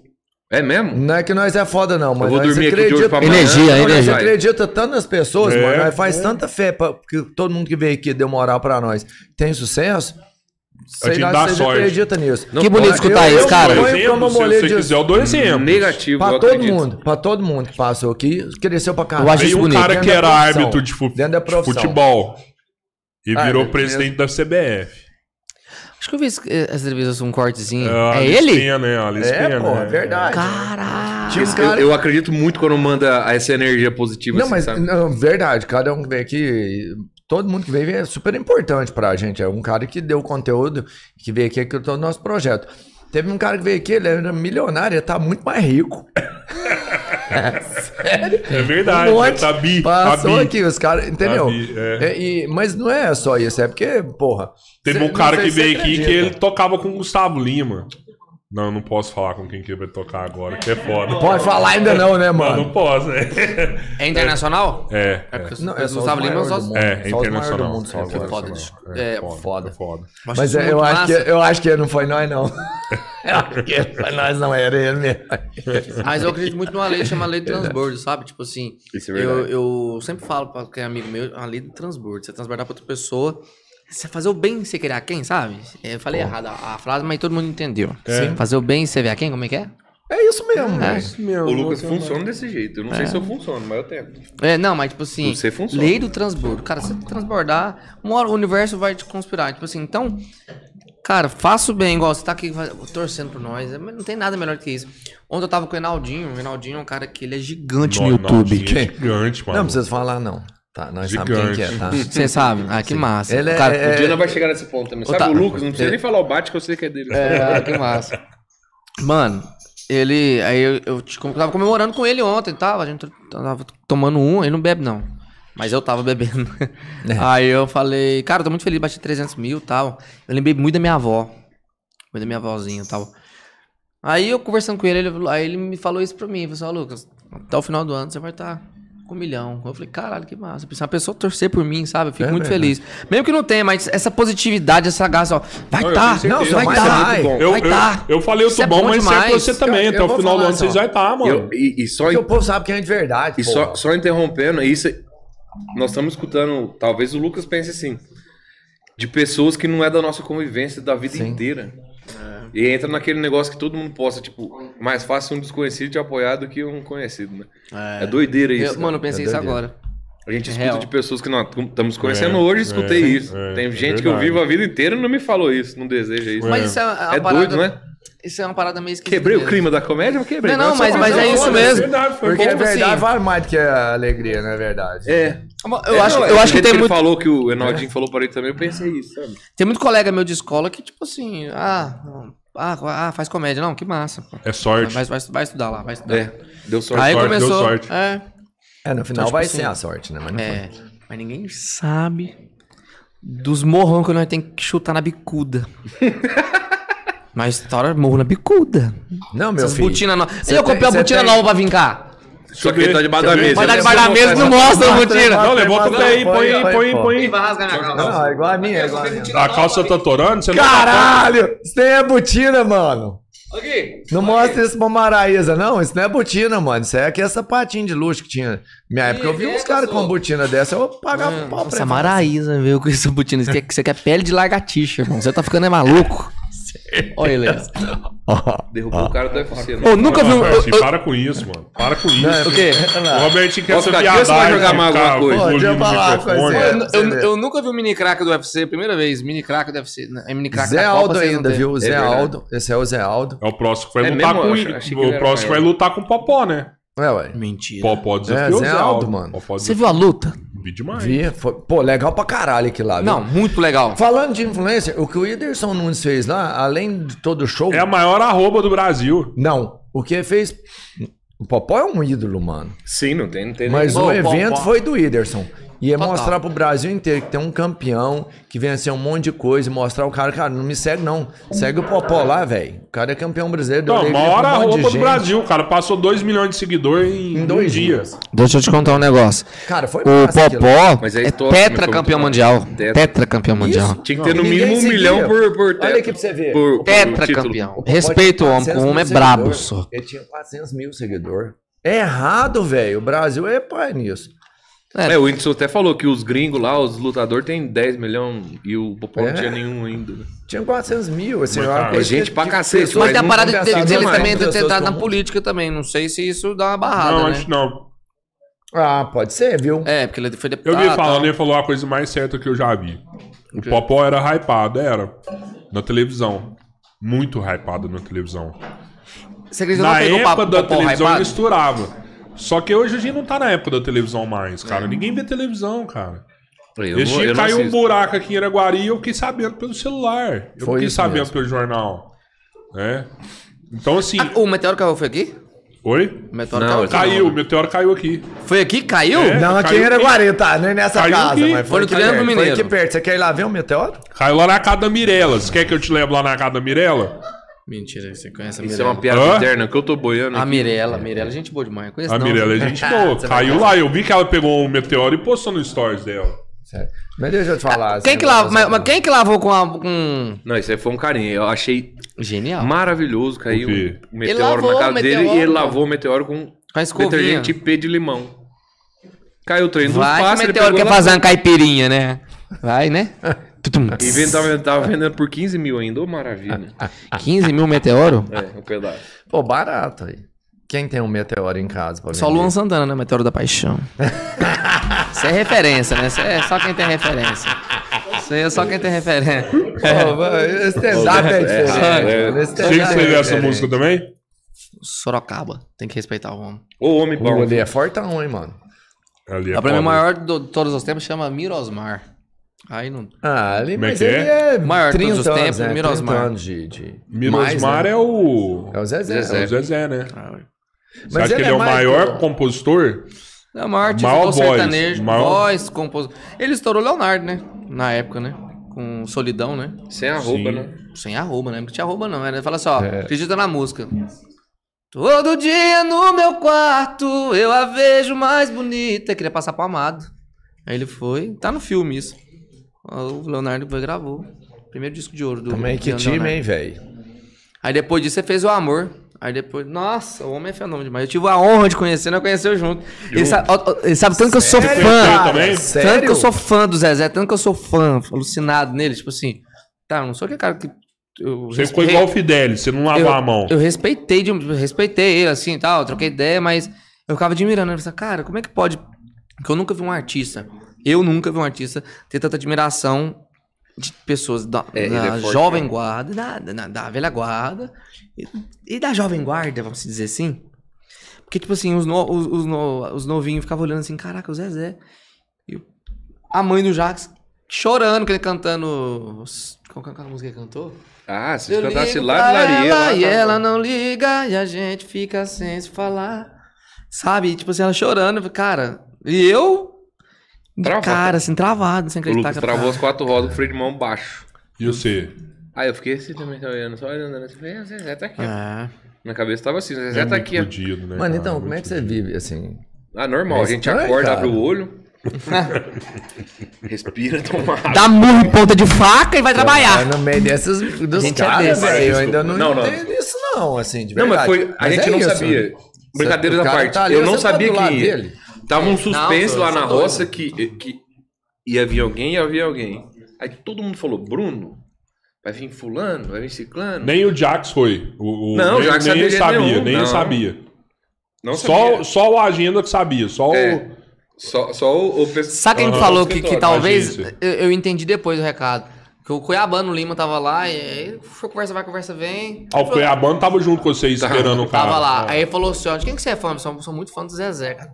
É mesmo? Não é que nós é foda, não, mas vou nós dormir aqui de hoje acredita... pra amanhã. Energia, Não, nós energia. acredita tanto nas pessoas, É, mano. Nós faz é. tanta fé pra que todo mundo que veio aqui deu moral pra nós. Tem sucesso? Sei gente lá vocês sorte. acreditam nisso. Que bonito escutar eu- isso, cara. eu- exemplo, como se você de- quiser, eu dou exemplo. Negativo, Pra todo acredito. mundo, pra todo mundo que passou aqui, cresceu pra caralho. Eu acho isso um bonito. cara que era árbitro de, fu- de futebol e Ah, virou é presidente da CBF. Acho que eu vi essa entrevista, um cortezinho. É Alice ele? Pena, é, Alice É, Pena, pô, é. é verdade. Caralho. Eu, cara... eu acredito muito quando manda essa energia positiva. Não, assim, mas sabe? não, verdade, cada um que veio aqui, todo mundo que veio é super importante pra gente. É um cara que deu conteúdo, que veio aqui que todo o nosso projeto. Teve um cara que veio aqui, ele era milionário, ele tá muito mais rico. É verdade, Um é monte Tabi. Passou Tabi. aqui, os caras, entendeu? Tabi, é. É, e- mas não é só isso, é porque, porra. Teve um cara que veio aqui que ele tocava com o Gustavo Lima. Não, não posso falar com quem que vai tocar agora, que é foda. Pode falar ainda não, né, Não, mano? não posso, né? É internacional? É, É porque Não, é só os Gustavo Lima só... é, é Só internacional. do mundo só é internacional. foda. É, É, foda, foda. é foda. Acho Mas isso é, eu, acho que, eu acho que não foi nós, não. eu acho que foi nós, não era ele mesmo. Mas eu acredito muito numa lei que chama lei de transbordo, sabe? Tipo assim, Isso é eu, eu sempre falo pra quem é amigo meu, a lei de transbordo. Você transbordar pra outra pessoa, fazer o bem sem querer a quem, sabe? Eu falei errado a, a frase, mas todo mundo entendeu. Sim. Fazer o bem sem ver a quem, como é que é? É isso mesmo, É. velho. O Lucas funciona desse jeito. Eu não sei se eu funciono, mas eu tento. É, não, mas tipo assim, Você funciona. lei do transbordo. Cara, se você transbordar, uma hora o universo vai te conspirar. Tipo assim, então, cara, faça o bem, igual você tá aqui torcendo por nós. é, Não tem nada melhor que isso. Ontem eu tava com o Enaldinho. O Enaldinho é um cara que ele é gigante no Não, YouTube. É gigante, mano. Não precisa falar, não. Tá, nós sabemos quem que é, tá? Você sabe? Ah, que massa. Ele O é- cara, é- O dia não vai chegar nesse ponto também. Sabe Tá. o Lucas? Não precisa nem falar o bate que eu sei que é dele. É, que massa. Mano, ele. Aí eu, eu te- eu tava comemorando com ele ontem, tava. A gente tava tomando um, ele não bebe, não. Mas eu tava bebendo. Aí eu falei, cara, eu tô muito feliz, bati 300 mil e tal. Eu lembrei muito da minha avó. Muito da minha avózinha e tal. Aí eu conversando com ele, ele, aí ele me falou isso pra mim. Ele falou assim, ó, Lucas, até o final do ano você vai estar com um milhão. Eu falei, caralho, que massa. Se uma pessoa torcer por mim, sabe? Eu fico É muito verdade. feliz. Mesmo que não tenha, mas essa positividade, essa gás, ó. Vai Não, eu tá, não, vai tá. é bom. Eu, vai eu, tá. eu falei, eu tô é bom, bom mas serve pra você também. Eu- Até eu o vou final do ano vocês só. vai estar, mano. Eu- e, e só, Porque o povo sabe que é de verdade. e pô. só, só interrompendo, isso, nós estamos escutando, talvez o Lucas pense assim, de pessoas que não é da nossa convivência da vida Sim. inteira. E entra naquele negócio que todo mundo possa, tipo, mais fácil um desconhecido te apoiar do que um conhecido, né? É, doideira Eu- isso. mano, eu pensei É isso doideira. agora. A gente É escuta real. de pessoas que nós estamos conhecendo É, hoje, escutei é, isso. é, Tem é gente que eu verdade. vivo a vida inteira e não me falou isso, não deseja isso. Mas isso é, uma É parada, doido, né? Isso é uma parada meio esquisita. Quebrei o clima da comédia, mas quebrei. Não, não, mas- pra- mas é isso mesmo. verdade, Porque bom. a verdade assim- vale mais do que a alegria, não é verdade? É. Eu É, acho, não, eu é, acho que tem ele muito, falou que o Enaldinho falou para ele também, eu pensei isso, sabe? tem muito colega meu de escola que, tipo assim, ah, ah, ah faz comédia. Não, que massa. Pô. É sorte. Vai, vai, vai estudar lá, vai estudar. É, deu sorte. Aí sorte, deu começou. sorte. É, É, no final tipo vai assim, ser a sorte, né? Mas não é. Mas ninguém sabe dos morrão que nós temos que chutar na bicuda. Mas história morro na bicuda. foi. Não, meu Essas filho. botinas novas. Você Eu tem- comprei uma botina tem- nova pra cá. Só que ele tá debaixo da mesa. Mas tá debaixo da mesa não essa- mostra a botina. Não, levanta o pé aí, põe aí, põe aí, põe aí. vai rasgar minha calça. Não, é igual a minha, é igual a minha. A calça tá torando? Você não Caralho! Isso nem é botina, mano. Aqui. Não mostra isso pra Maraísa, não. Isso não é botina, mano. Isso é aquele sapatinho de luxo que tinha. Minha época eu vi uns caras com botina dessa, eu pagava um pau pra Nossa, ele. Maraísa veio com essa botina. Você quer, você quer pele de lagartixa, irmão. Você tá ficando é maluco. Olha ele. Derrubou o cara do UFC. né? Ô, nunca vi um. Robertinho, eu- eu- para com isso, mano. Para com isso. O quê? O Robertinho quer Posso ficar aqui ou você vai jogar mais alguma coisa? Pô, deixa eu falar com esse- Eu, Você eu, eu nunca vi o mini crack do UFC, primeira vez. Mini crack do UFC. né? É mini crack Zé da Copa, Aldo vocês não ainda, têm. viu? Zé verdade. Aldo. Esse é o Zé Aldo. É o próximo que vai É lutar mesmo? com Eu o achei- achei que ele O era próximo vai maior. lutar com o Popó, né? É, ué. Mentira. Popó desafiou É, o Zé Zé Aldo, mano. Popó Você viu a luta? Vi demais. Vi, foi- pô, legal pra caralho aquilo lá. viu? Não, muito legal. Falando de influencer, o que o Whindersson Nunes fez lá, além de todo o show. É a maior arroba do Brasil. Não, o que ele fez. O Popó é um ídolo, mano. Sim, não tem, não tem Mas Pô, o pô, evento pô. foi do Whindersson. Ia Total. mostrar pro Brasil inteiro que tem um campeão que venceu um monte de coisa e mostrar o cara, cara, não me segue não. Segue o Popó lá, velho. O cara é campeão brasileiro. Não, a monte de arroba do gente. Brasil, cara. Passou 2 milhões de seguidores em, Em dois um dia. dias. Deixa eu te contar um negócio. Cara, foi O. Popó Mas a é tetra campeão mundial. Tetra. Campeão mundial. Tinha que ter Não, no e mínimo um milhão por, por Olha aqui pra você ver. por- Tetra campeão. O Popó Respeita o homem, o 400 homem é brabo, só. Ele tinha 400 mil seguidores. É errado, velho. O Brasil é pai nisso. É, o Whindersson até falou que os gringos lá, os lutadores, têm 10 milhões e o Popó É. não tinha nenhum ainda. Tinha 400 mil. Assim, Mas, uma cara, coisa gente que- pra cacete, Mas tem a parada de- pensar dele demais. também de entrado na política também. Não sei se isso dá uma barrada, Não, né? acho que não. Ah, pode ser, viu? É, porque ele foi Eu deputado. vi falando, tal. ele falou a coisa mais certa que eu já vi. O Popó era hypado, era. Na televisão. Muito hypado na televisão. Você acredita que Na não pegou época da televisão hypado? ele misturava. Só que hoje a gente não tá na época da televisão mais, cara. Ninguém vê televisão, cara. Eu, Esse não, dia caiu um buraco aqui em Araguari e eu fiquei sabendo pelo celular. Eu Foi fiquei sabendo mesmo. pelo jornal. É. Então, assim. Ah, o meteoro caiu, foi aqui? Oi? O meteoro Não, caiu. Caiu, o meteoro caiu aqui. Foi aqui? Caiu? É. Não, aqui caiu em Araguari, tá? Nem nessa Caiu casa, aqui. mas Foi foi no Triângulo perto. Foi Mineiro. aqui perto. Você quer ir lá ver o meteoro? Caiu lá na casa da Mirella. Você quer que eu te leve lá na casa da Mirella? Mentira, você conhece a Isso é uma Mirella. piada Hã? interna que eu tô boiando A. Mirella, a Mirella, gente boa demais. Conheço A não. Mirella é gente boa. Caiu lá. Eu vi que ela pegou um meteoro e postou no stories dela. Sério. Mas deixa eu te falar. Quem assim, que eu lavou? vou Mas, mas quem que lavou com a. Com... Não, isso aí foi um carinho. Eu achei Genial. maravilhoso. Caiu um meteoro na casa dele e ele lavou o meteoro com Com detergente P de limão. Caiu o trem do Vai que o meteoro quer fazer uma caipirinha, né? Vai, né? E vendo- tava, tava vendendo por 15 mil ainda. Ô, maravilha. 15 mil meteoro? É, um pedaço. Pô, barato aí. Quem tem um meteoro em casa pra Só? Luan Santana, né? Meteoro da Paixão. Isso é referência, né? Isso é só quem tem referência. Isso aí é só quem tem referência. Esse stand-up é diferente. é, esse Você stand-up é escreveu essa diferente. música também? Sorocaba. Tem que respeitar o homem. Ô, homem O bom. ali é fortão, hein, mano. Ali é o foda. maior de todos os tempos chama Mirosmar. Aí não. Ah, ali, Como é mas que ele é? é Maior de 30 todos os anos, tempos, né? Mirosmar. 30 anos de... de... Mirosmar mais, né? é o. É o Zezé. Zezé. É o Zezé, né? Mas Você acha que ele é o mais maior do- compositor? É o maior artista Maior do voz, sertanejo. maior- Voz, compositor. Ele estourou o Leonardo, né? Na época, né? Com Solidão, né? Sem arroba, Sim. né? Sem arroba, né? Não tinha arroba, não. Ele fala assim, ó, É. acredita na música. Todo dia no meu quarto eu a vejo mais bonita. Eu queria passar pro amado. Aí ele foi. Tá no filme isso. O Leonardo gravou. Primeiro disco de ouro do Também que time, Leonardo. hein, velho? Aí depois disso você fez o amor. Aí depois, nossa, o homem é fenômeno demais. Eu tive a honra de conhecer, nós conheceu junto. Ele sabe, ele sabe tanto que eu sou Sério, fã. cara? também? Tanto que eu sou fã do Zezé, tanto que eu sou fã, alucinado nele. Tipo assim, tá, eu não sou aquele cara que. Eu Você ficou igual o Fidelis, você não lavou a mão. Eu respeitei, de, eu respeitei ele assim e tal, troquei ideia, mas eu ficava admirando. Eu pensava, cara, como é que pode. Porque eu nunca vi um artista, eu nunca vi um artista ter tanta admiração de pessoas da, É, ele da é forte, jovem né? guarda, da, da, da velha guarda e, e da jovem guarda, vamos dizer assim. Porque, tipo assim, os, no- os, os, no- os novinhos ficavam olhando assim, caraca, o Zezé. E a mãe do Jax chorando, que ele cantando. Qual que é aquela música que ele cantou? Ah, se cantasse lá de Laria. ela, lá, e tá- ela não liga e a gente fica sem se falar. Sabe? E, tipo assim, ela chorando, cara. E eu. Travado. Cara, assim, travado, sem O acreditar Lucas que eu travou as tava. quatro rodas com o freio de mão baixo. E você? Aí eu fiquei assim também, tá olhando, só olhando, assim, falei, ah, Zezé tá aqui. É. Minha cabeça tava assim, Zezé É tá aqui, fudido, né? Mano, cara? então, como é que você vive, assim? Ah, normal, É a gente estranho, acorda, cara. abre o olho, respira, toma água. Dá murro em ponta de faca e vai Mas trabalhar. no meio dessas dos gente é caras, desse. velho, eu ainda não, Não, não. entendo isso não, assim, de Não, mas verdade. foi. A gente é não isso. sabia. Brincadeiras O à parte. tá ali, eu não sabia ia. dele. Tava um suspense Não, lá na é roça que, que ia vir alguém, ia vir alguém. Aí todo mundo falou, Bruno, vai vir fulano, vai vir ciclano. Nem o Jax foi. O, o- Não, o nem, Jax nem sabia ele de sabia, nenhum, nem ele não. sabia. Não Só, sabia. só o agenda que sabia, só É. o. Só, só o, o pessoal. Sabe quem que Aham, falou que, que talvez. Eu, eu entendi depois o recado. Que o Cuiabano Lima tava lá e aí foi conversa, vai, conversa, vem. Ah, o Cuiabano tava junto com vocês esperando o cara. Tava lá. Ah. Aí ele falou assim: ó, de quem que você é fã? Eu sou, sou muito fã do Zezé, cara.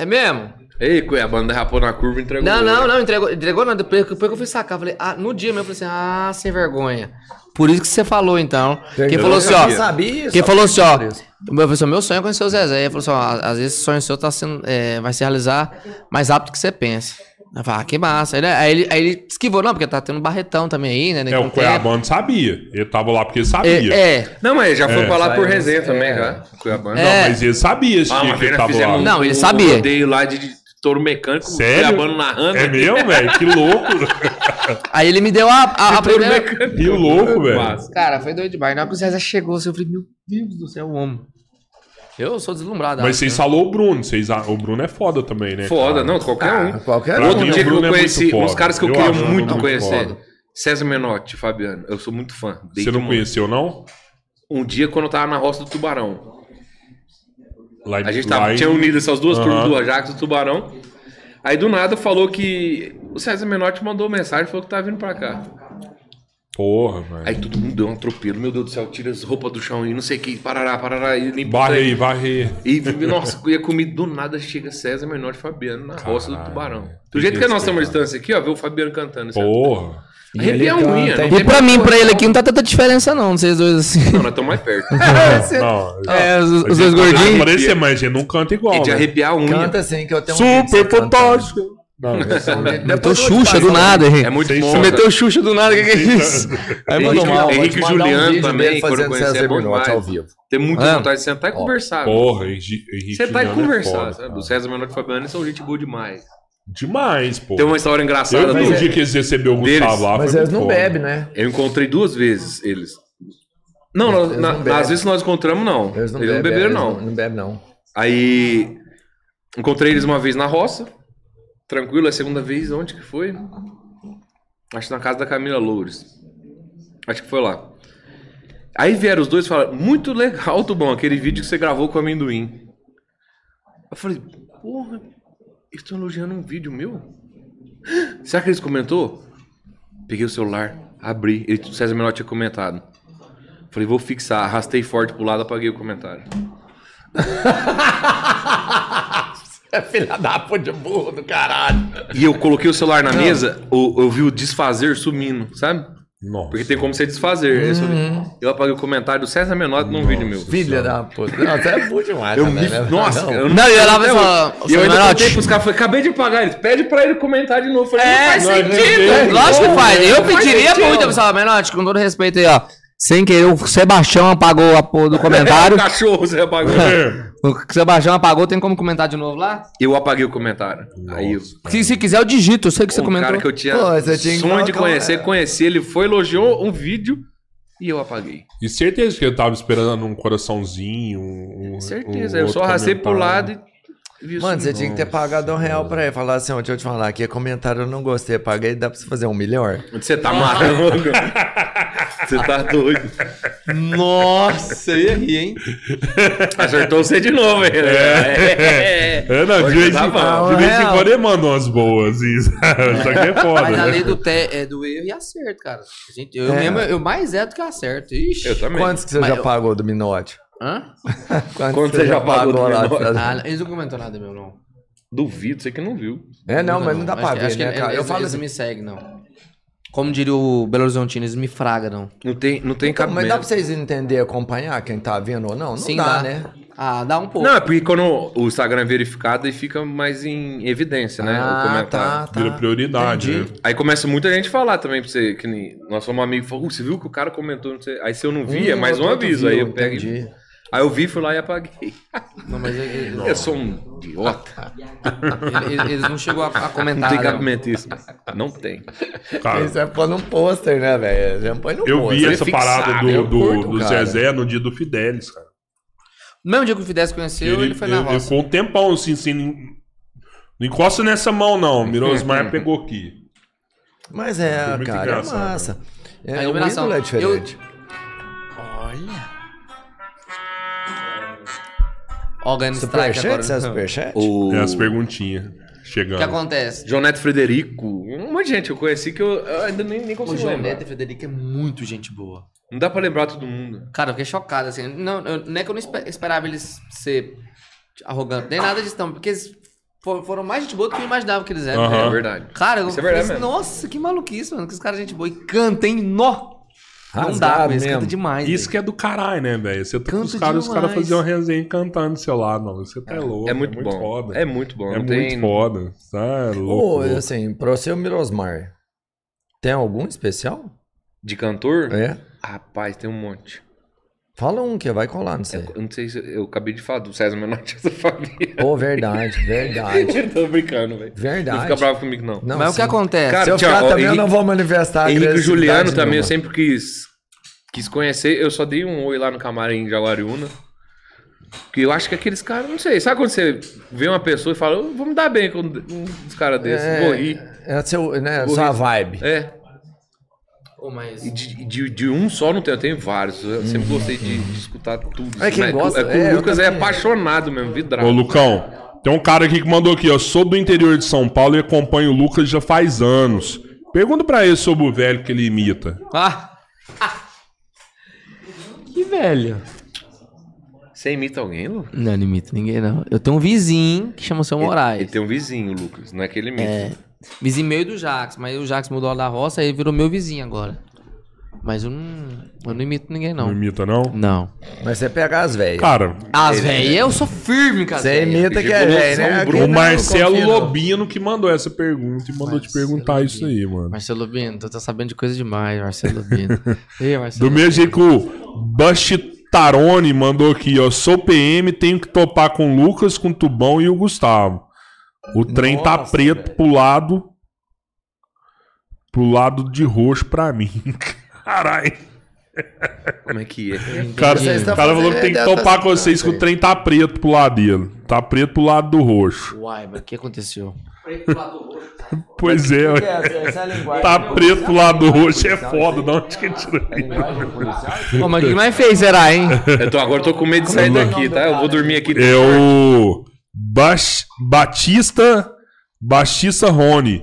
É mesmo? Ei, Cuiabano derrapou na curva e entregou. Não, o não, não, entregou, entregou não. Depois, depois que eu fui sacar, eu falei, ah, no dia mesmo, eu falei assim, ah, sem vergonha. Por isso que você falou, então. Quem Eu falou assim, ó. sabia, Quem falou assim, ó. Meu, professor, meu sonho é conhecer o Zezé. Ele falou assim, ó, às vezes esse sonho seu tá sendo, é, vai se realizar mais rápido do que você pensa. Eu falei, ah, que massa. Aí, ele- aí ele, aí ele esquivou, não, porque tá tendo Barretão também aí, né? É, com o Cuiabano sabia. Ele tava lá porque ele sabia. É, é. Não, mas já foi É, pra lá por saiu- resenha também, é. já. Cuiabano. Não, É. mas ele sabia esse Ah, dia uma que ele nós tava lá. um- Não, ele um sabia. rodeio lá de, de touro mecânico, Sério? Cuiabano narrando. É mesmo, velho? Que louco. Aí ele me deu a, a, a primeira... mecânico. Que louco, velho. Massa. Cara, foi doido demais. Na hora que o Zezé chegou, assim, eu falei, meu Deus do céu, o homem. Eu sou deslumbrado. Mas acho, vocês né? falou o Bruno. Vocês, o Bruno é foda também, né? Foda, cara? não, qualquer um. Ah, qualquer Pra um. Outro mim, dia o que eu é conheci, foda. uns caras que eu, Eu queria muito muito conhecer. foda. César Menotti, Fabiano. Eu sou muito fã. Você não conheceu, não? Um dia, quando eu tava na roça do Tubarão. Lá, A gente lá tava, em- tinha unido essas duas Aham. turmas do Ajax e do Tubarão. Aí do nada falou que. O César Menotti mandou mensagem e falou que tava vindo pra cá. Porra, velho. Aí todo mundo deu um atropelo. Meu Deus do céu, tira as roupas do chão e não sei o que. Parará, parará. E limpa isso aí, varre. E, nossa, eu ia comer do nada, chega César Menotti e Fabiano na roça do Caralho, Tubarão. Do jeito que nós estamos à Respeito. distância aqui, ó, vê o Fabiano cantando. assim, ó. Porra. E Arrepia a unha, não E pra mim, pra ele aqui, não tá tanta diferença não, vocês dois assim. Não, nós estamos mais perto. Não. É, os, os Mas dois gordinhos. Parecer, mas a gente não canta igual. E de né? arrepiar a unha. Canta assim, que eu tenho um Super de fantástico. Não, Meteu Xuxa do nada, hein? É muito bom. Meteu Xuxa do nada, o que, que é isso? Henrique- mandou mal, Henrique um Juliano vídeo também, quando César é bom demais. ao vivo. Tem muita Ah. vontade de sentar e conversar. Porra, Henrique Henrique Sentar e Juliano é conversar, foda, sabe? O César Menotti e Fabiano são gente boa demais. Demais, pô. Tem uma história engraçada. Eu vi do- o dia que eles receberam o. Gustavo lá. Mas eles muito não bebem, né? Eu encontrei duas vezes eles. Não, nós- na- não nas vezes nós encontramos, não. Eles não eles não bebem, beberam, eles não. Não bebem, não. Aí encontrei eles uma vez na roça, tranquilo. A segunda vez, onde que foi? Acho que na casa da Camila Loures. Acho que foi lá. Aí vieram os dois e falaram: Muito legal, Tubão, aquele vídeo que você gravou com o amendoim. Eu falei: Porra, eles estão elogiando um vídeo meu? Será que eles comentou? Peguei o celular, abri. Ele, o César Menotti tinha comentado. Falei: Vou fixar. Arrastei forte pro lado, apaguei o comentário. É filha da puta de burro do caralho. E eu coloquei o celular na mesa, eu, eu vi o desfazer sumindo, sabe? Nossa. Porque tem como você desfazer. Eu, só vi- eu apaguei o comentário do César Menotti num vídeo meu. Filha da puta. Não, você é burro demais Eu também, me... né? Nossa, Não. eu Não, eu lá hoje. "Ô, E eu ainda Menotti." contei pros caras, falei, acabei de pagar eles, pede pra ele comentar de novo. Eu Falei, não faz É, sentido. sentido. Lógico que faz. Eu Não faz pediria muito, pessoal. Menotti, com todo respeito aí, ó. Sem querer, o Sebastião apagou a porra do comentário. É, o cachorro, você apagou. o Sebastião apagou, tem como comentar de novo lá? eu apaguei o comentário. Aí eu, Se, se quiser, eu digito. Eu sei que você um comentou. cara que eu tinha Pô, você tinha sonho de conhecer, conheci, ele foi, elogiou um vídeo e eu apaguei. E certeza que eu tava esperando um coraçãozinho. Um, Certeza, um eu só arrastei pro lado e isso. Mano, você tinha que ter pagado um real pra ele. Falar assim, ó, deixa eu te falar, aqui é comentário eu não gostei, paguei, dá pra você fazer um melhor? Você tá maluco? Você tá doido. Nossa, eu ia rir, hein? Acertou você de novo, hein? É. É, não, de vez, em, bom. de vez em Real. quando ele mandou umas boas. Isso, isso aqui é foda. Mas a né? lei do, te, é do erro e acerto, cara. A Gente, eu É. mesmo, eu mais é do que acerto. Ixi. Eu também. Quantos que você Mas já eu- pagou do Minote? Hã? Quanto você já pagou lá? Ah, eles não comentam nada, meu, não. Duvido, você que não viu. É, não, mas não dá Acho pra que- ver, acho que né, eles- cara? Eu eles, falo eles assim, não me seguem, não. Como diria o Belo Horizontino, eles me fragam, não. Não tem, não tem Então, mas cabimento. dá pra vocês entenderem, acompanhar quem tá vendo ou não? Não Sim, dá, dá. né? Ah, dá um pouco. Não, é porque quando o Instagram é verificado, aí fica mais em evidência, né? o Ah, comentário. tá, tá. Vira prioridade, né? Aí começa muita gente a falar também pra você, que nós somos amigos, falou, "Uh, você viu que o cara comentou, não sei. aí se eu não vi, é Hum, mais um aviso, viu, aí eu pego e... Aí eu vi, fui lá e apaguei. Não, mas ele- ele- Eu sou um idiota. ele- eles não chegou a, a Não comentar. tem não. cabimento isso. Não tem. Cara, Isso é pôr num pôster, né, velho? Já põe no eu vi pôster. essa fixar, parada do, eu do, curto, do cara. Zezé no dia do Fidelis, cara. No mesmo dia que o Fidesz conheceu, ele, foi na ele roça. ficou um tempão assim, assim. Não não encosta nessa mão, não. Mirosmar pegou aqui. Mas é, Foi muito cara, é engraçado, massa. É, A o iluminação. ídolo é diferente. Ó, ganhando strike agora. Superchat? Você é superchat? O É as perguntinhas O que chegando. acontece? João Neto Frederico, um monte de gente eu conheci que eu, eu ainda nem, nem O consigo João lembrar. Neto e Frederico é muito gente boa. Não dá pra lembrar todo mundo. Cara, eu fiquei chocado, assim. Não, eu- não é que eu não espe- esperava eles ser arrogantes, nem nada disso, não. Porque eles for- foram mais gente boa do que eu imaginava que eles eram. É verdade. Cara, eu Isso é verdade mesmo. nossa, que maluquice, mano. Que os caras gente boa. E canta, hein? Não dá, mas mesmo. canta demais. Isso velho. que é do caralho, né, velho? Você tá com os caras, os caras faziam resenha cantando do seu lado, não. Você tá louco. É muito, bom. foda. É muito bom. É não muito tem... foda. Tá Ô, louco. louco. assim, pra você, o Mirosmar, tem algum especial? De cantor? É. Rapaz, tem um monte. Fala um que vai colar, não sei. Eu não sei se eu acabei de falar do César Menotti essa família. Pô, verdade, verdade. Tô brincando, velho. Não Verdade. fica bravo comigo, não. Não, Mas o que sim. acontece? Cara, Se eu Tchau, ficar ó, também, eu Henrique- não vou manifestar a Henrique agressividade Juliano também, eu sempre quis, quis conhecer. Eu só dei um oi lá no camarim de Jaguariúna. Porque eu acho que aqueles caras, não sei. Sabe quando você vê uma pessoa e fala, "Eu vou me dar bem com um dos caras desses, É, vou rir. É seu, né, Vou sua rir. vibe. É, Mas... e de, de, de um só não tem, eu tenho vários. Eu sempre gostei de, de escutar tudo. É quem Mas gosta, é, é, o Lucas é apaixonado mesmo, vidrado. Ô, Lucão, tem um cara aqui que mandou aqui, ó. Sou do interior de São Paulo e acompanho o Lucas já faz anos. Pergunta pra ele sobre o velho que ele imita. Ah! que velho. Você imita alguém, Lu? Não, não imito ninguém, não. Eu tenho um vizinho que chama seu Moraes. Ele tem um vizinho, Lucas. Não é que ele imita. É. Vizinho meu e do Jax, mas o Jax mudou da roça e virou meu vizinho agora. Mas eu não, eu não imito ninguém, Não não. imita, não? Não. Mas você pega as velhas. Cara, As velhas, eu sou firme as Você imita que é velho, né? o não Marcelo confia, não. Lobino que mandou essa pergunta e mandou te Marcelo perguntar isso aí, mano. Marcelo Lubino, tô, tô sabendo de coisa demais, Marcelo Lubino. Ei, Marcelo Do mesmo jeito que o Bastitarone mandou aqui, ó. Sou PM, tenho que topar com o Lucas, com o Tubão e o Gustavo. O trem tá Nossa, preto pro lado. Pro lado de roxo pra mim. Caralho. Como é que é? Cara, o cara falou que tem que tá topar com vocês que o trem tá preto pro lado dele. Tá preto pro lado do roxo. Uai, mas o que aconteceu? Pois é, ué. Tá preto pro lado do roxo é foda. De onde que tirou isso? Ô, mas o que mais fez, será, hein? Eu tô, agora eu tô com medo de sair daqui, tá? Eu vou dormir aqui. É o Bas- Batista Batista Rony.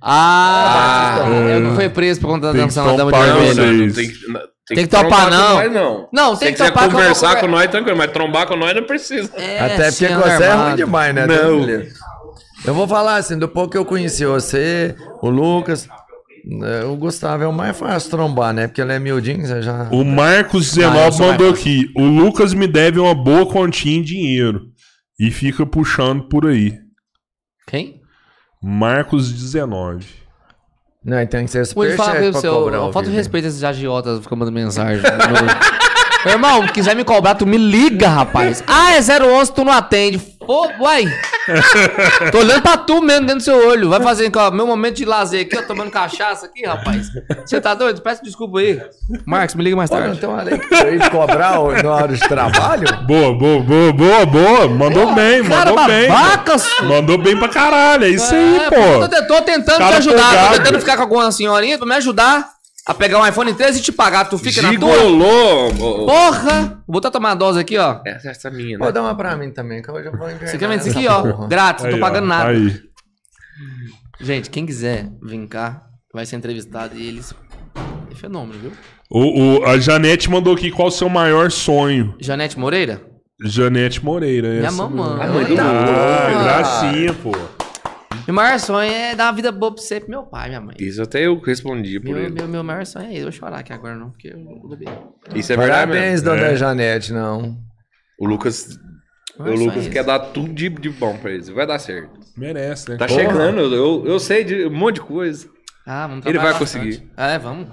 Ah, é o que foi preso por conta da Tem que dança na Dama de topar Vermelho. você. não, vocês. tem, que- não, tem Tem que topar, não. Nós, não. Não, Se tem que quiser topar conversar com nós, tranquilo, mas trombar com nós não precisa. É, Até porque você é armado. ruim demais, né? Não. Eu vou falar assim, do pouco que eu conheci você, o Lucas, o Gustavo é o mais fácil trombar, né? Porque ele é miudinho, você já... O Marcos Ah, eu 19 sou mais mandou aqui. O Lucas me deve uma boa continha em dinheiro. E fica puxando por aí. Quem? Marcos 19. Não, e tem que ser superchat pra você, cobrar falta de respeito a esses agiotas ficam mandando mensagem. no- Meu irmão, quiser me cobrar, tu me liga, rapaz. Ah, é 011, tu não atende. Pô, uai. Tô olhando pra tu mesmo dentro do seu olho. Vai fazer ó, meu momento de lazer aqui, ó, tomando cachaça aqui, rapaz. Você tá doido? Peço desculpa aí. Marcos, me liga mais tarde. tem uma lei que pra ele cobrar o- na hora de trabalho? Boa, boa, boa, boa, boa. Mandou bem, Cara, mandou bem. babaca, senhor. Mandou bem pra caralho, é isso aí, É, pô. Tô, tô tentando Cara te ajudar, tô tentando ficar com alguma senhorinha pra me ajudar a pegar um iPhone 13 e te pagar. Tu fica na tua. Gigolô! ô, ô. Porra! Vou botar tomar a dose aqui, ó. Essa, essa minha, né? Pô, dá uma pra mim também, que hoje eu vou enganar. Você quer ver isso aqui, ó? porra. Grátis, não tô pagando ó, nada. Aí. Gente, quem quiser vir cá, vai ser entrevistado e eles. É fenômeno, viu? O, o- a Janete mandou aqui qual o seu maior sonho. Janete Moreira? Janete Moreira. Minha essa mamãe. Ah, Ah. gracinha, pô. Meu maior sonho é dar uma vida boa pra você, pro meu pai, minha mãe. Isso até eu respondi por Meu, ele. meu, meu maior sonho é esse. Eu vou chorar aqui agora, não, porque eu vou beber. Isso é verdade Parabéns, mesmo. dona É. Janete, não. O Lucas, o Lucas é quer dar tudo de, de bom pra eles. Vai dar certo. Merece, né? Tá Porra. chegando, eu, eu sei de um monte de coisa. Ah, vamos Ele vai bastante. conseguir. É, vamos.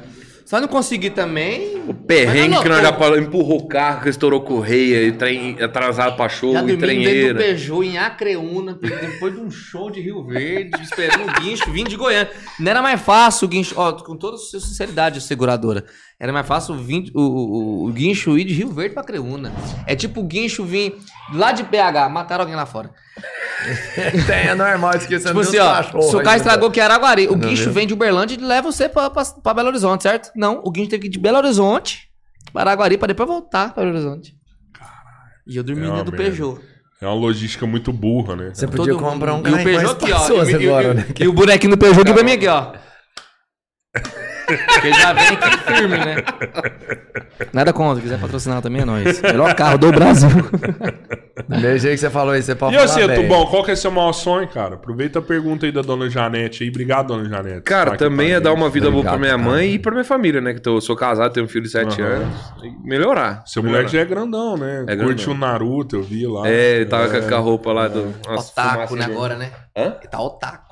Se não conseguir também. O perrengue Mas que nós já falamos, empurrou o carro, que estourou correia, e trem atrasado pra show, Já e dentro do trenheira. Peugeot em Acreúna, depois de um show de Rio Verde, esperando o guincho vindo de Goiânia. Não era mais fácil o guincho, ó, com toda sinceridade, seguradora. Era mais fácil o, vin- o, o, o guincho ir de Rio Verde pra Acreúna. É tipo o guincho vir lá de PH, mataram alguém lá fora. Tem, é normal, esquecendo Tipo assim, ó, se o carro ainda. estragou que era Araguari, o guincho viu? vem de Uberlândia e leva você pra, pra, pra Belo Horizonte, certo? Não, o guincho teve que ir de Belo Horizonte para Araguari pra depois voltar pra Belo Horizonte. E eu dormi É dentro do merda. Peugeot. É uma logística muito burra, né? Você podia Todo comprar um mundo. E o carro mais Peugeot aqui, ó. E, agora, e- né? e o bonequinho do Peugeot aqui pra mim aqui, ó. Porque já vem aqui firme, né? Nada contra, quiser patrocinar também é nóis. Melhor carro do Brasil. Mesmo jeito que você falou isso, você pode E falar você, bem. Tubão, qual que é seu maior sonho, cara? Aproveita a pergunta aí da dona Janete aí. Obrigado, dona Janete. Cara, Tá também é dar uma vida boa pra Obrigado, minha cara. mãe e pra minha família, né? Que eu sou casado, tenho um filho de 7 Aham. anos. E melhorar. Seu melhorar. moleque já é grandão, né? É Curte grandão. o Naruto, eu vi lá. É, ele tava com a- com a roupa lá do. umas Otaku, né, agora, né? Hã? Ele tá otaku.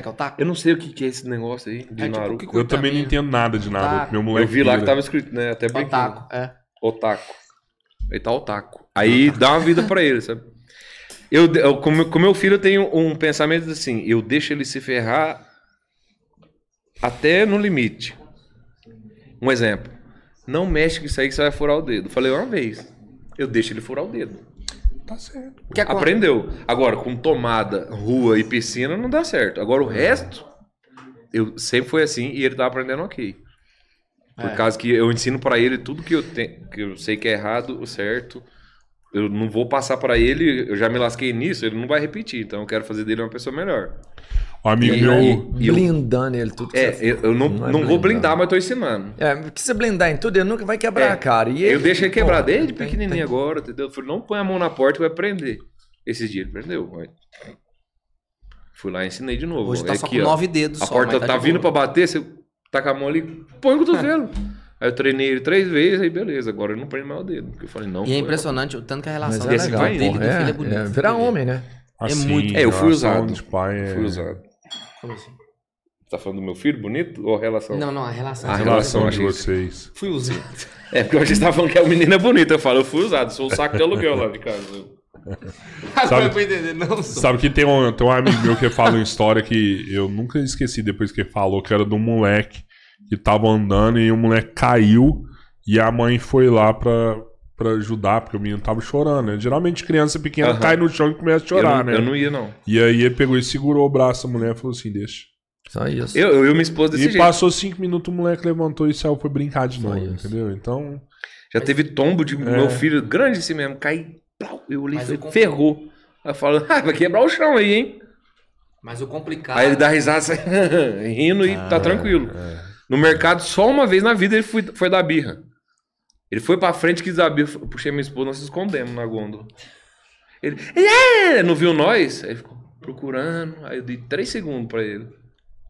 O que é otaku? Eu não sei o que, que é esse negócio aí de É tipo Naruto. que Eu também não entendo nada de Naruto. Otaku. Meu moleque. Eu vi lá que tava escrito, né? Até brinquei. Otaku, é. Otaku. Ele tá otaku. Aí dá uma vida pra ele, sabe? Eu, eu, com, meu- com meu filho eu tenho um pensamento assim, eu deixo ele se ferrar até no limite. Um exemplo. Não mexe com isso aí que você vai furar o dedo. Falei uma vez. Eu deixo ele furar o dedo. Tá certo. Con- Aprendeu. Agora, com tomada, rua e piscina, não dá certo. Agora, o resto, eu sempre foi assim e ele tá aprendendo ok. Por É. causa que eu ensino pra ele tudo que eu, tenho, que eu sei que é errado, o certo. Eu não vou passar pra ele, eu já me lasquei nisso, ele não vai repetir. Então, eu quero fazer dele uma pessoa melhor. Amigo E meu. Blindando ele tudo que É, você eu, eu não, Não é não vou blindar. mas tô ensinando. É, porque se blindar em tudo, ele nunca vai quebrar É, a cara. E eu deixo ele quebrar pô, desde tem- pequenininho agora, entendeu? Eu falei, não põe a mão na porta que vai prender. Esses dias ele prendeu. Fui lá e ensinei de novo. Hoje tá É só aqui, com ó. nove dedos A só, porta tá, de vindo boa. pra bater, você taca a mão ali, põe o cotovelo. aí eu treinei ele três vezes, aí beleza. Agora eu não prendo mais o dedo. Porque eu falei, não. E é impressionante o tanto que a relação é desse legal, vai dele porra, do filho é é, bonita. é virar homem, né? Assim, muito- É, eu fui usado. De pai é... Fui usado. Como assim? Você tá falando do meu filho bonito ou a relação? Não, não, a relação. A A relação relação de vocês. Fui usado. É, porque hoje você tava falando que a menina é bonita. Eu falo, eu fui usado, sou o saco de aluguel lá de casa. Agora Sabe- entender, não sou. Sabe que tem um, tem um amigo meu que fala uma história que eu nunca esqueci depois que ele falou, que era de um moleque que tava andando e o moleque caiu e a mãe foi lá pra, pra ajudar, porque o menino tava chorando, né? Geralmente criança pequena Aham. cai no chão e começa a Eu chorar, não, né? eu não ia, não. E aí ele pegou e segurou o braço da mulher e falou assim, deixa. Só isso. Eu, eu e minha esposa desse e jeito. passou cinco minutos, o moleque levantou e saiu, foi brincar de Só novo, isso. entendeu? Então, Já teve tombo de É. meu filho grande assim mesmo, cai. plau, Eu olhei e falei, ferrou. Aí eu falo, ah, vai quebrar o chão aí, hein? Mas o complicado. Aí ele dá risada, sai rindo e Ah, tá tranquilo. é. No mercado, só uma vez na vida ele foi, foi dar birra. Ele foi pra frente, birra. Eu puxei minha esposa, nós se escondemos na gôndola. Ele, é, não viu nós? Aí ele ficou procurando. Aí eu dei três segundos pra ele.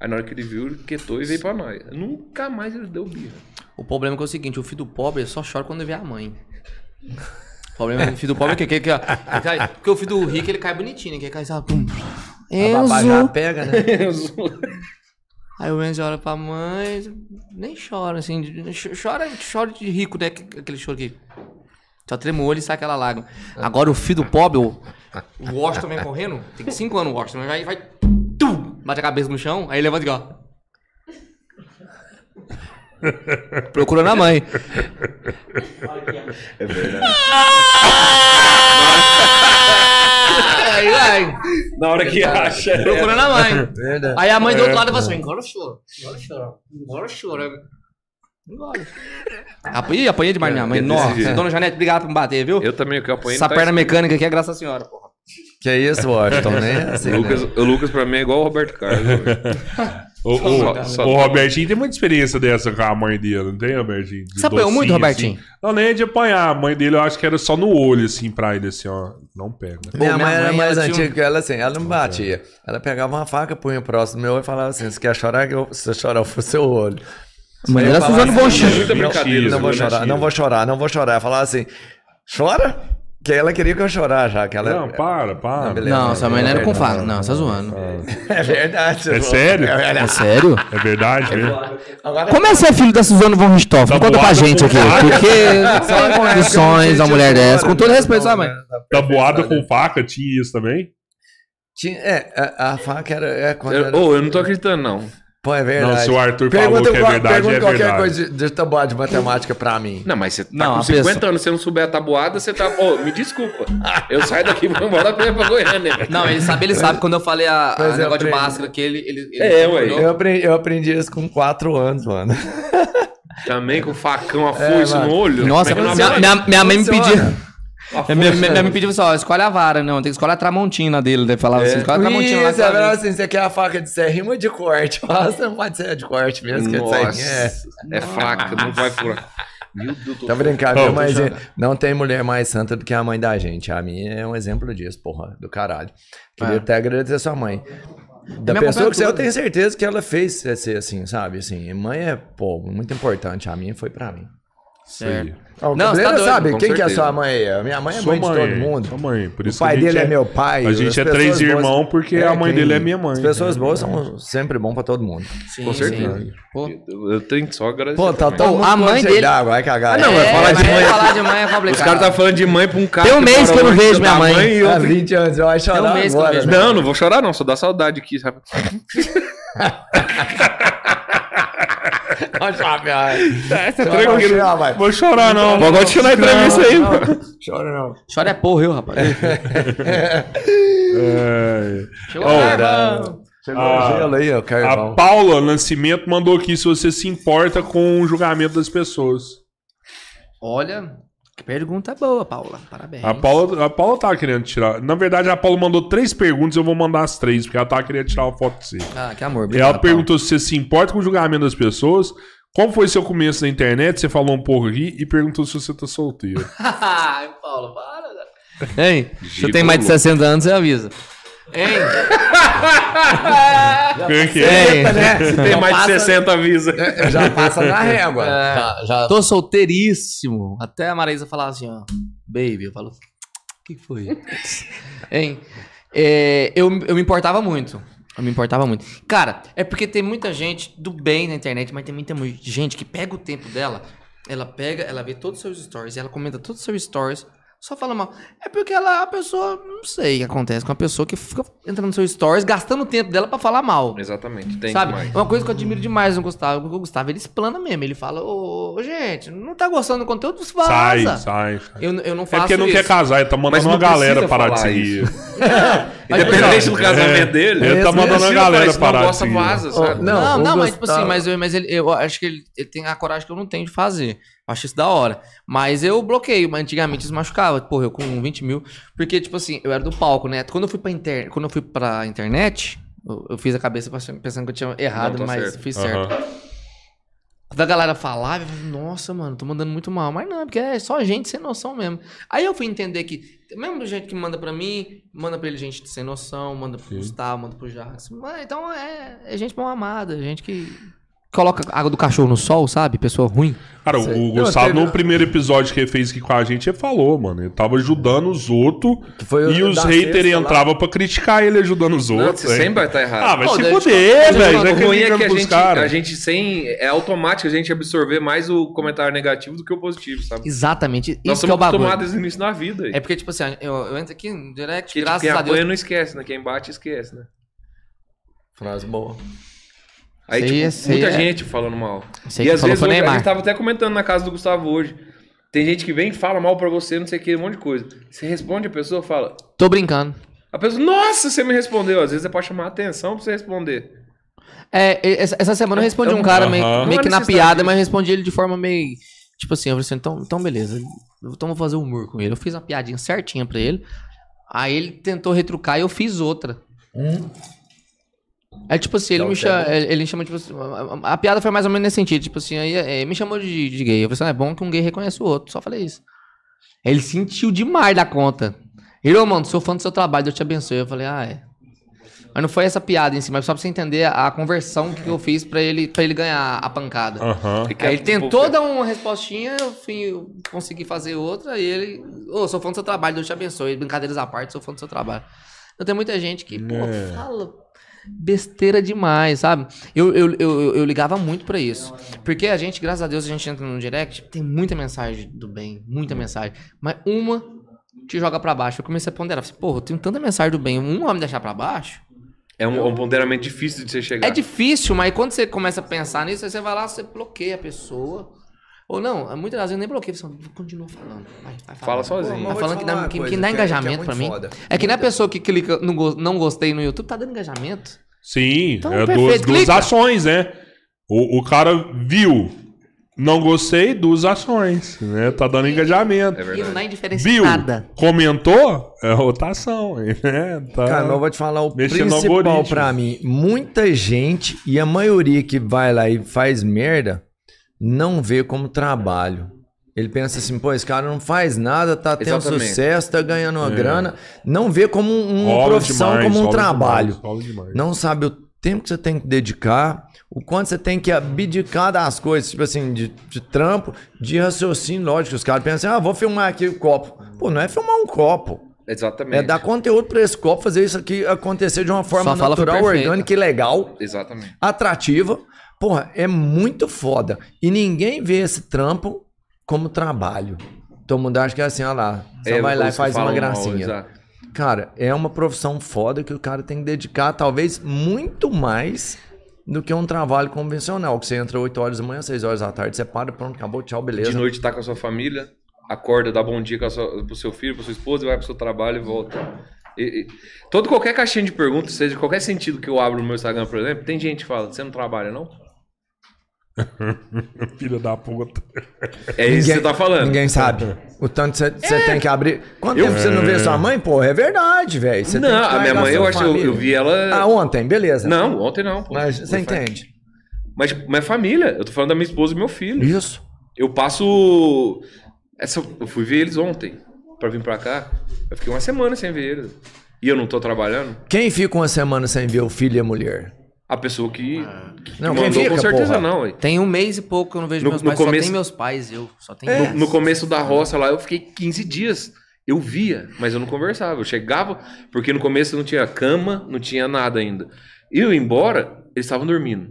Aí na hora que ele viu, ele quietou e veio pra nós. Nunca mais ele deu birra. O problema é, que é o seguinte, o filho do pobre só chora quando vê a mãe. O problema do filho do pobre é que, que, que, que cai, porque o filho do rico ele cai bonitinho, né? que ele cai sabe, pum. A babá já Enzo, pega, né? Aí o Enzo olha pra mãe, nem chora, assim, de- ch- chora, chora de rico, né? que- Aquele choro que só trema o olho e sai aquela lágrima. Agora o filho do pobre, o, o Washington vem correndo, tem 5 anos o Washington, vai, vai, tum, bate a cabeça no chão, aí levanta aqui, ó. Procurando a mãe. É verdade. Aí vai, Na hora que acha. é. procurando a mãe. Verdade. Aí a mãe do outro lado fala assim: engora o choro, engora o choro, engora o choro. Engole. Apanhei, apanhei demais minha mãe. É desse Nossa, dona Janete, obrigado por me bater, viu? Eu também, que eu apanhei. Essa tá perna escrito. mecânica aqui é graças à senhora, porra. Que é isso, Washington, né? Assim, O Lucas, né? o Lucas pra mim é igual o Roberto Carlos. O, o- Só- o Robertinho tem muita experiência dessa com a mãe dele, não tem, Robertinho? De Você apanhou muito, Robertinho? assim. Não, nem é de apanhar. A mãe dele eu acho que era só no olho, assim, pra ele, assim, ó. Não pega. Minha, Pô, minha mãe era mãe, mais ela um- antiga que ela, assim, ela não batia. Ela pegava uma faca, punha próximo do meu e falava assim: você quer chorar? Que eu, se eu chorar, eu for seu olho. Dela falava Suzano assim. Muita não, Não vou chorar, não vou chorar, não vou chorar. Ela falava assim: chora? Que ela queria que eu chorar já. Que ela... Não, para, para. Não, beleza. Não, sua mãe não era com faca. Não, você tá zoando. É verdade. É sério? É sério? É verdade mesmo. Como é ser filho da Suzana von Richthofen? Tá Conta pra gente aqui. faca. Porque com condições uma mulher dessa. Com todo fora, respeito, sua mãe. né? Tabuada com faca tinha isso também? Tinha, é, a, a faca era. É, oh, eu não tô acreditando, não. Pô, é verdade. Não, se o Arthur pergunta falou que é verdade, pergunta é qualquer verdade. coisa de, de tabuada de matemática pra mim. Não, mas você tá Não, com a 50 pessoa- anos, se você não souber a tabuada, você tá. Ô, me desculpa. Eu saio daqui e vou embora pra pra Goiânia. Não, ele sabe, ele sabe quando eu falei a, a é, negócio de máscara que ele. ele, ele É, ué. Eu aprendi, eu aprendi isso com 4 anos, mano. Também com facão, a foice mano. no olho. Nossa, é minha, não minha, minha mãe me Funciona. Minha, minha, minha mãe pediu assim, ó, escolhe a vara. Não, tem que escolher a tramontina dele. Ele falava assim, escolhe a tramontina lá. Isso, que é ela assim, você quer a faca de serrinho ou de corte? Nossa, não pode ser de corte mesmo, que é de. É. É faca, não vai furar. Meu Deus do Tá brincando, Oh, mas não tem mulher mais santa do que a mãe da gente. A minha é um exemplo disso, porra, do caralho. Queria É. até agradecer a sua mãe. Da me pessoa que você, eu tenho certeza que ela fez ser assim, sabe? Assim, mãe é, pô, muito importante. A minha foi pra mim. Certo. Ah, o Não, você tá doido, sabe quem que é certeza. sua mãe? A minha mãe é Sua mãe, de todo mundo. Sua mãe. Por O isso pai que a gente dele é meu pai. A gente é três boas- irmãos porque a mãe quem- dele é minha mãe. As pessoas boas são sempre bom pra todo mundo. Sim, Com certeza. sim. Pô. Eu, eu tenho só agradecer. Pô, tá a mãe dele- d'água, vai cagar. Ah, não, É, vai falar de mas mãe. falar de mãe é complicado. Os caras tá falando de mãe pra um cara. Tem um mês que eu não vejo da minha mãe. Há 20 anos, eu vai chorar um né? Não, não vou chorar, não. Só dá saudade aqui, sabe? Tá Vai tranquilo. chorar, vai. Vou chorar, não. Pode continuar a entrevista aí, Não. Chora não. Chora é porra, eu, rapaz. É. Chegou Oh. Chegou gelo aí, ó, A carvão. Paula Nascimento mandou aqui se você se importa com o julgamento das pessoas. Olha, pergunta boa, Paula. Parabéns. A Paula, a Paula tava querendo tirar. Na verdade, a Paula mandou três perguntas, eu vou mandar as três, porque ela tava querendo tirar uma foto de você. Ah, que amor. Obrigado, ela perguntou se você se importa com o julgamento das pessoas. Como foi seu começo na internet? Você falou um pouco aqui e perguntou se você tá solteiro. Ai, Paulo, para. Hein? Se eu tenho mais de 60 anos, você avisa. Hein? Quem que é? Hein? Tem Então mais de passa- 60, avisa. Já passa na régua. É. Já, já... Tô solteiríssimo. Até a Marisa falava assim, ó. Baby, eu falo. O que foi? hein? É, eu, eu me importava muito. Eu me importava muito. Cara, é porque tem muita gente do bem na internet, mas tem muita mu- gente que pega o tempo dela, ela pega, ela vê todos os seus stories, ela comenta todos os seus stories, só fala mal. É porque ela, a pessoa, não sei o que acontece com a pessoa que fica entrando nos seus stories, gastando o tempo dela pra falar mal. Exatamente, tem Sabe? demais. Uma coisa que eu admiro demais no Gustavo, o Gustavo, ele explana mesmo. Ele fala, ô, ô, gente, não tá gostando do conteúdo, vaza. Sai, sai. sai. Eu, eu não É faço porque não isso. quer casar, ele tá mandando uma galera parar de seguir. Independente do casamento É, dele. ele tá Esse mandando precisa galera parar Não gosta, vaza, sabe? Não, Não, mas tipo assim, mas, eu, mas ele, eu acho que ele, ele tem a coragem que eu não tenho de fazer. Eu acho isso da hora. Mas eu bloqueio, mas antigamente isso machucava. Porra, eu com 20 mil. Porque, tipo assim, eu era do palco, né? Quando eu fui pra, inter... Quando eu fui pra internet, eu, eu fiz a cabeça pensando que eu tinha errado, Não, tá mas certo. fiz certo. Aham. Quando a galera falava, eu falava, nossa, mano, tô mandando muito mal. Mas não, porque é só gente sem noção mesmo. Aí eu fui entender que, mesmo jeito que manda pra mim, manda pra ele gente sem noção, manda pro Sim. Gustavo, manda pro. Mas, então é, é gente mal amada, gente que. Coloca água do cachorro no sol, sabe? Pessoa ruim. Cara, Sei. o Não, Gustavo, no primeiro episódio que ele fez aqui com a gente, ele falou, mano. Ele tava ajudando os outros foi o e os haters entravam pra criticar ele ajudando os Não, outros. você hein? sempre vai estar errado. Ah, vai Pô, se fuder, velho. Já O que ruim é que a gente, a gente sem. É automático a gente absorver mais o comentário negativo do que o positivo, sabe? Exatamente. Isso Nós que é o bagulho. acostumados no início da vida. É porque, tipo assim, eu, eu entro aqui no direct, que, tipo, graças quem a apanha Deus. não esquece, né? Quem bate, esquece, né? Frase boa. Aí, Sei, tipo, sei, muita é. gente falando mal. Sei e que às falou vezes hoje, a Neymar. gente tava até comentando na casa do Gustavo hoje. Tem gente que vem e fala mal pra você, não sei o que, um monte de coisa. Você responde a pessoa, fala. Tô brincando. A pessoa, nossa, você me respondeu. Às vezes é pra chamar a atenção pra você responder. É, essa, semana eu respondi um cara meio, Aham. meio que na piada, mas respondi ele de forma meio. Tipo assim, eu falei assim, então, então beleza. Então vou fazer humor com ele. Eu fiz uma piadinha certinha pra ele. Aí ele tentou retrucar e eu fiz outra. É tipo assim, ele Então, me, é chama, bom. ele ele me chama, tipo assim, a, a piada foi mais ou menos nesse sentido, tipo assim, aí é, me chamou de, de gay. Eu falei assim, ah, é bom que um gay reconheça o outro, só falei isso. Ele sentiu demais da conta. Ele, mano, sou fã do seu trabalho, Deus te abençoe. Eu falei, ah, é. Mas não foi essa piada em si, mas só pra você entender a, conversão que eu fiz pra ele, pra ele ganhar a pancada. Aham. Que Aí é ele tentou dar uma respostinha, eu fui, eu consegui fazer outra, e ele, ô, sou fã do seu trabalho, Deus te abençoe. Brincadeiras à parte, sou fã do seu trabalho. Então tem muita gente que, pô, É. fala besteira demais, sabe? Eu, eu, eu, eu- ligava muito pra isso. Porque a gente, graças a Deus, a gente entra no direct, tem muita mensagem do bem, muita mensagem. Mas uma te joga pra baixo. Eu comecei a ponderar, falei, porra, eu tenho tanta mensagem do bem, um vai me deixar pra baixo? É um, é um ponderamento difícil de você chegar. É difícil, mas quando você começa a pensar nisso, você vai lá, você bloqueia a pessoa. Ou não, muitas das vezes nem bloqueia, você continua falando. Vai, vai Fala sozinho. Mas vou falando que dá, que, que dá que é- que é engajamento muito pra mim. foda. É que nem a pessoa que clica no go- não gostei no YouTube, tá dando engajamento. Sim, Então, é perfeito, duas, duas clica. ações, né? O, o cara viu, não gostei, duas ações, né? Tá dando engajamento. É E não dá indiferença Viu, nada. comentou, é rotação, né? Tá... Cara, mas eu vou te falar o principal pra mim. Muita gente, e a maioria que vai lá e faz merda, não vê como trabalho. Ele pensa assim, pô, esse cara não faz nada, tá tendo Exatamente. sucesso, tá ganhando uma grana. Não vê como um- uma Rola profissão, demais, como um trabalho. demais. Não sabe o tempo que você tem que dedicar, o quanto você tem que abdicar das coisas, tipo assim, de, de trampo, de raciocínio, lógico. Os caras pensam, ah, vou filmar aqui o copo. Pô, não é filmar um copo. Exatamente. É dar conteúdo pra esse copo, fazer isso aqui acontecer de uma forma natural, orgânica e legal, Exatamente. atrativa. Porra, é muito foda. E ninguém vê esse trampo como trabalho. Todo mundo acha que é assim, ó lá. Você É, vai lá e faz uma mal, gracinha. exato. Cara, é uma profissão foda que o cara tem que dedicar, talvez, muito mais do que um trabalho convencional. Que você entra 8 horas da manhã, 6 horas da tarde, você para, pronto, acabou, tchau, beleza. De noite tá com a sua família, acorda, dá bom dia sua, pro seu filho, pra sua esposa, vai pro seu trabalho e volta. E- e- todo qualquer caixinha de perguntas, seja qualquer sentido que eu abro no meu Instagram, por exemplo, tem gente que fala, você não trabalha, não? Filho da puta. É isso que você tá falando. Ninguém sabe. O tanto que você É. tem que abrir. Quanto tempo você não vê sua mãe? Pô, é verdade, velho. Não, que a minha mãe, eu acho que eu, eu vi ela. Ah, ontem, beleza. Não, ontem não. pô. Mas você entende. Mas, mas família, eu tô falando da minha esposa e meu filho. Isso. Eu passo. Essa, eu fui ver eles ontem, pra vir pra cá. Eu fiquei uma semana sem ver eles. E eu não tô trabalhando. Quem fica uma semana sem ver o filho e a mulher? A pessoa que, que Não, mandou, fica, com certeza porra? não. ué. Tem um mês e pouco que eu não vejo No- meus no pais, só começo- tem meus pais, eu. Só tem É. No, no começo da roça lá, eu fiquei 15 dias. Eu via, mas eu não conversava. Eu chegava, porque no começo não tinha cama, não tinha nada ainda. E eu ia embora, eles estavam dormindo.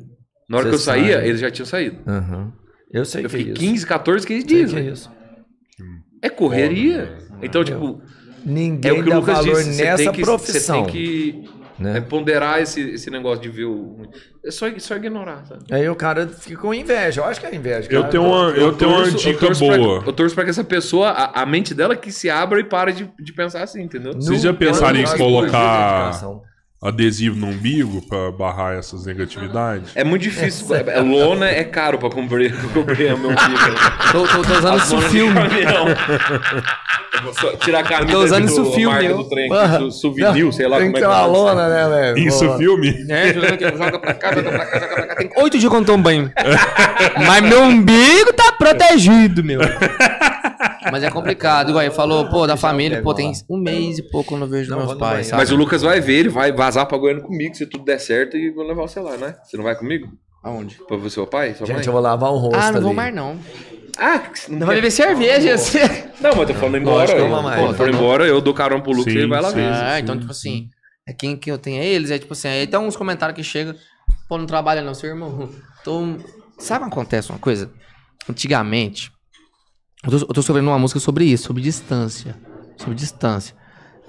Na hora Você que eu saía, sabe. eles já tinham saído. Aham. Eu sei Eu que é fiquei isso. 15, 14, 15 Sei dias. que é isso. É correria. Então, tipo, é Ninguém o que o dá Lucas valor disse. Você nessa tem que, profissão. Você tem que né? é, ponderar esse, esse negócio de ver o. É só, só ignorar, sabe? Aí o cara fica com inveja. Eu acho que é inveja. Eu cara. tenho uma, eu tenho uma torço- eu dica torço pra- boa. eu torço pra que essa pessoa, a, a mente dela que se abra e pare de, de pensar assim, entendeu? Vocês já pensaram em colocar-. Adesivo no umbigo pra barrar essas negatividades? É muito difícil. É, lona é caro pra cobrir, cobrir o meu umbigo. Tô, tô, tô usando isso filme. tirar a camisa tô usando isso do- filme, do trem, do souvenir, sei lá Tem como que é que fala. lona, né, velho? Isso, filme? É, joga pra cá, joga pra cá, joga pra cá. Tem oito dias que eu não tomo banho. Mas meu umbigo tá protegido, meu. Mas é complicado. Igual ele falou, pô, da família, pô, tem um mês e pouco eu não vejo Não, meus vou pais, sabe? Mas o Lucas vai ver, ele vai vazar pra Goiânia comigo, se tudo der certo, e vou levar você lá, né? Você não vai comigo? Aonde? Pra você, seu pai? Sua Gente, mãe? eu vou lavar o rosto Ah, não vou ali. mais não. Ah, não, Não vai beber cerveja, assim. Não, mas tô falando embora. Eu- vamos mais. Quando for embora, eu dou carão pro Lucas e ele vai lá ver. Ah, então, tipo assim, é quem que eu tenho é eles, é tipo assim, aí tem uns comentários que chegam, pô, não trabalha não, seu irmão. Tô... Sabe o que acontece uma coisa? Antigamente, eu tô, eu tô escrevendo uma música sobre isso, sobre distância. Sobre distância.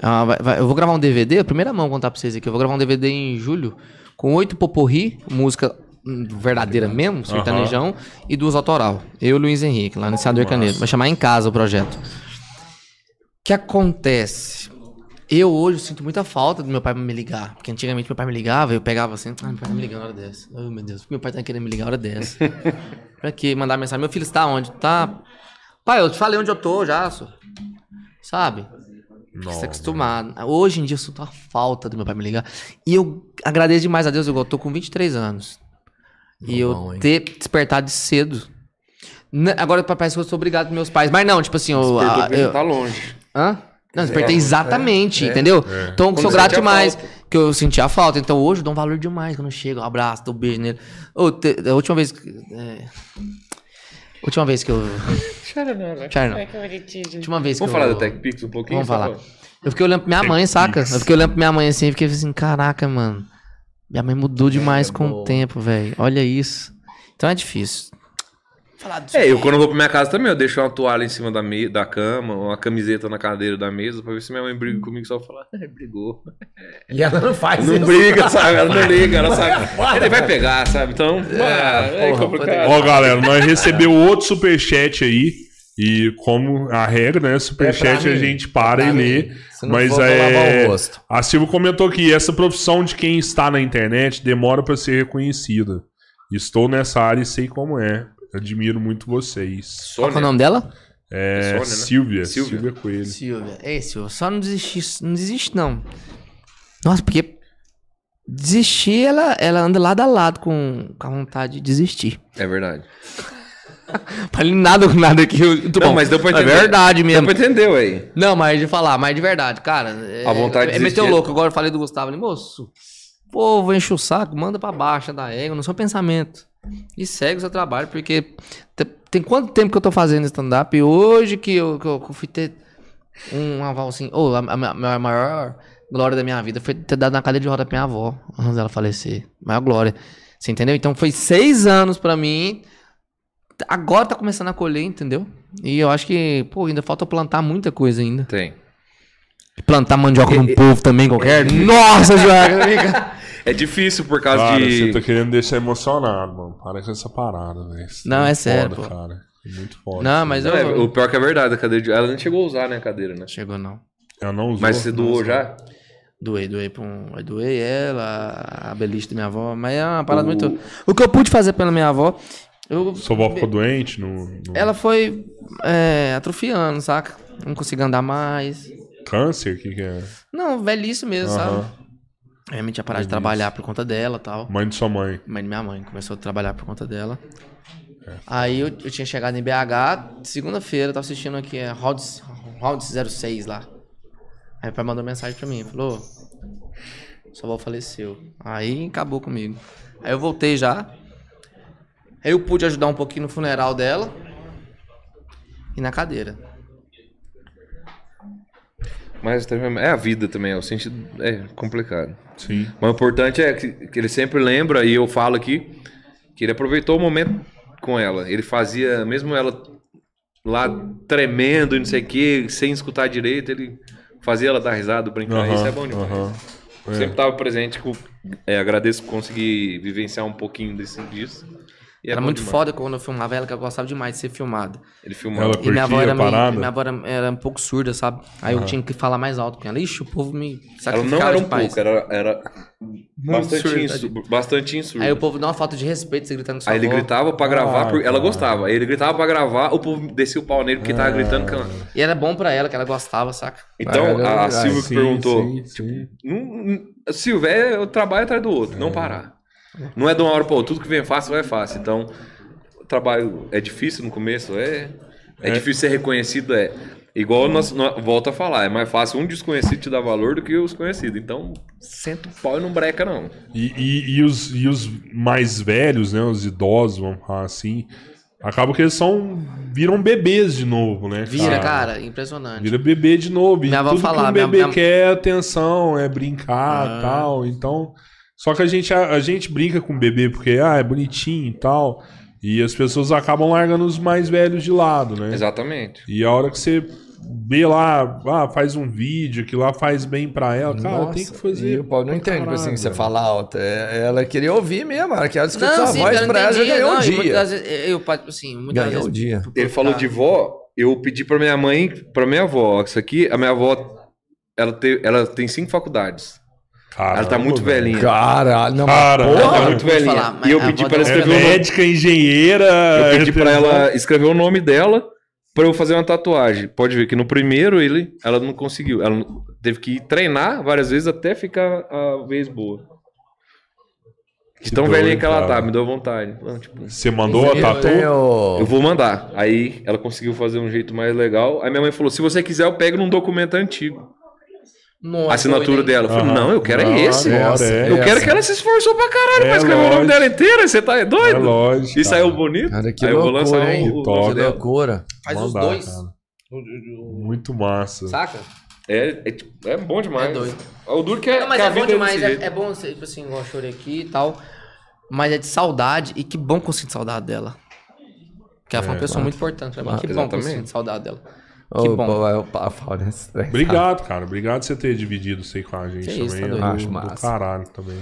Ah, vai- vai- eu vou gravar um DVD, a primeira mão contar pra vocês aqui, eu vou gravar um DVD em julho, com oito poporri, música hum, verdadeira mesmo, sertanejão, e duas autoral. Eu e Luiz Henrique, lá no Senador Canedo. Vai chamar Em Casa o projeto. O que acontece? Eu hoje sinto muita falta do meu pai me ligar. Porque antigamente meu pai me ligava, eu pegava assim, ah, meu pai tá me ligando na hora dessa. Oh, meu Deus, por que meu pai tá querendo me ligar na hora dessa? pra quê? Mandar mensagem, meu filho está onde? Tá. Pai, eu te falei onde eu tô já, só. Sabe? Você tá acostumado. Hoje em dia eu sinto a falta do meu pai me ligar. E eu agradeço demais a Deus, eu tô com 23 anos. E eu Bom, hein? ter despertado cedo. N- Agora parece que eu sou obrigado meus pais. Mas não, tipo assim, eu. A- você eu- tá longe. Hã? Não, despertei É, exatamente, entendeu? Então, Quando sou você grato demais. falta. Que eu senti a falta. Então, hoje eu dou um valor demais quando eu chego. Um abraço, dou um beijo nele. Te- a última vez. que- É... Última vez que eu. Chora não. Última vez que Vamos eu. falar da TechPix um pouquinho? Vamos falar. Eu fiquei olhando pra minha mãe, saca? Eu fiquei olhando pra minha mãe assim e fiquei assim, caraca, mano. Minha mãe mudou demais com bom. o tempo, velho. Olha isso. Então é difícil. Falar disso. É, eu quando eu vou pra minha casa também, eu deixo uma toalha em cima da, me... da cama, uma camiseta na cadeira da mesa, pra ver se minha mãe briga comigo, só falar, "É, brigou. E ela não faz Não isso. briga, sabe? Ela não liga, ela sabe. Ele vai pegar, sabe? Então, é, é porra, complicado. Ó, galera, nós recebeu outro superchat aí. E como a regra, né? Superchat É pra a gente para É e pra lê. Mas é. o rosto. A Silvia comentou que essa profissão de quem está na internet demora para ser reconhecida. Estou nessa área e sei como é. Admiro muito vocês. Qual que é o Sônia. nome dela? É Sônia, né? Silvia, Silvia. Silvia Coelho. Silvia. Ei, Silvia, só não desistir. Não desiste, não. Nossa, porque desistir, ela, ela anda lado a lado com, com a vontade de desistir. É verdade. Falei nada com nada aqui. Muito Não, bom. mas deu pra É entender. verdade Deu mesmo. pra entender, ué. Não, mas de falar, mas de verdade, cara. É, A vontade de É meteu desistir. louco. Agora eu falei do Gustavo ali, moço. Povo enche o saco, manda pra baixo da égua, no seu pensamento. E segue o seu trabalho, porque te- tem quanto tempo que eu tô fazendo stand-up? E hoje que eu, que eu fui ter um aval assim. Ô, a, a, minha- a maior glória da minha vida foi ter dado na cadeira de roda pra minha avó, antes dela falecer. Maior glória. Você entendeu? Então foi seis anos pra mim. Agora tá começando a colher, entendeu? E eu acho que, pô, ainda falta plantar muita coisa ainda. Tem. Plantar mandioca num povo também qualquer. Nossa, Joaquim! É difícil por causa Cara, de. você tá querendo deixar emocionado, mano. Para com essa parada, velho. Não, é muito sério, foda, pô. cara. É muito foda. Não, mas eu. é, o pior que é verdade, a cadeira de. Ela nem chegou a usar, né, a cadeira, né? Chegou não. Ela não usou. Mas você doou já? Doei, doei pra um. eu Doei ela, a beliche da minha avó. Mas é uma parada O- muito. O que eu pude fazer pela minha avó. Eu, Sua avó ficou doente no, no ela foi é, atrofiando, saca? Não conseguia andar mais. Câncer? O que, que é? Não, velhice mesmo, sabe? Minha tinha parado de trabalhar por conta dela e tal. Mãe de sua mãe. Mãe de minha mãe começou a trabalhar por conta dela. Aí eu, eu tinha chegado em BH, segunda-feira, eu tava assistindo aqui, é Round, Round 06 lá. Aí o pai mandou mensagem pra mim, falou, sua avó faleceu. Aí acabou comigo. Aí eu voltei já. Aí eu pude ajudar um pouquinho no funeral dela. E na cadeira. Mas também- é a vida também, é o sentido. É complicado. Sim. Mas o importante é que, que ele sempre lembra, e eu falo aqui, que ele aproveitou o momento com ela. Ele fazia, mesmo ela lá tremendo e não sei o que, sem escutar direito, ele fazia ela dar risada, brincar. Aham, Isso é bom demais. aham. Sempre estava presente. Com, é, agradeço por conseguir vivenciar um pouquinho desse, disso. E é era muito demais. foda quando eu filmava ela, que eu gostava demais de ser filmada. Ele filmava. Ela E minha avó era a meio, minha avó era, era um pouco surda, sabe? Aí eu tinha que falar mais alto com ela. Ixi, o povo me Ela não era um paz. pouco, era, era bastante, surda, bastante insurdo. Aí o povo dá uma falta de respeito, você gritando com sua Aí ele avó. gritava pra gravar, Ah, porque ela cara. gostava. Aí ele gritava pra gravar, o povo descia o pau nele porque tava gritando. Que ela... E era bom pra ela, que ela gostava, saca? Então, Ah, a Silvia que Sim, perguntou. sim, sim. Não, não, Silvia, é o trabalho atrás do outro, não parar. Não é de uma hora pra outra, tudo que vem fácil vai fácil. Então, o trabalho é difícil no começo, é. É, É. difícil ser reconhecido, é. Igual nós, nós- volta a falar, é mais fácil um desconhecido te dar valor do que os conhecidos. Então, senta o pau e não breca, não. E, e- e os, e os mais velhos, né? Os idosos, vamos falar assim, acabam que eles são. viram bebês de novo, né? Vira, cara, impressionante. Vira bebê de novo. E Minha avó tudo falava, que um bebê minha- quer é atenção, é brincar Ah. e tal. Então. Só que a gente, a, a gente brinca com o bebê porque ah, é bonitinho e tal. E as pessoas acabam largando os mais velhos de lado, né? Exatamente. E a hora que você vê lá, ah, faz um vídeo que lá faz bem pra ela, cara, Nossa, tem que fazer. E o Paulo não caralho, assim, você fala alto. É- ela queria ouvir mesmo, ela quer escutar sua sim, voz eu pra ela, já entendi, ganhou não, o dia. muitas vezes, eu, assim, muitas Ganhou vezes, o dia. Ele falou de vó, eu pedi pra minha mãe, pra minha avó, isso aqui, a minha avó, ela, te, ela tem cinco faculdades. Caramba, ela tá muito velho. velhinha. Caralho, não, Cara, mas Ela porra, tá muito velhinha. falar, e eu pedi pra ela dela É escrever o nome. médica, engenheira. Eu pedi pra ela escrever o nome dela pra eu fazer uma tatuagem. Pode ver que no primeiro ele, ela não conseguiu. Ela teve que treinar várias vezes até ficar a vez boa. De tão velhinha que ela cara. tá, me deu vontade. Não, tipo, Você mandou a tatu? eu vou mandar. Aí ela conseguiu fazer um jeito mais legal. Aí minha mãe falou: se você quiser, eu pego num documento antigo. Nossa, A assinatura dela. Eu falei, não, eu quero Não, é esse. Nossa, é. Eu essa. quero que ela se esforçou pra caralho É pra escrever o nome lógico. dela inteira. Você tá doido? É lógico. E saiu bonito. Cara, que Aí eu vou loucura, lançar hein? o, Que loucura. Faz os dois. Muito massa. Saca? É, é, é bom demais. É doido. O duro que é, Não, mas é bom demais, é, é bom, tipo assim, igual eu chorei aqui e tal. Mas é de saudade, e que bom que eu sinto saudade dela. Porque ela foi uma pessoa muito importante pra mim. Ah, que bom que eu exatamente. sinto saudade dela. Que bom. pô, é o pa- fala nesse trem, Obrigado, cara. Obrigado por você ter dividido isso aí com a gente Que também. isso, tá é do, Acho do massa. caralho também.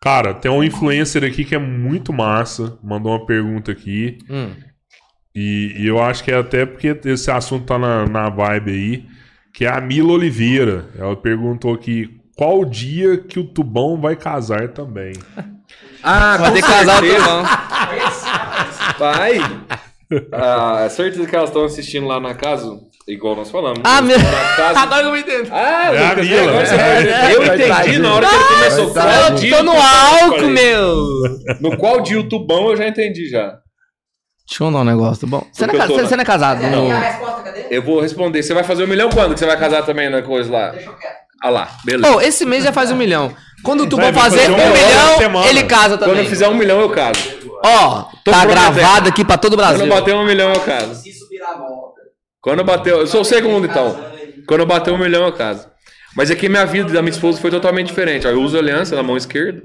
Cara, tem um influencer aqui que é muito massa. Mandou uma pergunta aqui. Hum. E, e eu acho que é até porque esse assunto tá na, na vibe aí. Que é a Mila Oliveira. Ela perguntou aqui qual o dia que o Tubão vai casar também. Ah, Vai ter que casar o. Tubão. Vai. Ah, é certeza que elas estão assistindo lá na casa, igual nós falamos. Ah, meu. casa. Agora que eu me entendo. Ah, É Lucas, Mila. agora você É, é, Eu é, entendi na hora que ele começou. Vai, Qual dia Eu tô no? Eu álcool, meu. No qual dia o tubão eu já entendi já. Deixa eu dar um negócio, bom. Você não, é, eu ca- tô você, na- você não é casado? Não. no- resposta, cadê? Eu vou responder. Você vai fazer um milhão quando que você vai casar também na coisa lá? Ah lá, beleza. Pô, esse mês já faz um milhão. Quando o Tubão fazer fazer um um milhão ele casa Quando também. eu fizer um milhão eu caso. Ó, Tô tá gravado aqui pra todo o Quando Brasil. eu bater um milhão eu caso. Se. Quando eu bater. Eu sou o segundo então. Quando eu bater um milhão eu caso. Mas aqui minha vida e da minha esposa foi totalmente diferente. Ó, eu uso aliança na mão esquerda.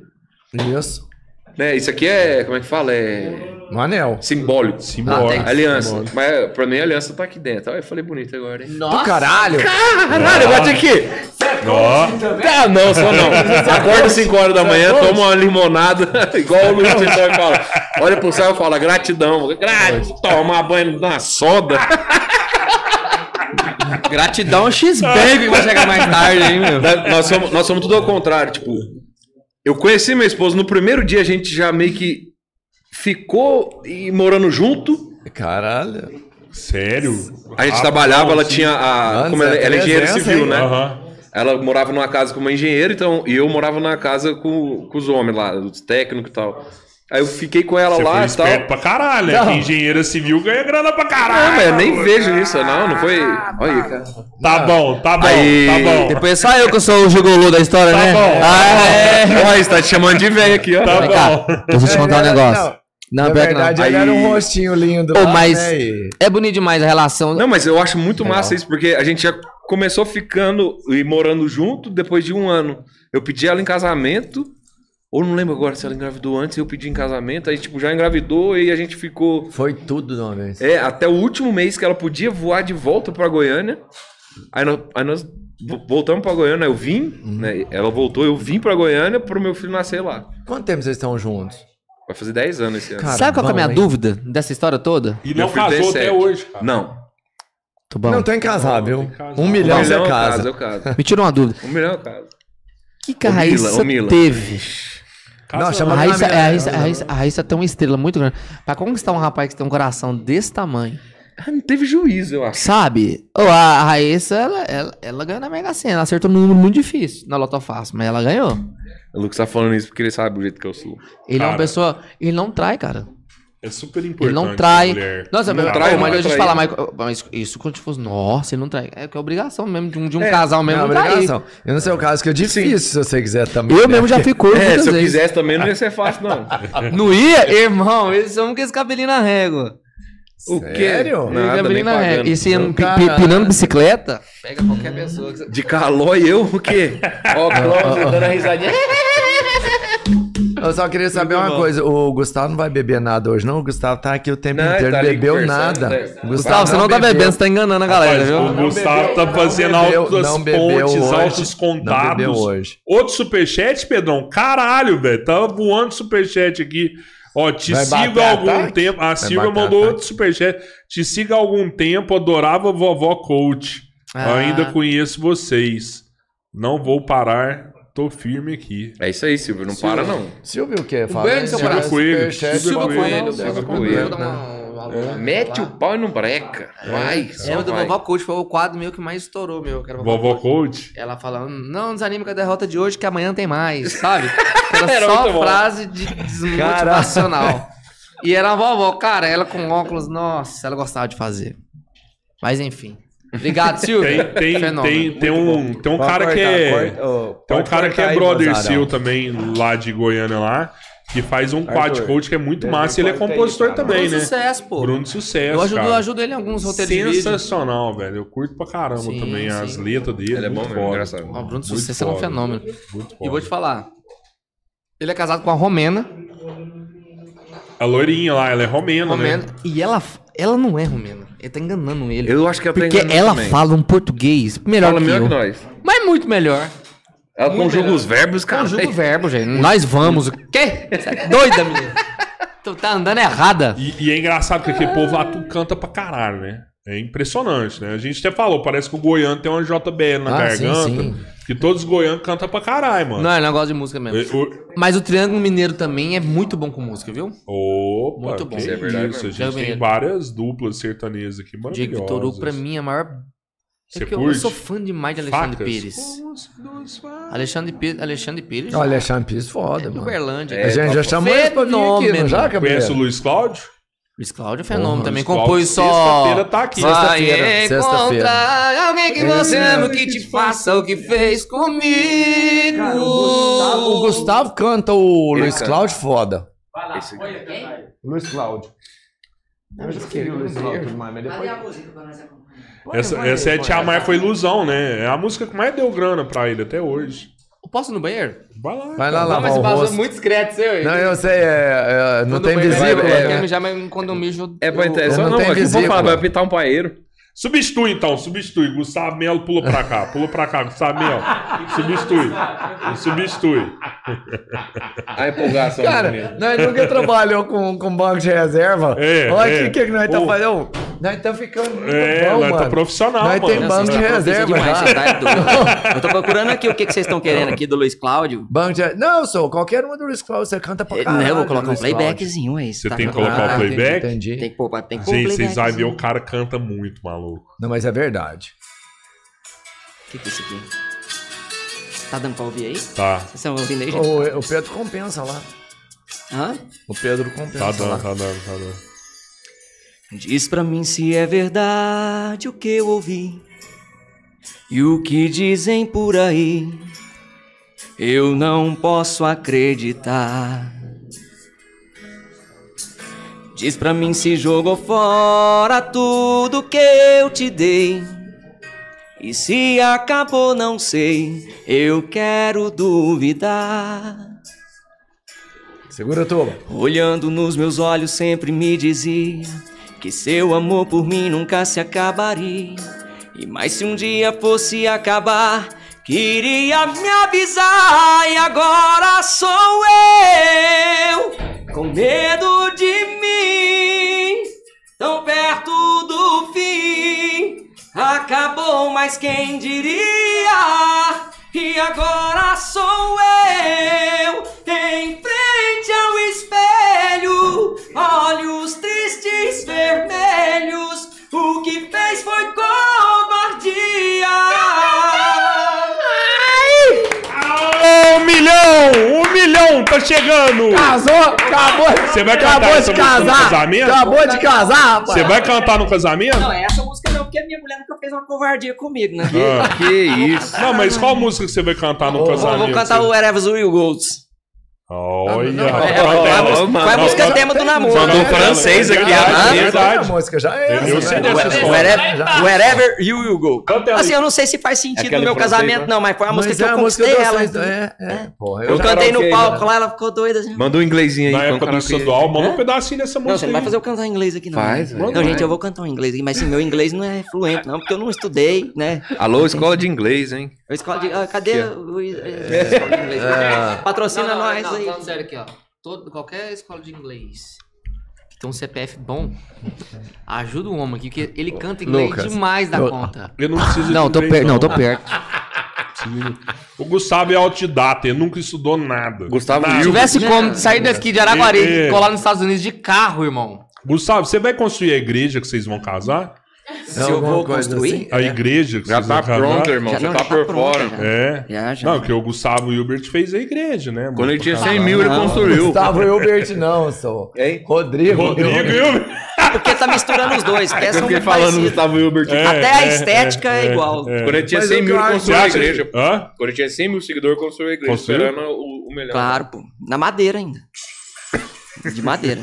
Isso. Né? Isso aqui é. Como é que fala? É. No anel. Simbólico. Simbora. Ah. Aliança. Mas pra mim a aliança tá aqui dentro. Aí eu falei bonito agora, hein? Do caralho. Caralho, bate aqui! Ó, Ah, não, só não. Acorda 5 horas da manhã, toma uma limonada, igual o Luiz Vitão fala. Olha pro céu e fala, gratidão. Gratidão, tomar banho na soda. Gratidão que vai chegar mais tarde, hein, meu. nós, somos, nós somos tudo ao contrário, tipo... Eu conheci minha esposa, no primeiro dia a gente já meio que ficou e morando junto. Caralho. sério? A gente Ah, trabalhava, ela sim. tinha a... Como ela, ela é engenheira civil, né? Aham. Ela morava numa casa com uma engenheira, então, e eu morava na casa com, com os homens lá, os técnicos e tal. Aí eu fiquei com ela Você lá e tal. pra caralho, né? Não. Que engenheira civil ganha grana pra caralho. Não, mas eu nem vejo isso, não, não foi. Olha aí, cara. Tá bom, tá bom, Aí- tá bom. Depois só eu que sou o gigolô da história, Tá né? bom. Ah, é. Olha, você tá te chamando de velho aqui, ó. Tá Vem bom. eu te contar um negócio. não, Não, Na não. verdade, ele Aí- era um rostinho lindo. Ô, lá, mas- né, É bonito demais a relação. Não, mas eu acho muito Legal. massa isso, porque a gente já começou ficando e morando junto depois de um ano. Eu pedi ela em casamento, ou não lembro agora se ela engravidou antes, eu pedi em casamento, aí tipo, já engravidou e a gente ficou. Foi tudo de uma vez. É, até o último mês que ela podia voar de volta pra Goiânia. Aí nós, aí nós vo- voltamos pra Goiânia, eu vim, Uhum. né? Ela voltou, eu vim pra Goiânia pro meu filho nascer lá. Quanto tempo vocês estão juntos? Vai fazer 10 anos esse ano. Cara, Sabe qual que é a minha hein? dúvida dessa história toda? E Meu não casou até sete. hoje, cara. Não. Tô bom. Não tem que casar, viu? casar. Um milhão um você milhão eu casa. caso, eu caso. Me tira uma dúvida. Um milhão eu caso. O que, que a Raíssa teve? Casa Não, chama A Raíssa, minha- a, Raíssa, a, Raíssa, a Raíssa tem uma estrela muito grande. Pra conquistar um rapaz que tem um coração desse tamanho, Ah, não teve juízo, eu acho. sabe? Ô, a, Raíssa, ela, ela, ela ganhou na Mega Sena. Ela acertou num número muito difícil na Loto Fácil, mas ela ganhou. O Lucas tá falando isso porque ele sabe o jeito que eu sou. Ele é uma Cara. pessoa. Ele não trai, cara. É super importante. Ele não trai. mulher. Nossa, Não mas, trai, pô, mas nunca deixa eu te traiu. falar, mas, mas isso quando fosse, nossa, ele não trai. É que é obrigação mesmo de um, de um É, casal mesmo não, não trair. obrigação. Eu não sei o caso, que é difícil se você quiser também. Eu né? mesmo já fico É, se eu vezes. quisesse também não ia ser fácil, não. Não ia? Irmão, eles são com esse cabelinho na régua. O quê? Sério? Esse Nada, cabelinho nem na régua. pagando. E se pinando bicicleta, pega qualquer pessoa. que você- De calói eu o quê? Ó, Cláudio dando a risadinha. Eu só queria saber uma coisa. O Gustavo não vai beber nada hoje, não? O Gustavo tá aqui o tempo Não, inteiro, tá não bebeu nada. né? Gustavo, você não tá bebeu. bebendo, você tá enganando a galera, Rapaz, viu? o Gustavo tá não fazendo bebeu- altas não pontes, hoje, altos não contatos. bebeu hoje. Outro superchat, Pedrão? Caralho, velho. Tava voando superchat aqui. Ó, te Vai sigo há algum ataque? tempo. A Silvia bater mandou ataque? outro superchat. Te sigo há algum tempo, adorava vovó coach. Ah. Ainda conheço vocês. Não vou parar, tô firme aqui. É isso aí, Silvio. Não para, não. Silvio o quê? Um beijo no seu Silvio. Superchat, Coelho. Silvio Silva Coelho, falar Coelho, Silva né? uma- Mete o pau e não breca. Vai, É, o do. Vovó Coach foi o quadro meu que mais estourou, meu. Que era Vovó coach? Ela falando, não desanime com a derrota de hoje, que amanhã tem mais, sabe? Era, Era só frase de desmotivacional. E era a vovó, cara, ela com óculos, nossa, ela gostava de fazer. Mas enfim. Obrigado, Silvio. Tem, tem, Fenômeno. tem, tem um, tem um Pode cara que é. Tem um cara que é brother seu também, lá de Goiânia lá, que faz um quad coach que é muito massa. Ele é compositor também, Bruno né? Sucesso, pô. Bruno de Sucesso. eu, ajudo, cara. eu ajudo ele em alguns roteiros de vídeo. Sensacional, velho. Eu curto pra caramba Sim, também as letras dele. Ele é bom mesmo, foda. engraçado. O Bruno Sucesso é um foda. fenômeno. Muito E vou te falar. Ele é casado com a Romena. A loirinha lá, ela é romena, Romena. né? E ela, ela não é romena. Ele tá enganando ele. Eu acho que ela tá Porque enganando ela também. fala um português melhor Fala que melhor eu. que nós. Mas muito melhor. Ela Muito conjuga melhor. os verbos, cara. Conjuga o verbo, gente. Nós vamos. O quê? Você é doida, menina? Tu tá andando errada. E, e é engraçado que aquele povo lá tu canta pra caralho, né? É impressionante, né? A gente até falou, parece que o goiano tem uma JBL na Ah, sim, garganta. sim. Que todos os goianos cantam pra caralho, mano. Não, é negócio de música mesmo. E- o- Mas o Triângulo Mineiro também é muito bom com música, viu? Opa, Muito bom. que é verdade isso. A gente Triângulo tem Mineiro. várias duplas sertanejas aqui Diego maravilhosas. Vitor Hugo, pra mim, é a maior. É que eu, eu sou fã demais de Alexandre Facas? Pires. Alexandre Pires. Alexandre Pires. Olha, Alexandre Pires, foda, é mano. Uberlândia. A gente já chamou ele pra vir aqui, não Fenômeno. já, Gabriel? Conhece o Luiz Cláudio? Luiz Cláudio é fenômeno Porra, também. Luiz Cláudio, Compôs só. sexta-feira tá aqui. Vai Sexta-feira, sexta-feira. encontrar alguém que você ama que te faça o que fez comigo. O Gustavo canta o Ele Luiz canta. Cláudio foda. Esse aqui. Luiz Cláudio. Eu já queria o Luiz Cláudio mas depois... Essa, essa é Tia Mar foi ilusão, né? É a música que mais deu grana pra ele até hoje. Posso ir no banheiro? Vai lá. Vai lá Não, lavar mas você o passou rosto. muito discreto, seu. Não, eu sei, é, é, não Quando tem banheiro né? quer mijar, mas quando eu mijo. É pra eu- entender. eu Só não não, tenho aqui vou falar, vai pintar um paeiro. Substitui então, substitui. Gustavo Melo pula pra cá, pula pra cá, Gustavo Melo. Substitui. Substitui. A empolgação Cara, nós nunca trabalhou com, com banco de reserva. É, Olha é. o que, que nós tá Pô. fazendo. Nós tá ficando muito É, bom, nós tá mano. profissional, Nós mano. tem Não, banco de tá reserva demais, você tá é doido. Eu tô procurando aqui o que, que vocês estão querendo aqui do Luiz Cláudio. Banco de... Não, sou qualquer uma do Luiz Cláudio, você canta pra Eh, caralho. Não, eu vou colocar um playbackzinho aí. Você tá tem que colocar o Ah, playback? Entendi, entendi. Tem que pôr, tem que pôr um Gente, vocês vão ver, o cara canta muito, maluco. Não, mas é verdade. O que que é isso aqui? Tá dando pra ouvir aí? Tá, Vocês estão ouvindo aí? O, o Pedro compensa lá. Hã? O Pedro compensa tá dando, lá. tá dando, tá dando. Diz pra mim se é verdade o que eu ouvi e o que dizem por aí. Eu não posso acreditar. Diz pra mim se jogou fora tudo que eu te dei. E se acabou, não sei. Eu quero duvidar. Segura a tuba. Olhando nos meus olhos sempre me dizia que seu amor por mim nunca se acabaria. E mais se um dia fosse acabar, queria me avisar. E agora sou eu, com medo de mim, tão perto do fim. Acabou, mas quem diria? E agora sou eu, em frente ao espelho, olhos tristes vermelhos. O que fez foi covardia. Milhão! Um milhão! tá chegando! Casou, acabou, Você vai cantar acabou essa de música no casar. casamento? Acabou de casar, rapaz. Você vai cantar no casamento? Não, essa música não, porque a minha mulher nunca fez uma covardia comigo, né? Ah. Que isso. Não, mas qual música que você vai cantar no Vou, casamento? vou cantar o Wherever Will Goes. Olha, Não. É, qual é a música- é tema do namoro? Mandou né? um francês aqui, Verdade, ah, verdade. A música já é. Eu- eu sei velho. dessa história. Wherever, you will go. Ela Assim, eu não sei se faz sentido no meu casamento, né? não, mas foi a música que é eu conquistei ela. É, é. Eu já- cantei no palco né? lá, ela ficou doida assim. Manda um inglesinho aí. Na época do estadual, manda um pedacinho dessa música. Não, você não vai fazer eu cantar em inglês aqui, não. Faz, Não, gente, eu vou cantar em inglês aqui, mas meu inglês não é fluente, não, porque eu não estudei, né? Alô, escola de inglês, hein? Eu escola de. ah, cadê o. o- é, escola de inglês? Patrocina Não, não, nós não, aí. Falando sério aqui, ó. Todo, qualquer escola de inglês que tem um CPF bom, ajuda o homem aqui, porque ele canta inglês Lucas, demais da eu- conta. Eu não preciso Não, de tô inglês, perto. Não, tô perto. O Gustavo é autodidata, ele nunca estudou nada. Gustavo Nada. Se tivesse como sair daqui de Araguari É, é. e colar nos Estados Unidos de carro, irmão. Gustavo, você vai construir a igreja que vocês vão casar? Se eu vou construir. assim? A igreja que Já vocês tá vão casar? pronto, irmão. Já não, tá já tá por fora. já. É. Já, já. Não, porque o Gustavo Hilbert fez a igreja, né? mano, Quando ele tinha casar. 100 mil, ele Não. construiu. Gustavo Hilbert não, sou. Hein? Rodrigo. Rodrigo Hilbert. Hilbert. Porque tá misturando os dois, porque Eu são fiquei falando parecidos. Gustavo Hilbert. É, Até a é, estética é, é, igual. é. Quando ele tinha Mas 100 o mil, que eu ele construiu a igreja. Hã? Quando ele tinha 100 mil seguidores, construiu a igreja. Construiu? Esperando o, o melhor. Claro, pô. Na madeira ainda. De madeira.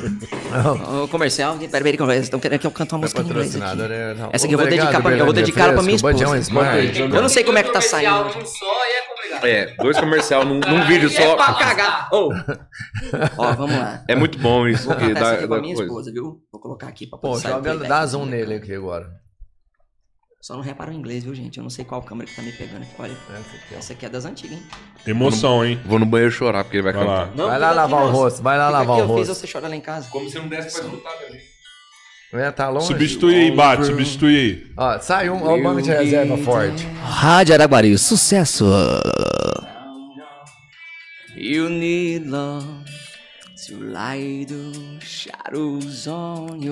O comercial, peraí, peraí, que estão querendo que eu cante uma música em inglês aqui. Né? Não. Essa aqui eu vou Obrigado, dedicar pra, eu vou dedicar ela pra minha Fresco, esposa. Eu não sei como é que tá saindo. e é complicado. É, dois comercial num, num vídeo É só. pra cagar. Ô. Ó, vamos lá. É muito bom isso. Vou cantar essa dá, aqui pra minha coisa. esposa, viu? Vou colocar aqui pra Pô, joga, dá zoom nele aqui agora. Só não repara o inglês, viu, gente? Eu não sei qual câmera que tá me pegando aqui. Olha, Essa aqui, ó. essa aqui é das antigas, hein? Emoção, hein? Vou no banheiro chorar, porque ele vai Vai cantar. lá. Não, Vai lá aqui, lavar o rosto, vai lá Fica lavar aqui, o eu fiz rosto. você chorar lá em casa. Como se não desse pra escutar também. É, tá longe. Substitui aí, bate, substitui aí. Ó, sai um, ó, o banco de reserva forte. Rádio Araguari, sucesso. You need love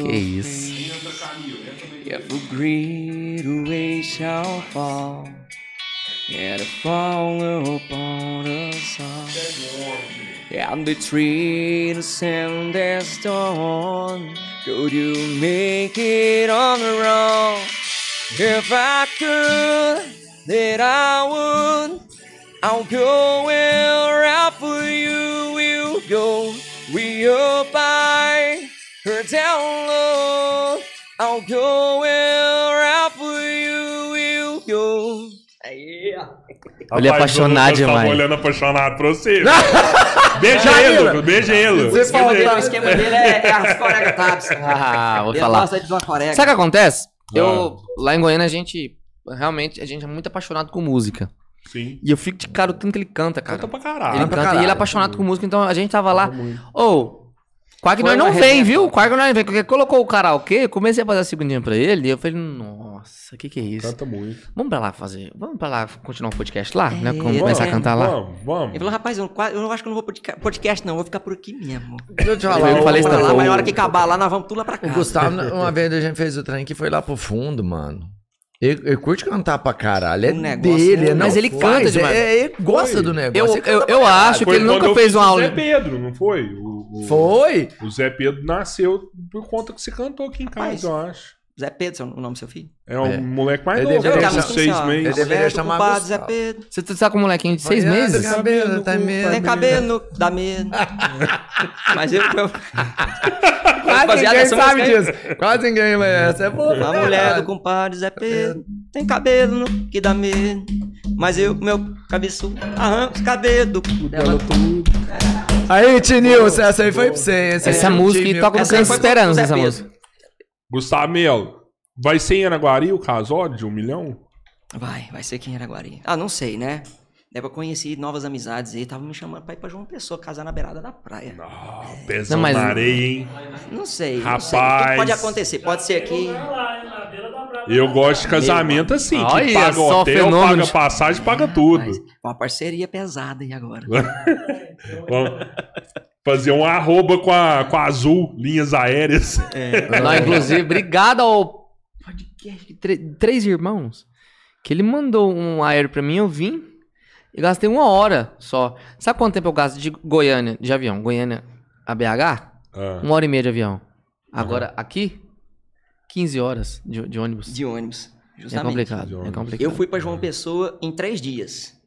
Que isso. If a great way shall fall, and fall upon us all. And the sand and stone, could you make it on the road? If I could, then I would. I'll go wherever you will go. We up by her down low. I'll go wherever you will go. Aí, ó. Ele é apaixonado Lucas tava demais. olhando apaixonado pra você. beija ele, beija ele. Você O esquema dele é, é as coregas tabs. Ah, vou Ele falar. Sabe o que acontece? Eu, lá em Goiânia, a gente, realmente, a gente é muito apaixonado com música. Sim. E eu fico de cara o tanto que ele canta, cara. Canta pra Ele caralho. pra canta e caralho. ele é apaixonado com música, então a gente tava lá. Ô, Quase que Foi nós uma não vem, viu? top. Quase que nós não vem. Porque colocou o karaokê, eu comecei a fazer a segundinha pra ele, e eu falei, nossa, o que que é isso? Canta muito. Vamos pra lá fazer, vamos pra lá continuar o podcast lá, né? É, Vamos começar a é, cantar lá. Vamos, vamos. Ele falou, rapaz, eu, não- eu não acho que eu não vou podca- podcast, não. Eu vou ficar por aqui mesmo. Deixa eu te Eu falar. falei o- isso lá, mas o- na hora que acabar lá, nós vamos tudo lá pra O casa. Gustavo, uma vez a gente fez o trem que foi lá pro fundo, mano. Ele, ele curte cantar pra caralho. É O negócio dele, é- não Mas ele faz, canta demais. É, ele gosta Foi. do negócio. Eu, ele eu, eu acho que Foi ele quando nunca eu fez uma o aula. Zé Pedro, não foi? O, o- Foi? O Zé Pedro nasceu por conta que você cantou aqui em casa, Rapaz. eu acho. Zé Pedro, seu- o nome do seu filho? É um É. moleque mais Ele novo, chamar- uns seis meses. Ele deveria chamar compadre Zé. Pedro. Você tá com um molequinho de seis meses? do cabelo, tá medo. Tem cabelo, dá medo. Mas eu... eu Quase ninguém sabe disso. Quase ninguém, mas essa é boa. A mulher do compadre Zé Pedro tem cabelo no- que dá medo. Mas eu, com meu cabeçudo, arranco os cabelos dela tudo. Aí, Tinilson, essa aí foi pra você. Essa, é música toca no Canto Esperança, essa música. Gustavo Melo, vai ser em Araguari o casório de um milhão? Vai, vai ser quem era Guari. Ah, não sei, né? Deve eu conheci novas amizades aí, tava me chamando pra ir pra João Pessoa, casar na beirada da praia. Ah, pezão Não, mas- na areia, hein? Não sei, não sei. Rapaz. Pode acontecer. Pode ser aqui. Eu gosto de casamento assim, que Olha paga só hotel, paga passagem, paga tudo. Mas uma parceria pesada aí agora. Vamos fazer um arroba com a, com a Azul, linhas aéreas. Não, inclusive, obrigado ao podcast Três Irmãos, que ele mandou um aéreo pra mim, eu vim. E gastei uma hora só. Sabe quanto tempo eu gasto de Goiânia, de avião? Goiânia a BH? Ah. Uma hora e meia de avião. Agora, aqui, 15 horas de, de ônibus. De ônibus. É Justamente. complicado, De é complicado. Eu fui pra João Pessoa em três dias.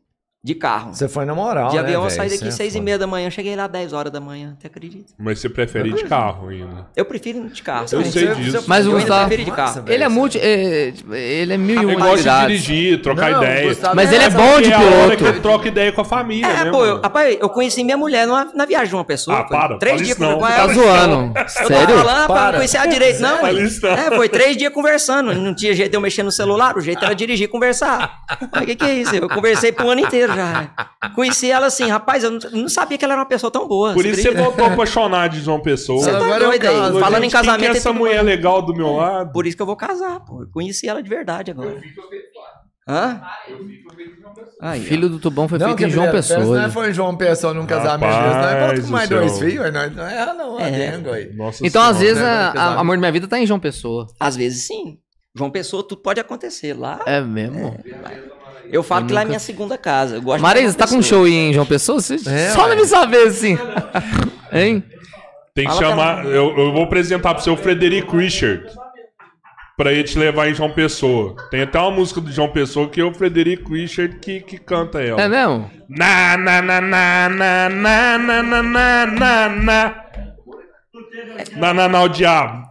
De carro. Você foi na moral, de né, avião eu velho? saí Isso daqui é seis e foda. meia da manhã, cheguei lá 10 horas da manhã, até acredita? Mas você prefere ir de carro ainda. Eu prefiro ir de carro. Eu sei disso. Mas o Eu Gustavo- de carro. Ele é multi. é, tipo, ele é mil e Eu uma gosto de dirigir, trocar Não, ideia. Gustavo Mas é ele é essa- bom de é piloto. que eu troco ideia com a família, É, né, pô, eu, rapaz, eu conheci minha mulher numa, na viagem de uma pessoa. Ah, foi para, Três dias não. com Tá ela. zoando. Eu tava Sério? falando, rapaz, Para. não conhecia a direito, não. É, foi três dias conversando. Não tinha jeito de eu mexer no celular, o jeito era dirigir e conversar. Mas o que, que é isso? Eu conversei pro ano inteiro já. Conheci ela assim, rapaz, eu não, não sabia que ela era uma pessoa tão boa. Por isso você acredita? voltou apaixonado de João Pessoa. Você tá Agora eu doido aí. Falando Gente, em casamento. Quem que é é essa mulher bom. legal do meu lado? Por isso que eu vou casar, pô. Eu conheci ela de verdade agora. Hã? Aí, ó. Filho do Tubão foi Não, feito em João Pessoa. Não é foi em João Pessoa num casamento Rapaz não é mais dois filhos, não, não é não, é aí. Nossa Então, às Senhora. vezes, né, a, a Amor da Minha Vida tá em João Pessoa. Às vezes sim. João Pessoa, tudo pode acontecer. Lá, É mesmo? Eu falo Eu que lá é nunca- minha segunda casa. Eu gosto Marisa, tá com um show em João Pessoa? Você É, só deve saber, assim. hein? Tem que Fala chamar. Eu, eu vou apresentar pro seu Frederico Richard. Pra ele te levar em João Pessoa. Tem até uma música do João Pessoa que é o Frederico Richard que, que canta ela. É mesmo? Na, na, na, na, na, na, na, na, na, na. Na, na, na, o diabo.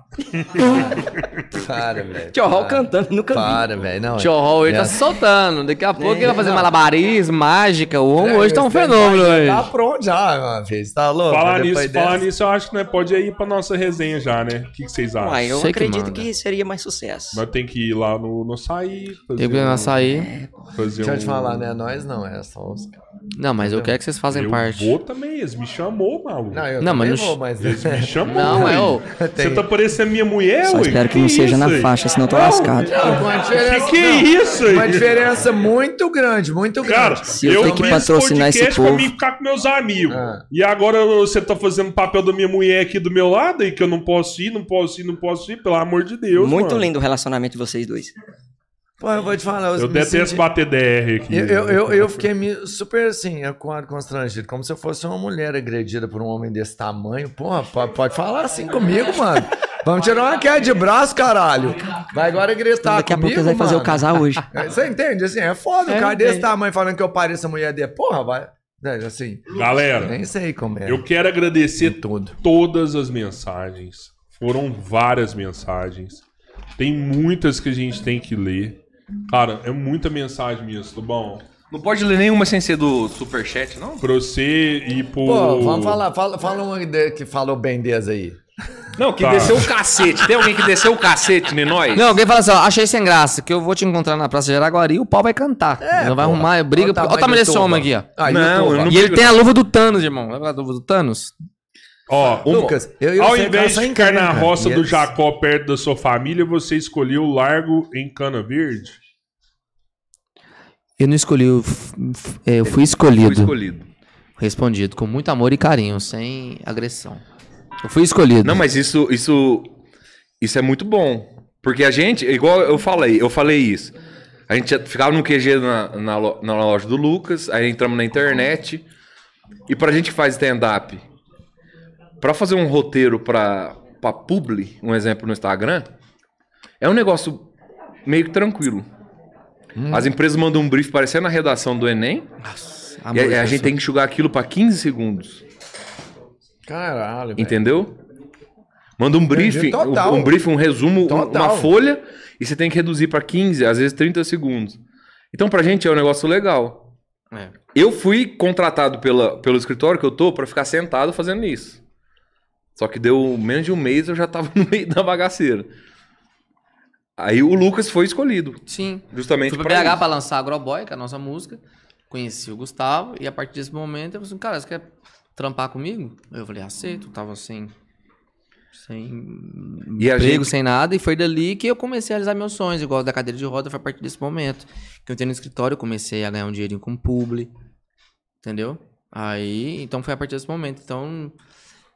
Para, velho. Tio Hall cantando, nunca vi. Para, velho. Não, Tio Hall, ele é. tá se soltando. Daqui a pouco ele vai fazer não. malabarismo, mágica. O homem É, hoje tá um fenômeno hoje. Tá pronto já, uma vez. Tá louco? Falar nisso, dessa- falar nisso, eu acho que nós pode ir pra nossa resenha já, né? O que, que vocês acham? Uai, eu Sei que acredito manda. que, seria mais sucesso. Nós tem que ir lá no, no sair. Fazer Tem que ir na açaí. Fazer Deixa eu te falar, né? Nós não, é só os caras. Não, mas eu quero que vocês façam Eu parte. vou também, eles me chamou, maluco. Não, eu Não, mas vou, mas... Eles me chamou. Não, mas, Você tá parecendo minha mulher, Só ué? espero que não seja na isso aí? faixa, senão eu tô Não, lascado. Uma diferença, Que que é não, isso aí? Uma diferença muito grande, muito Cara, grande. Se eu eu tenho que patrocinar esse podcast pra povo. mim ficar com meus amigos. Ah. E agora você tá fazendo papel da minha mulher aqui do meu lado e que eu não posso ir, não posso ir, não posso ir, pelo amor de Deus, Muito mano. lindo o relacionamento de vocês dois. Pô, eu vou te falar. Eu, Eu me detesto senti- bater DR aqui. Eu, eu, eu, eu fiquei super assim, constrangido, como se eu fosse uma mulher agredida por um homem desse tamanho. Porra, pode falar assim comigo, mano. Vamos tirar uma queda de braço, caralho. Vai agora gritar Daqui a pouco comigo, eles vão fazer o casar hoje. É, Você entende? Assim, é foda É, o cara desse tamanho falando que eu pareço a mulher dele. Porra, vai. É, Assim, Galera, nem sei como é. eu quero agradecer tudo. todas as mensagens. Foram várias mensagens. Tem muitas que a gente tem que ler. Cara, é muita mensagem mesmo, tá bom? Não pode ler nenhuma sem ser do Superchat, não? Pra você ir pro. Pô, vamos falar, fala, fala um de- que falou bem desse aí. Não, que Tá. desceu o cacete. Tem alguém que desceu o cacete em nós? Não, alguém fala assim, ó, achei sem graça, que eu vou te encontrar na Praça de Jaraguari e o pau vai cantar. não vai porra. arrumar briga. Olha o Olha o tamanho desse homem aqui, ó. Aí, Não, eu não- E ele tem a luva do Thanos, irmão. Lembra a luva do Thanos? Ó, Lucas, eu, eu Ao sei invés de ficar na roça e do Jacó perto da sua família, você escolheu o largo em Cana Verde? Eu não escolhi, eu, é, eu fui escolhido. escolhido. Respondido com muito amor e carinho, sem agressão. Eu fui escolhido. Não, mas isso, isso, isso é muito bom. Porque a gente, igual eu falei, eu falei isso. A gente ficava no QG na, na, na loja do Lucas, aí entramos na internet. E pra gente que faz stand-up, pra fazer um roteiro pra, pra publi, um exemplo no Instagram, é um negócio meio que tranquilo. As empresas mandam um brief parecendo a redação do Enem, Amor e a, a gente tem que enxugar aquilo pra 15 segundos. Caralho, velho. Entendeu? Manda um briefing, total. um, um briefing, um resumo, um- Total. uma folha, e você tem que reduzir pra 15, às vezes 30 segundos. Então, pra gente é um negócio legal. É. Eu fui contratado pela, pelo escritório que eu tô pra ficar sentado fazendo isso. Só que deu menos de um mês eu já tava no meio da bagaceira. Aí o Lucas foi escolhido, Sim. justamente Fui pra pra BH pra lançar Agroboy, que é a nossa música. Conheci o Gustavo e a partir desse momento eu falei assim, cara, você quer trampar comigo? Eu falei, aceito. Tava sem, sem E emprego, gente- sem nada. E foi dali que eu comecei a realizar meus sonhos. Igual da cadeira de roda, foi a partir desse momento. Que eu entrei no escritório, comecei a ganhar um dinheirinho com publi. Entendeu? Aí, então foi a partir desse momento. Então,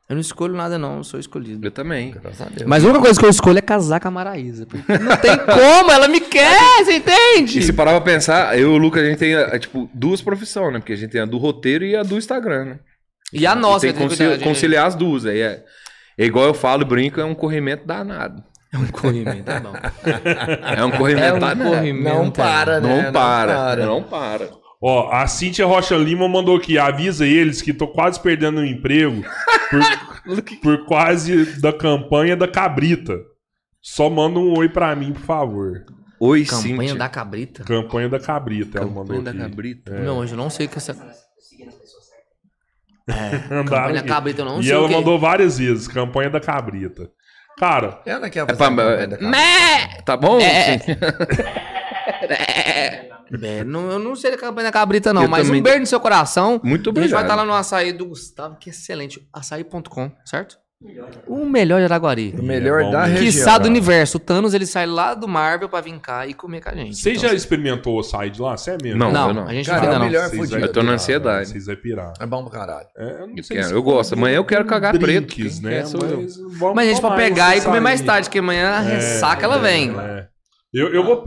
Eu não escolho nada, não, eu sou escolhido. Eu também. Graças a Deus. Mas a única coisa que eu escolho é casar com a Maraísa. Porque não tem como, ela me quer, você entende? E se parar pra pensar, eu e o Lucas, a gente tem, é, tipo, duas profissões, né? Porque a gente tem a do roteiro e a do Instagram, né? E a nossa, tem que que conci- cuidar de- conciliar as duas. Aí é, é igual eu falo e brinco, é um corrimento danado. É um corrimento, tá bom. É um corrimento É um danado. corrimento. Não para, né? Não para, não para. Ó, a Cíntia Rocha Lima mandou aqui, avisa eles que tô quase perdendo o emprego por, por quase da campanha da cabrita. Só manda um oi pra mim, por favor. Oi, Campanha Cíntia. da cabrita? Campanha da cabrita, ela mandou Campanha da aqui. cabrita. Não, hoje eu não sei o que essa. Mandaram Campanha aqui. cabrita, eu não e sei ela o que. mandou várias vezes, campanha da cabrita. Cara, Ela É fazer pra- a campanha da casa. Mé! Tá bom? É. É, não, eu não sei da campanha da cabrita, não, Eu mas também- um beijo no seu coração. Muito A gente vai obrigado. estar lá no açaí do Gustavo, que é excelente. Açaí.com, certo? O melhor de Araguari. O melhor É da mesmo. região. Quiçá do universo. O Thanos ele sai lá do Marvel pra vir cá e comer com a gente. você Então, já experimentou o açaí de lá? Você é mesmo? Não, Não, não. a gente Cara, não é ainda o não. melhor fudido. vai Eu tô na ansiedade. Vocês vai pirar. É bom pra caralho. É, eu não Eu sei quero- se eu gosto. Amanhã eu quero cagar preto. né? quer sou eu. Mas, vamos Mas a gente pode pegar e comer mais tarde, que amanhã a ressaca ela vem. É. Eu, eu vou.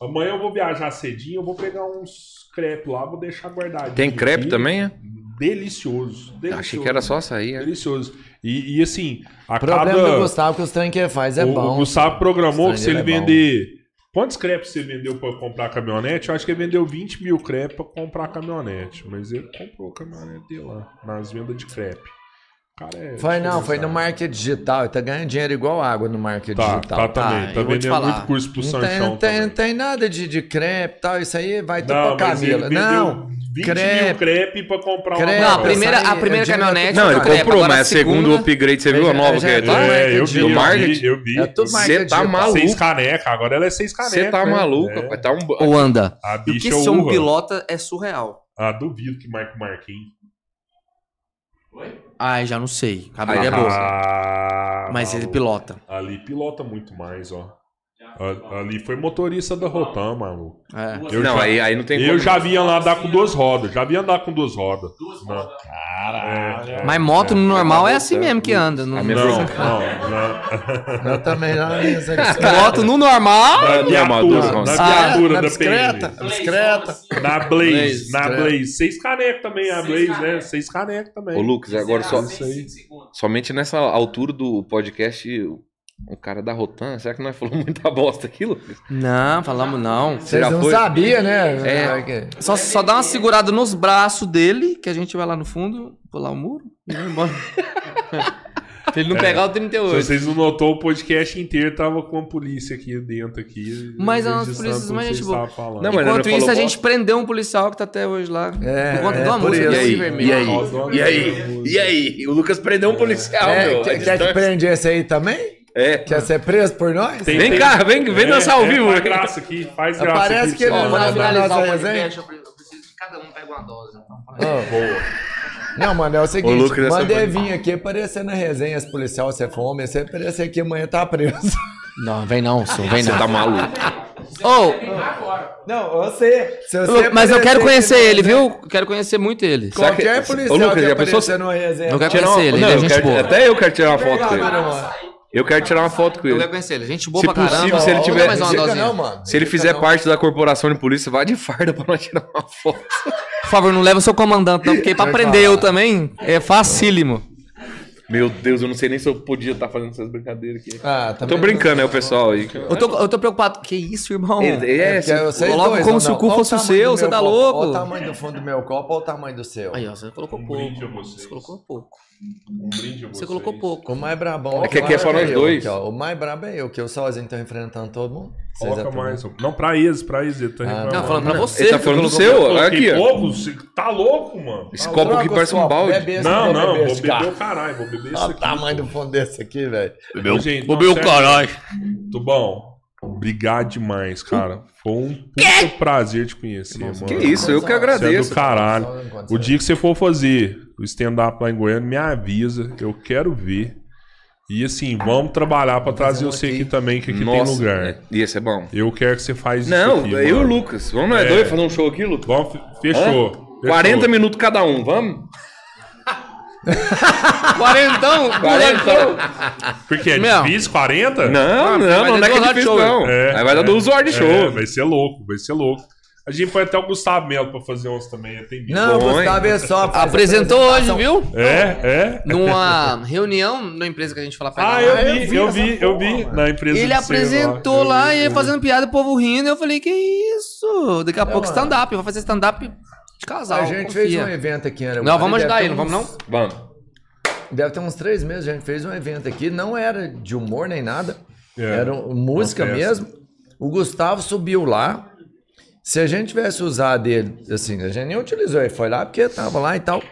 Amanhã eu vou viajar cedinho, eu vou pegar uns crepe lá, vou deixar guardadinho. Tem crepe também, é? Delicioso. delicioso. Achei que era só açaí. é. Delicioso. E, e assim, a O problema cada. do Gustavo é que os trem que ele faz é o, bom. o Gustavo programou que se ele é bom. vender. Quantos crepes você vendeu pra comprar a caminhonete? Eu acho que ele vendeu 20 mil crepes pra comprar a caminhonete. Mas ele comprou a caminhonete dele lá, nas vendas de crepe. O cara é. Foi não, foi no marketing digital. Ele tá ganhando dinheiro igual água no marketing Tá, digital. tá também. Tá, Tá vendendo falar. muito curso pro Não Sanchão tem, não tem, não tem nada de, de crepe e tal. Isso aí vai tudo Não, pra Camila. Não, 20 crepe. mil crepe pra comprar Crepe. uma Não, a primeira, a primeira é caminhonete. Não, ele foi crepe, comprou, agora mas a a segunda upgrade, você viu a Já- nova já que é tá do- É, eu vi, Do eu vi, marketing. eu vi. É tudo Cê marketing tá maluco. Seis canecas, agora ela é seis canecas. Você tá né? maluco, É. rapaz. Tá um... Ou anda. A E o que bicha ser um pilota é surreal. Ah, duvido que marque o Marquinhos. Ai, já não sei. Cabelo é Ah, boa. Ah, Mas ele pilota. Ali pilota muito mais, ó. A- Ali foi motorista da Rotan, maluco. É. Eu não, já, aí, aí não tem eu como. já vi andar andar com duas rodas. Já vi andar com duas rodas. Não. É, é. Mas moto no normal é assim mesmo que anda. Não, versão- não, não. Eu também já Moto no normal. Na duas viatura, rodas. na Ah, viatura da PM. bicicleta. Na Blaze, Blaze, na. Blaze. Seis canecas também, a Blaze, né? Seis canecas também. Ô, Lucas, agora só, Isso aí. somente nessa altura do podcast, o cara da Rotan, será que nós falamos muita bosta aqui, Lucas? Não, falamos não. Vocês já não foi? sabiam, né? É. Só, só dá uma segurada nos braços dele, que a gente vai lá no fundo, pular o muro e vai embora. pra ele não pegar o Se 38. vocês não notou, o podcast inteiro tava com a polícia aqui dentro aqui. Mas as registrando polícias tudo mais gente boa. Não, Enquanto isso, a gente prendeu um policial que tá até hoje lá. É, por conta é, de uma música do E aí? Vermelho. E aí? Nossa, E aí? E aí? O Lucas prendeu um policial, É, meu. quer, a quer que distância. prende esse aí também? É. Quer ser preso por nós? Tem- Vem cá, vem, vem É, dançar ao é, vivo. Faz graça aqui, faz graça Parece aqui. que ele não vai finalizar nossa o resenha? podcast, eu pre- eu preciso que cada um pegue uma dose. Então, Boa. Não, mano, é o seguinte, Ô, ele foi- vir aqui aparecer na resenha, esse policial, você fome, você aparecer aqui amanhã tá preso. Não, vem não, senhor, vem Você não. tá maluco. Ô, Não, você. Se você mas eu quero conhecer ele, viu? Quero conhecer muito ele. Será que- Qualquer Ô, policial Lucas, que aparecer se- numa resenha. Eu quero conhecer ele, não, ele é eu gente quero- boa. Até eu quero tirar uma foto com Obrigado, ele. mano. Eu quero tirar uma foto com Eu ele. quero conhecer ele. Gente boa Se pra caramba. possível, se ele tiver- mais uma dosinha. não, mano. Se ele fizer não. parte da corporação de polícia, vá de farda pra nós tirar uma foto. Por favor, não leva o seu comandante, não, porque pra prender eu também é facílimo. Meu Deus, eu não sei nem se eu podia estar fazendo essas brincadeiras aqui. Ah, Eu também tô brincando, é o pessoal aí. Eu tô, eu tô preocupado. Que isso, irmão? Ele- ele é, É, Coloca dois, como não, se o cu fosse o seu, você tá copo, louco? Olha o tamanho do fundo do meu copo, olha o tamanho do seu. Aí, ó, você colocou Um pouco. Você colocou pouco. Um brinde a Você vocês. colocou pouco. O mais brabão. É que aqui é pra nós eu, dois. aqui, ó. O mais brabo é eu, que eu sozinho tô enfrentando todo mundo. Vocês Coloca é tudo. mais. Não, pra eles, pra eles. Ele tá Ah. Não, falando pra você. Ele tá que falando do seu, olha aqui, ó. pouco? Tá louco, mano. Esse Tá copo louco. aqui parece um balde. Não, não, vou beber o caralho, vou beber esse Olha o aqui. tamanho do fundo desse aqui, velho. Não, meu sério, caralho. Tubão, obrigado demais, cara. Foi um puta prazer te conhecer, mano. Que isso, eu que Você é agradeço. do caralho. O dia que você for fazer o stand-up lá em Goiânia, me avisa. Eu quero ver. E assim, vamos trabalhar pra trazer você aqui. aqui também, que aqui Nossa, tem lugar. é, ia ser bom. Eu quero que você faz Não, isso aqui. eu e o. Lucas. Vamos nós É. dois fazer um show aqui, Lucas? Vamos, fe- fechou. Fechou. 40 minutos cada um, vamos? Quarentão? Quarentão. Porque é Meu. difícil, 40? Não, Ah, não, vai não, ter é que é difícil, não. É. Aí vai dar duas horas de É, show. vai ser louco, vai ser louco. A gente põe até o Gustavo Melo pra fazer uns também. Não, Bom, Gustavo hein? é só. Apresentou hoje, viu? É, é. Numa reunião na empresa que a gente fala pra Ah, ele. eu eu vi, vi eu vi, eu vi porra, na empresa Ele apresentou lá vi, e ele fazendo piada, o povo rindo. Eu falei, que isso? Daqui a pouco mano. stand-up. Vai fazer stand-up de casal. A gente confia. fez um evento aqui, né? Não, vamos ajudar ele, não vamos não? Vamos. Deve ter uns três meses, a gente fez um evento aqui. Não era de humor nem nada. É, era música mesmo. O Gustavo subiu lá. Se a gente tivesse usado ele, assim, a gente nem utilizou. Ele foi lá porque tava lá e tal.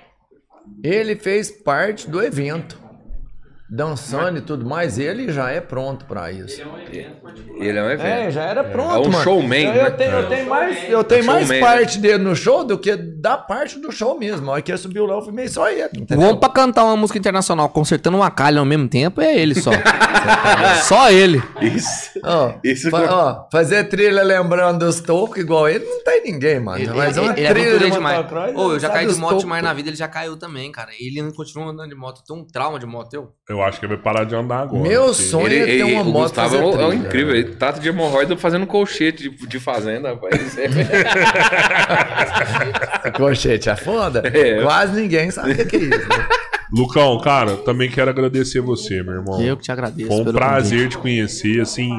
Ele fez parte do evento. Dançando e tudo mais. Ele já é pronto pra isso. Ele é um evento. É, já era pronto, É um mano. showman, Eu, né? eu tenho, eu tenho mais, eu tenho mais Showman, né? parte dele no show do que da parte do show mesmo. A hora que ele subiu lá, eu filmei só ele. Entendeu? Vamos pra cantar uma música internacional consertando uma calha ao mesmo tempo, é ele só. só ele. Isso. Ó, Isso fa- eu- ó, fazer trilha lembrando dos tocos igual ele, não tem ninguém, mano. Ele, Mas ele- uma ele é trilha de demais. Ô, eu já caí de os moto demais na vida, ele já caiu também, cara. Ele não continua andando de moto. Tem um trauma de moto, eu. Eu acho que ele vai parar de andar agora. Meu porque- sonho Ele, é ter ele- uma o moto Gustavo fazer é, um- é incrível. Ele trata de hemorroida fazendo colchete de, de fazenda, rapaz. Colchete é foda? É. Quase ninguém sabe o que que é isso. né? Lucão, cara, também quero agradecer você, meu irmão. Eu que te agradeço. Foi um pelo prazer te conhecer, assim.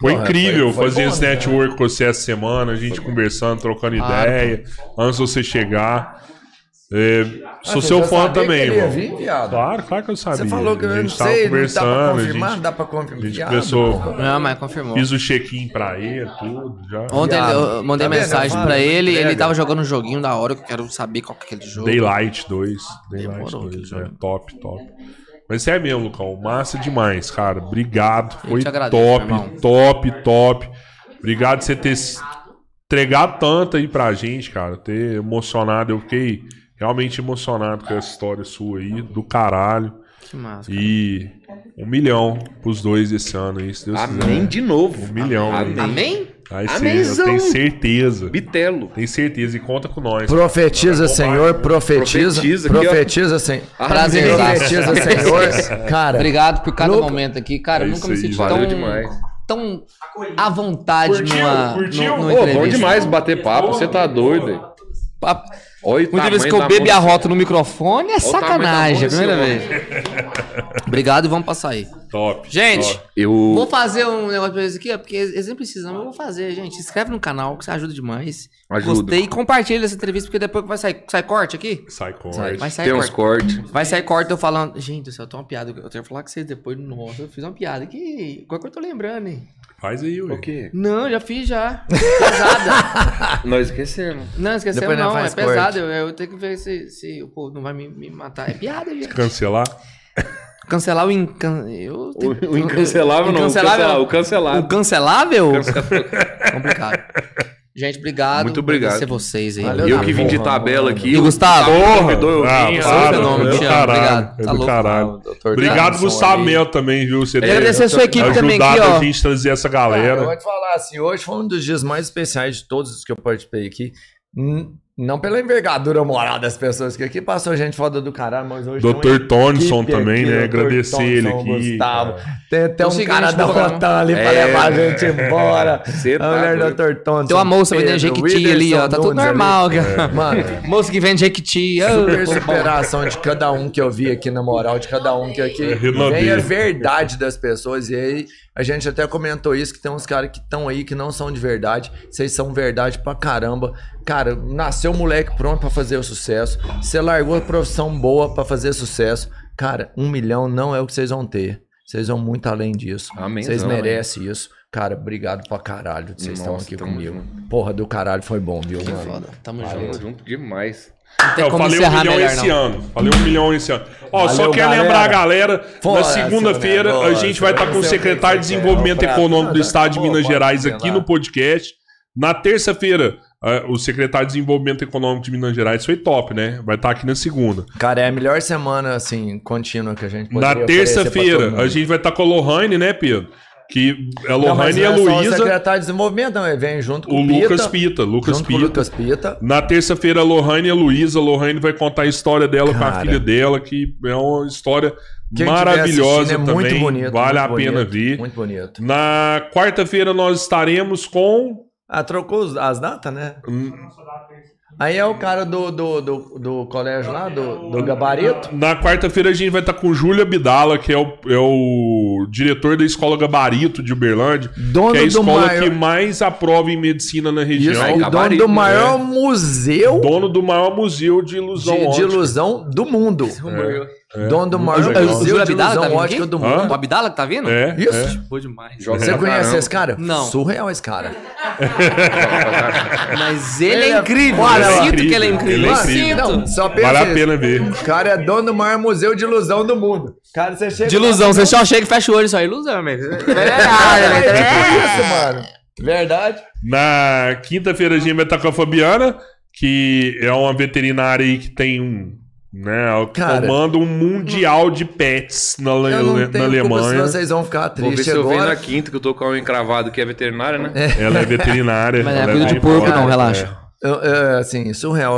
Foi Porra, incrível foi- foi fazer bom, esse né? network com você essa semana, a gente conversando, trocando ideia, antes de você chegar. É, sou Ah, você seu fã também, ele irmão. vir, viado? Claro, claro que eu sabia. Você falou que eu não sei, não dá pra conversando, confirmar, gente, dá pra confirmar. a gente Viado, começou-. Não, mas confirmou. fiz o check-in pra ele, tudo, já. Ontem Viado. eu mandei Tá vendo? mensagem falo, pra ele, ele entrega. tava jogando um joguinho da hora, que eu quero saber qual que é aquele jogo. Daylight 2. Daylight Demorou, 2, aquele é top, top. Mas é mesmo, Lucão. Massa demais, cara. Obrigado. Foi te agradeço, top, top, top. Obrigado por você ter entregado tanto aí pra gente, cara. Ter emocionado. Eu fiquei realmente emocionado com essa história sua aí, do caralho. Que massa. cara. E um milhão pros dois esse ano aí, se Deus Amém quiser. de novo. Um milhão, Amém. Amém? Eu Amézão. tenho certeza. Bitelo. Tenho certeza. E conta com nós. Profetiza, Senhor, profetiza. Profetiza. Profetiza, Senhor. Prazer, Profetiza, Senhor. Cara, Obrigado por cada Lu- momento aqui. Cara, eu É nunca isso me aí, senti valeu tão, demais. tão à vontade Curtiu? numa, Curtiu? numa Ô, bom entrevista. demais bater papo. Você tá doido, velho. Papo- Olha o Uma vez tamanho que eu bebo e arroto no microfone é sacanagem, primeira vez. Obrigado e vamos passar aí. Top. Gente, top. Eu... Vou fazer um negócio pra eles aqui, ó, porque eles nem precisam, mas eu vou fazer, gente. Se inscreve no canal, que você ajuda demais. Ajuda. Gostei. E compartilha essa entrevista, porque depois vai sair, sai corte aqui. Sai com Vai sair Tem uns corte. cortes. Vai sair corte eu falando. Gente do céu, tem uma piada. Eu tenho que falar com vocês depois. Nossa, eu fiz uma piada que. Qual que eu tô lembrando, hein? Faz aí, ué. O quê? Não, já fiz já. Pesada. Nós esquecemos. Não, esqueceu Depois nós não. É pesado. Eu, eu tenho que ver se, se o povo não vai me, me matar. É piada, gente. Cancelar? Cancelar o incan... eu tenho- O, o incancelável não. Incancelável? O cancelável. O cancelável? Complicado. Gente, obrigado. Muito obrigado. Agradecer vocês aí. Valeu, Eu que vim de tabela aqui. E o Gustavo? Convidou eu Ah, vim, para, fenômeno, é do caralho, obrigado. é Tá do caralho. Obrigado, Gustavo. Mel, também, viu? Você agradecer a sua equipe também aqui, ó. a gente trazer essa Cara, eu galera. vou te falar assim, hoje foi um dos dias mais especiais de todos os que eu participei aqui. Não pela envergadura moral das pessoas, que aqui passou gente foda do caralho, mas hoje. Dr. Tonson também, aqui, né? Dr. Agradecer ele aqui, Gustavo. cara. Tem até um seguinte, cara da Rotan ali pra É, levar a gente embora. Cê tá a mulher doido. Dr. Thompson. Tem uma moça vendendo Jequiti ali, ó. Tá tudo Whindersson normal. Nunes cara. ali. Mano, Moça que vende Jequiti. super superação de cada um que eu vi aqui, na moral, de cada um que aqui Renaudet. vem a verdade das pessoas. E aí, a gente até comentou isso, que tem uns caras que estão aí que não são de verdade. Vocês são verdade pra caramba. Cara, nasceu moleque pronto pra fazer o sucesso. Você largou a profissão boa pra fazer sucesso. Cara, um milhão não é o que vocês vão ter. Vocês vão muito além disso. Amenzão, Vocês merecem isso. Cara, obrigado pra caralho de vocês estão aqui comigo. junto. Porra do caralho, foi bom, viu, Que mano? foda. Tamo Tamo junto. junto demais. Não tem eu como falei um milhão melhor, esse não. ano. Falei um milhão esse ano. Ó, só Valeu, quero galera. lembrar a galera, na segunda-feira esse a gente vai estar com o secretário de Desenvolvimento Pra- Econômico do Estado de pô, Minas Gerais aqui lá. no podcast. Na terça-feira, ah, o secretário de Desenvolvimento Econômico de Minas Gerais foi top, né? Vai estar aqui na segunda. Cara, é a melhor semana, assim, contínua que a gente Na terça-feira, a gente vai estar com a Lohane, né, Pedro? Que é a Não, Lohane e a não é só o Luísa, secretário de desenvolvimento, não. Vem junto com o Pita. Lucas Pita. Lucas Pita. Lucas Pita. Na terça-feira, a Lohane e a Luísa. A Lohane vai contar a história dela com a Cara. filha dela, que é uma história Quem tiver maravilhosa assistindo, também. É muito bonito. vale muito a pena bonito, ver. Muito bonito. Na quarta-feira, nós estaremos com. Ah, trocou os- as datas, né? Aí é o cara do, do, do, do colégio lá, do, do gabarito. Na quarta-feira, a gente vai estar com Júlia Bidala, que é o, é o diretor da Escola Gabarito de Uberlândia. Dono que é a do escola maior- que mais aprova em medicina na Isso, região. Ai, e dono gabarito, do né? maior museu Dono do maior museu de ilusão de, de ilusão do mundo. É, Dono do maior legal. Museu de tá ilusão aqui? do mundo. O Abdala que tá vindo? É, Isso. Boa demais. Joga Você conhece caramba. esse cara? Não. Surreal esse cara. Mas ele, Ele é é- incrível. Olha eu sinto que ele é incrível. Ele é incrível. sinto. Não, só pensa Vale a pena ver. O cara é dono do maior museu de ilusão do mundo. Cara, você chega De ilusão, você só chega e fecha o olho só. Ilusão, mesmo. É isso, mano. Verdade. Na quinta-feira a gente vai estar com a Fabiana, que é uma veterinária aí que tem um. Né, Cara, comanda um mundial de pets na, Eu não na tenho culpa Alemanha. vocês vão ficar Vou ver tristes se eu venho na quinta, que eu tô com a encravado que é veterinária, né? Ela é veterinária. Mas não é ela coisa de porco, não, é. relaxa. Eu- é, assim, surreal.